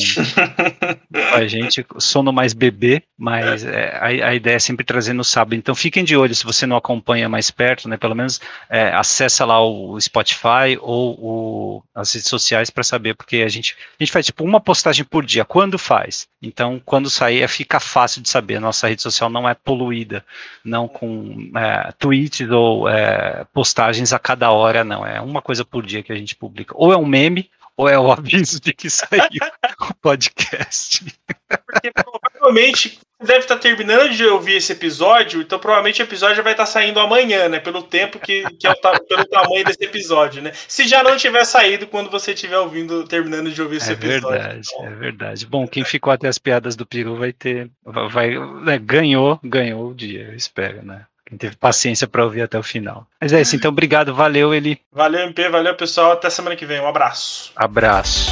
a gente, sono mais bebê, mas é, a, a, ideia é sempre trazer no sábado. Então fiquem de olho se você não acompanha mais perto, né, pelo menos é, acessa lá o Spotify ou o, as redes sociais para saber, porque a gente, a gente faz tipo uma postagem por dia. Quando faz? Então, quando sair, fica fácil de saber. Nossa rede social não é poluída, não com é, tweets ou é, postagens a cada hora, não. É uma coisa por dia que a gente publica. Ou é um meme, ou é o aviso de que saiu o podcast. Porque provavelmente deve estar terminando de ouvir esse episódio, então provavelmente o episódio já vai estar saindo amanhã, né? Pelo tempo que, que é o, pelo tamanho desse episódio, né? Se já não tiver saído quando você estiver ouvindo, terminando de ouvir esse é episódio. Verdade, então... É verdade, Bom, quem ficou até as piadas do Peru vai ter. Vai, né, ganhou, ganhou o dia, eu espero, né? Quem teve paciência para ouvir até o final. Mas é isso, então obrigado, valeu, ele. Valeu, MP, valeu, pessoal. Até semana que vem. Um abraço. Abraço.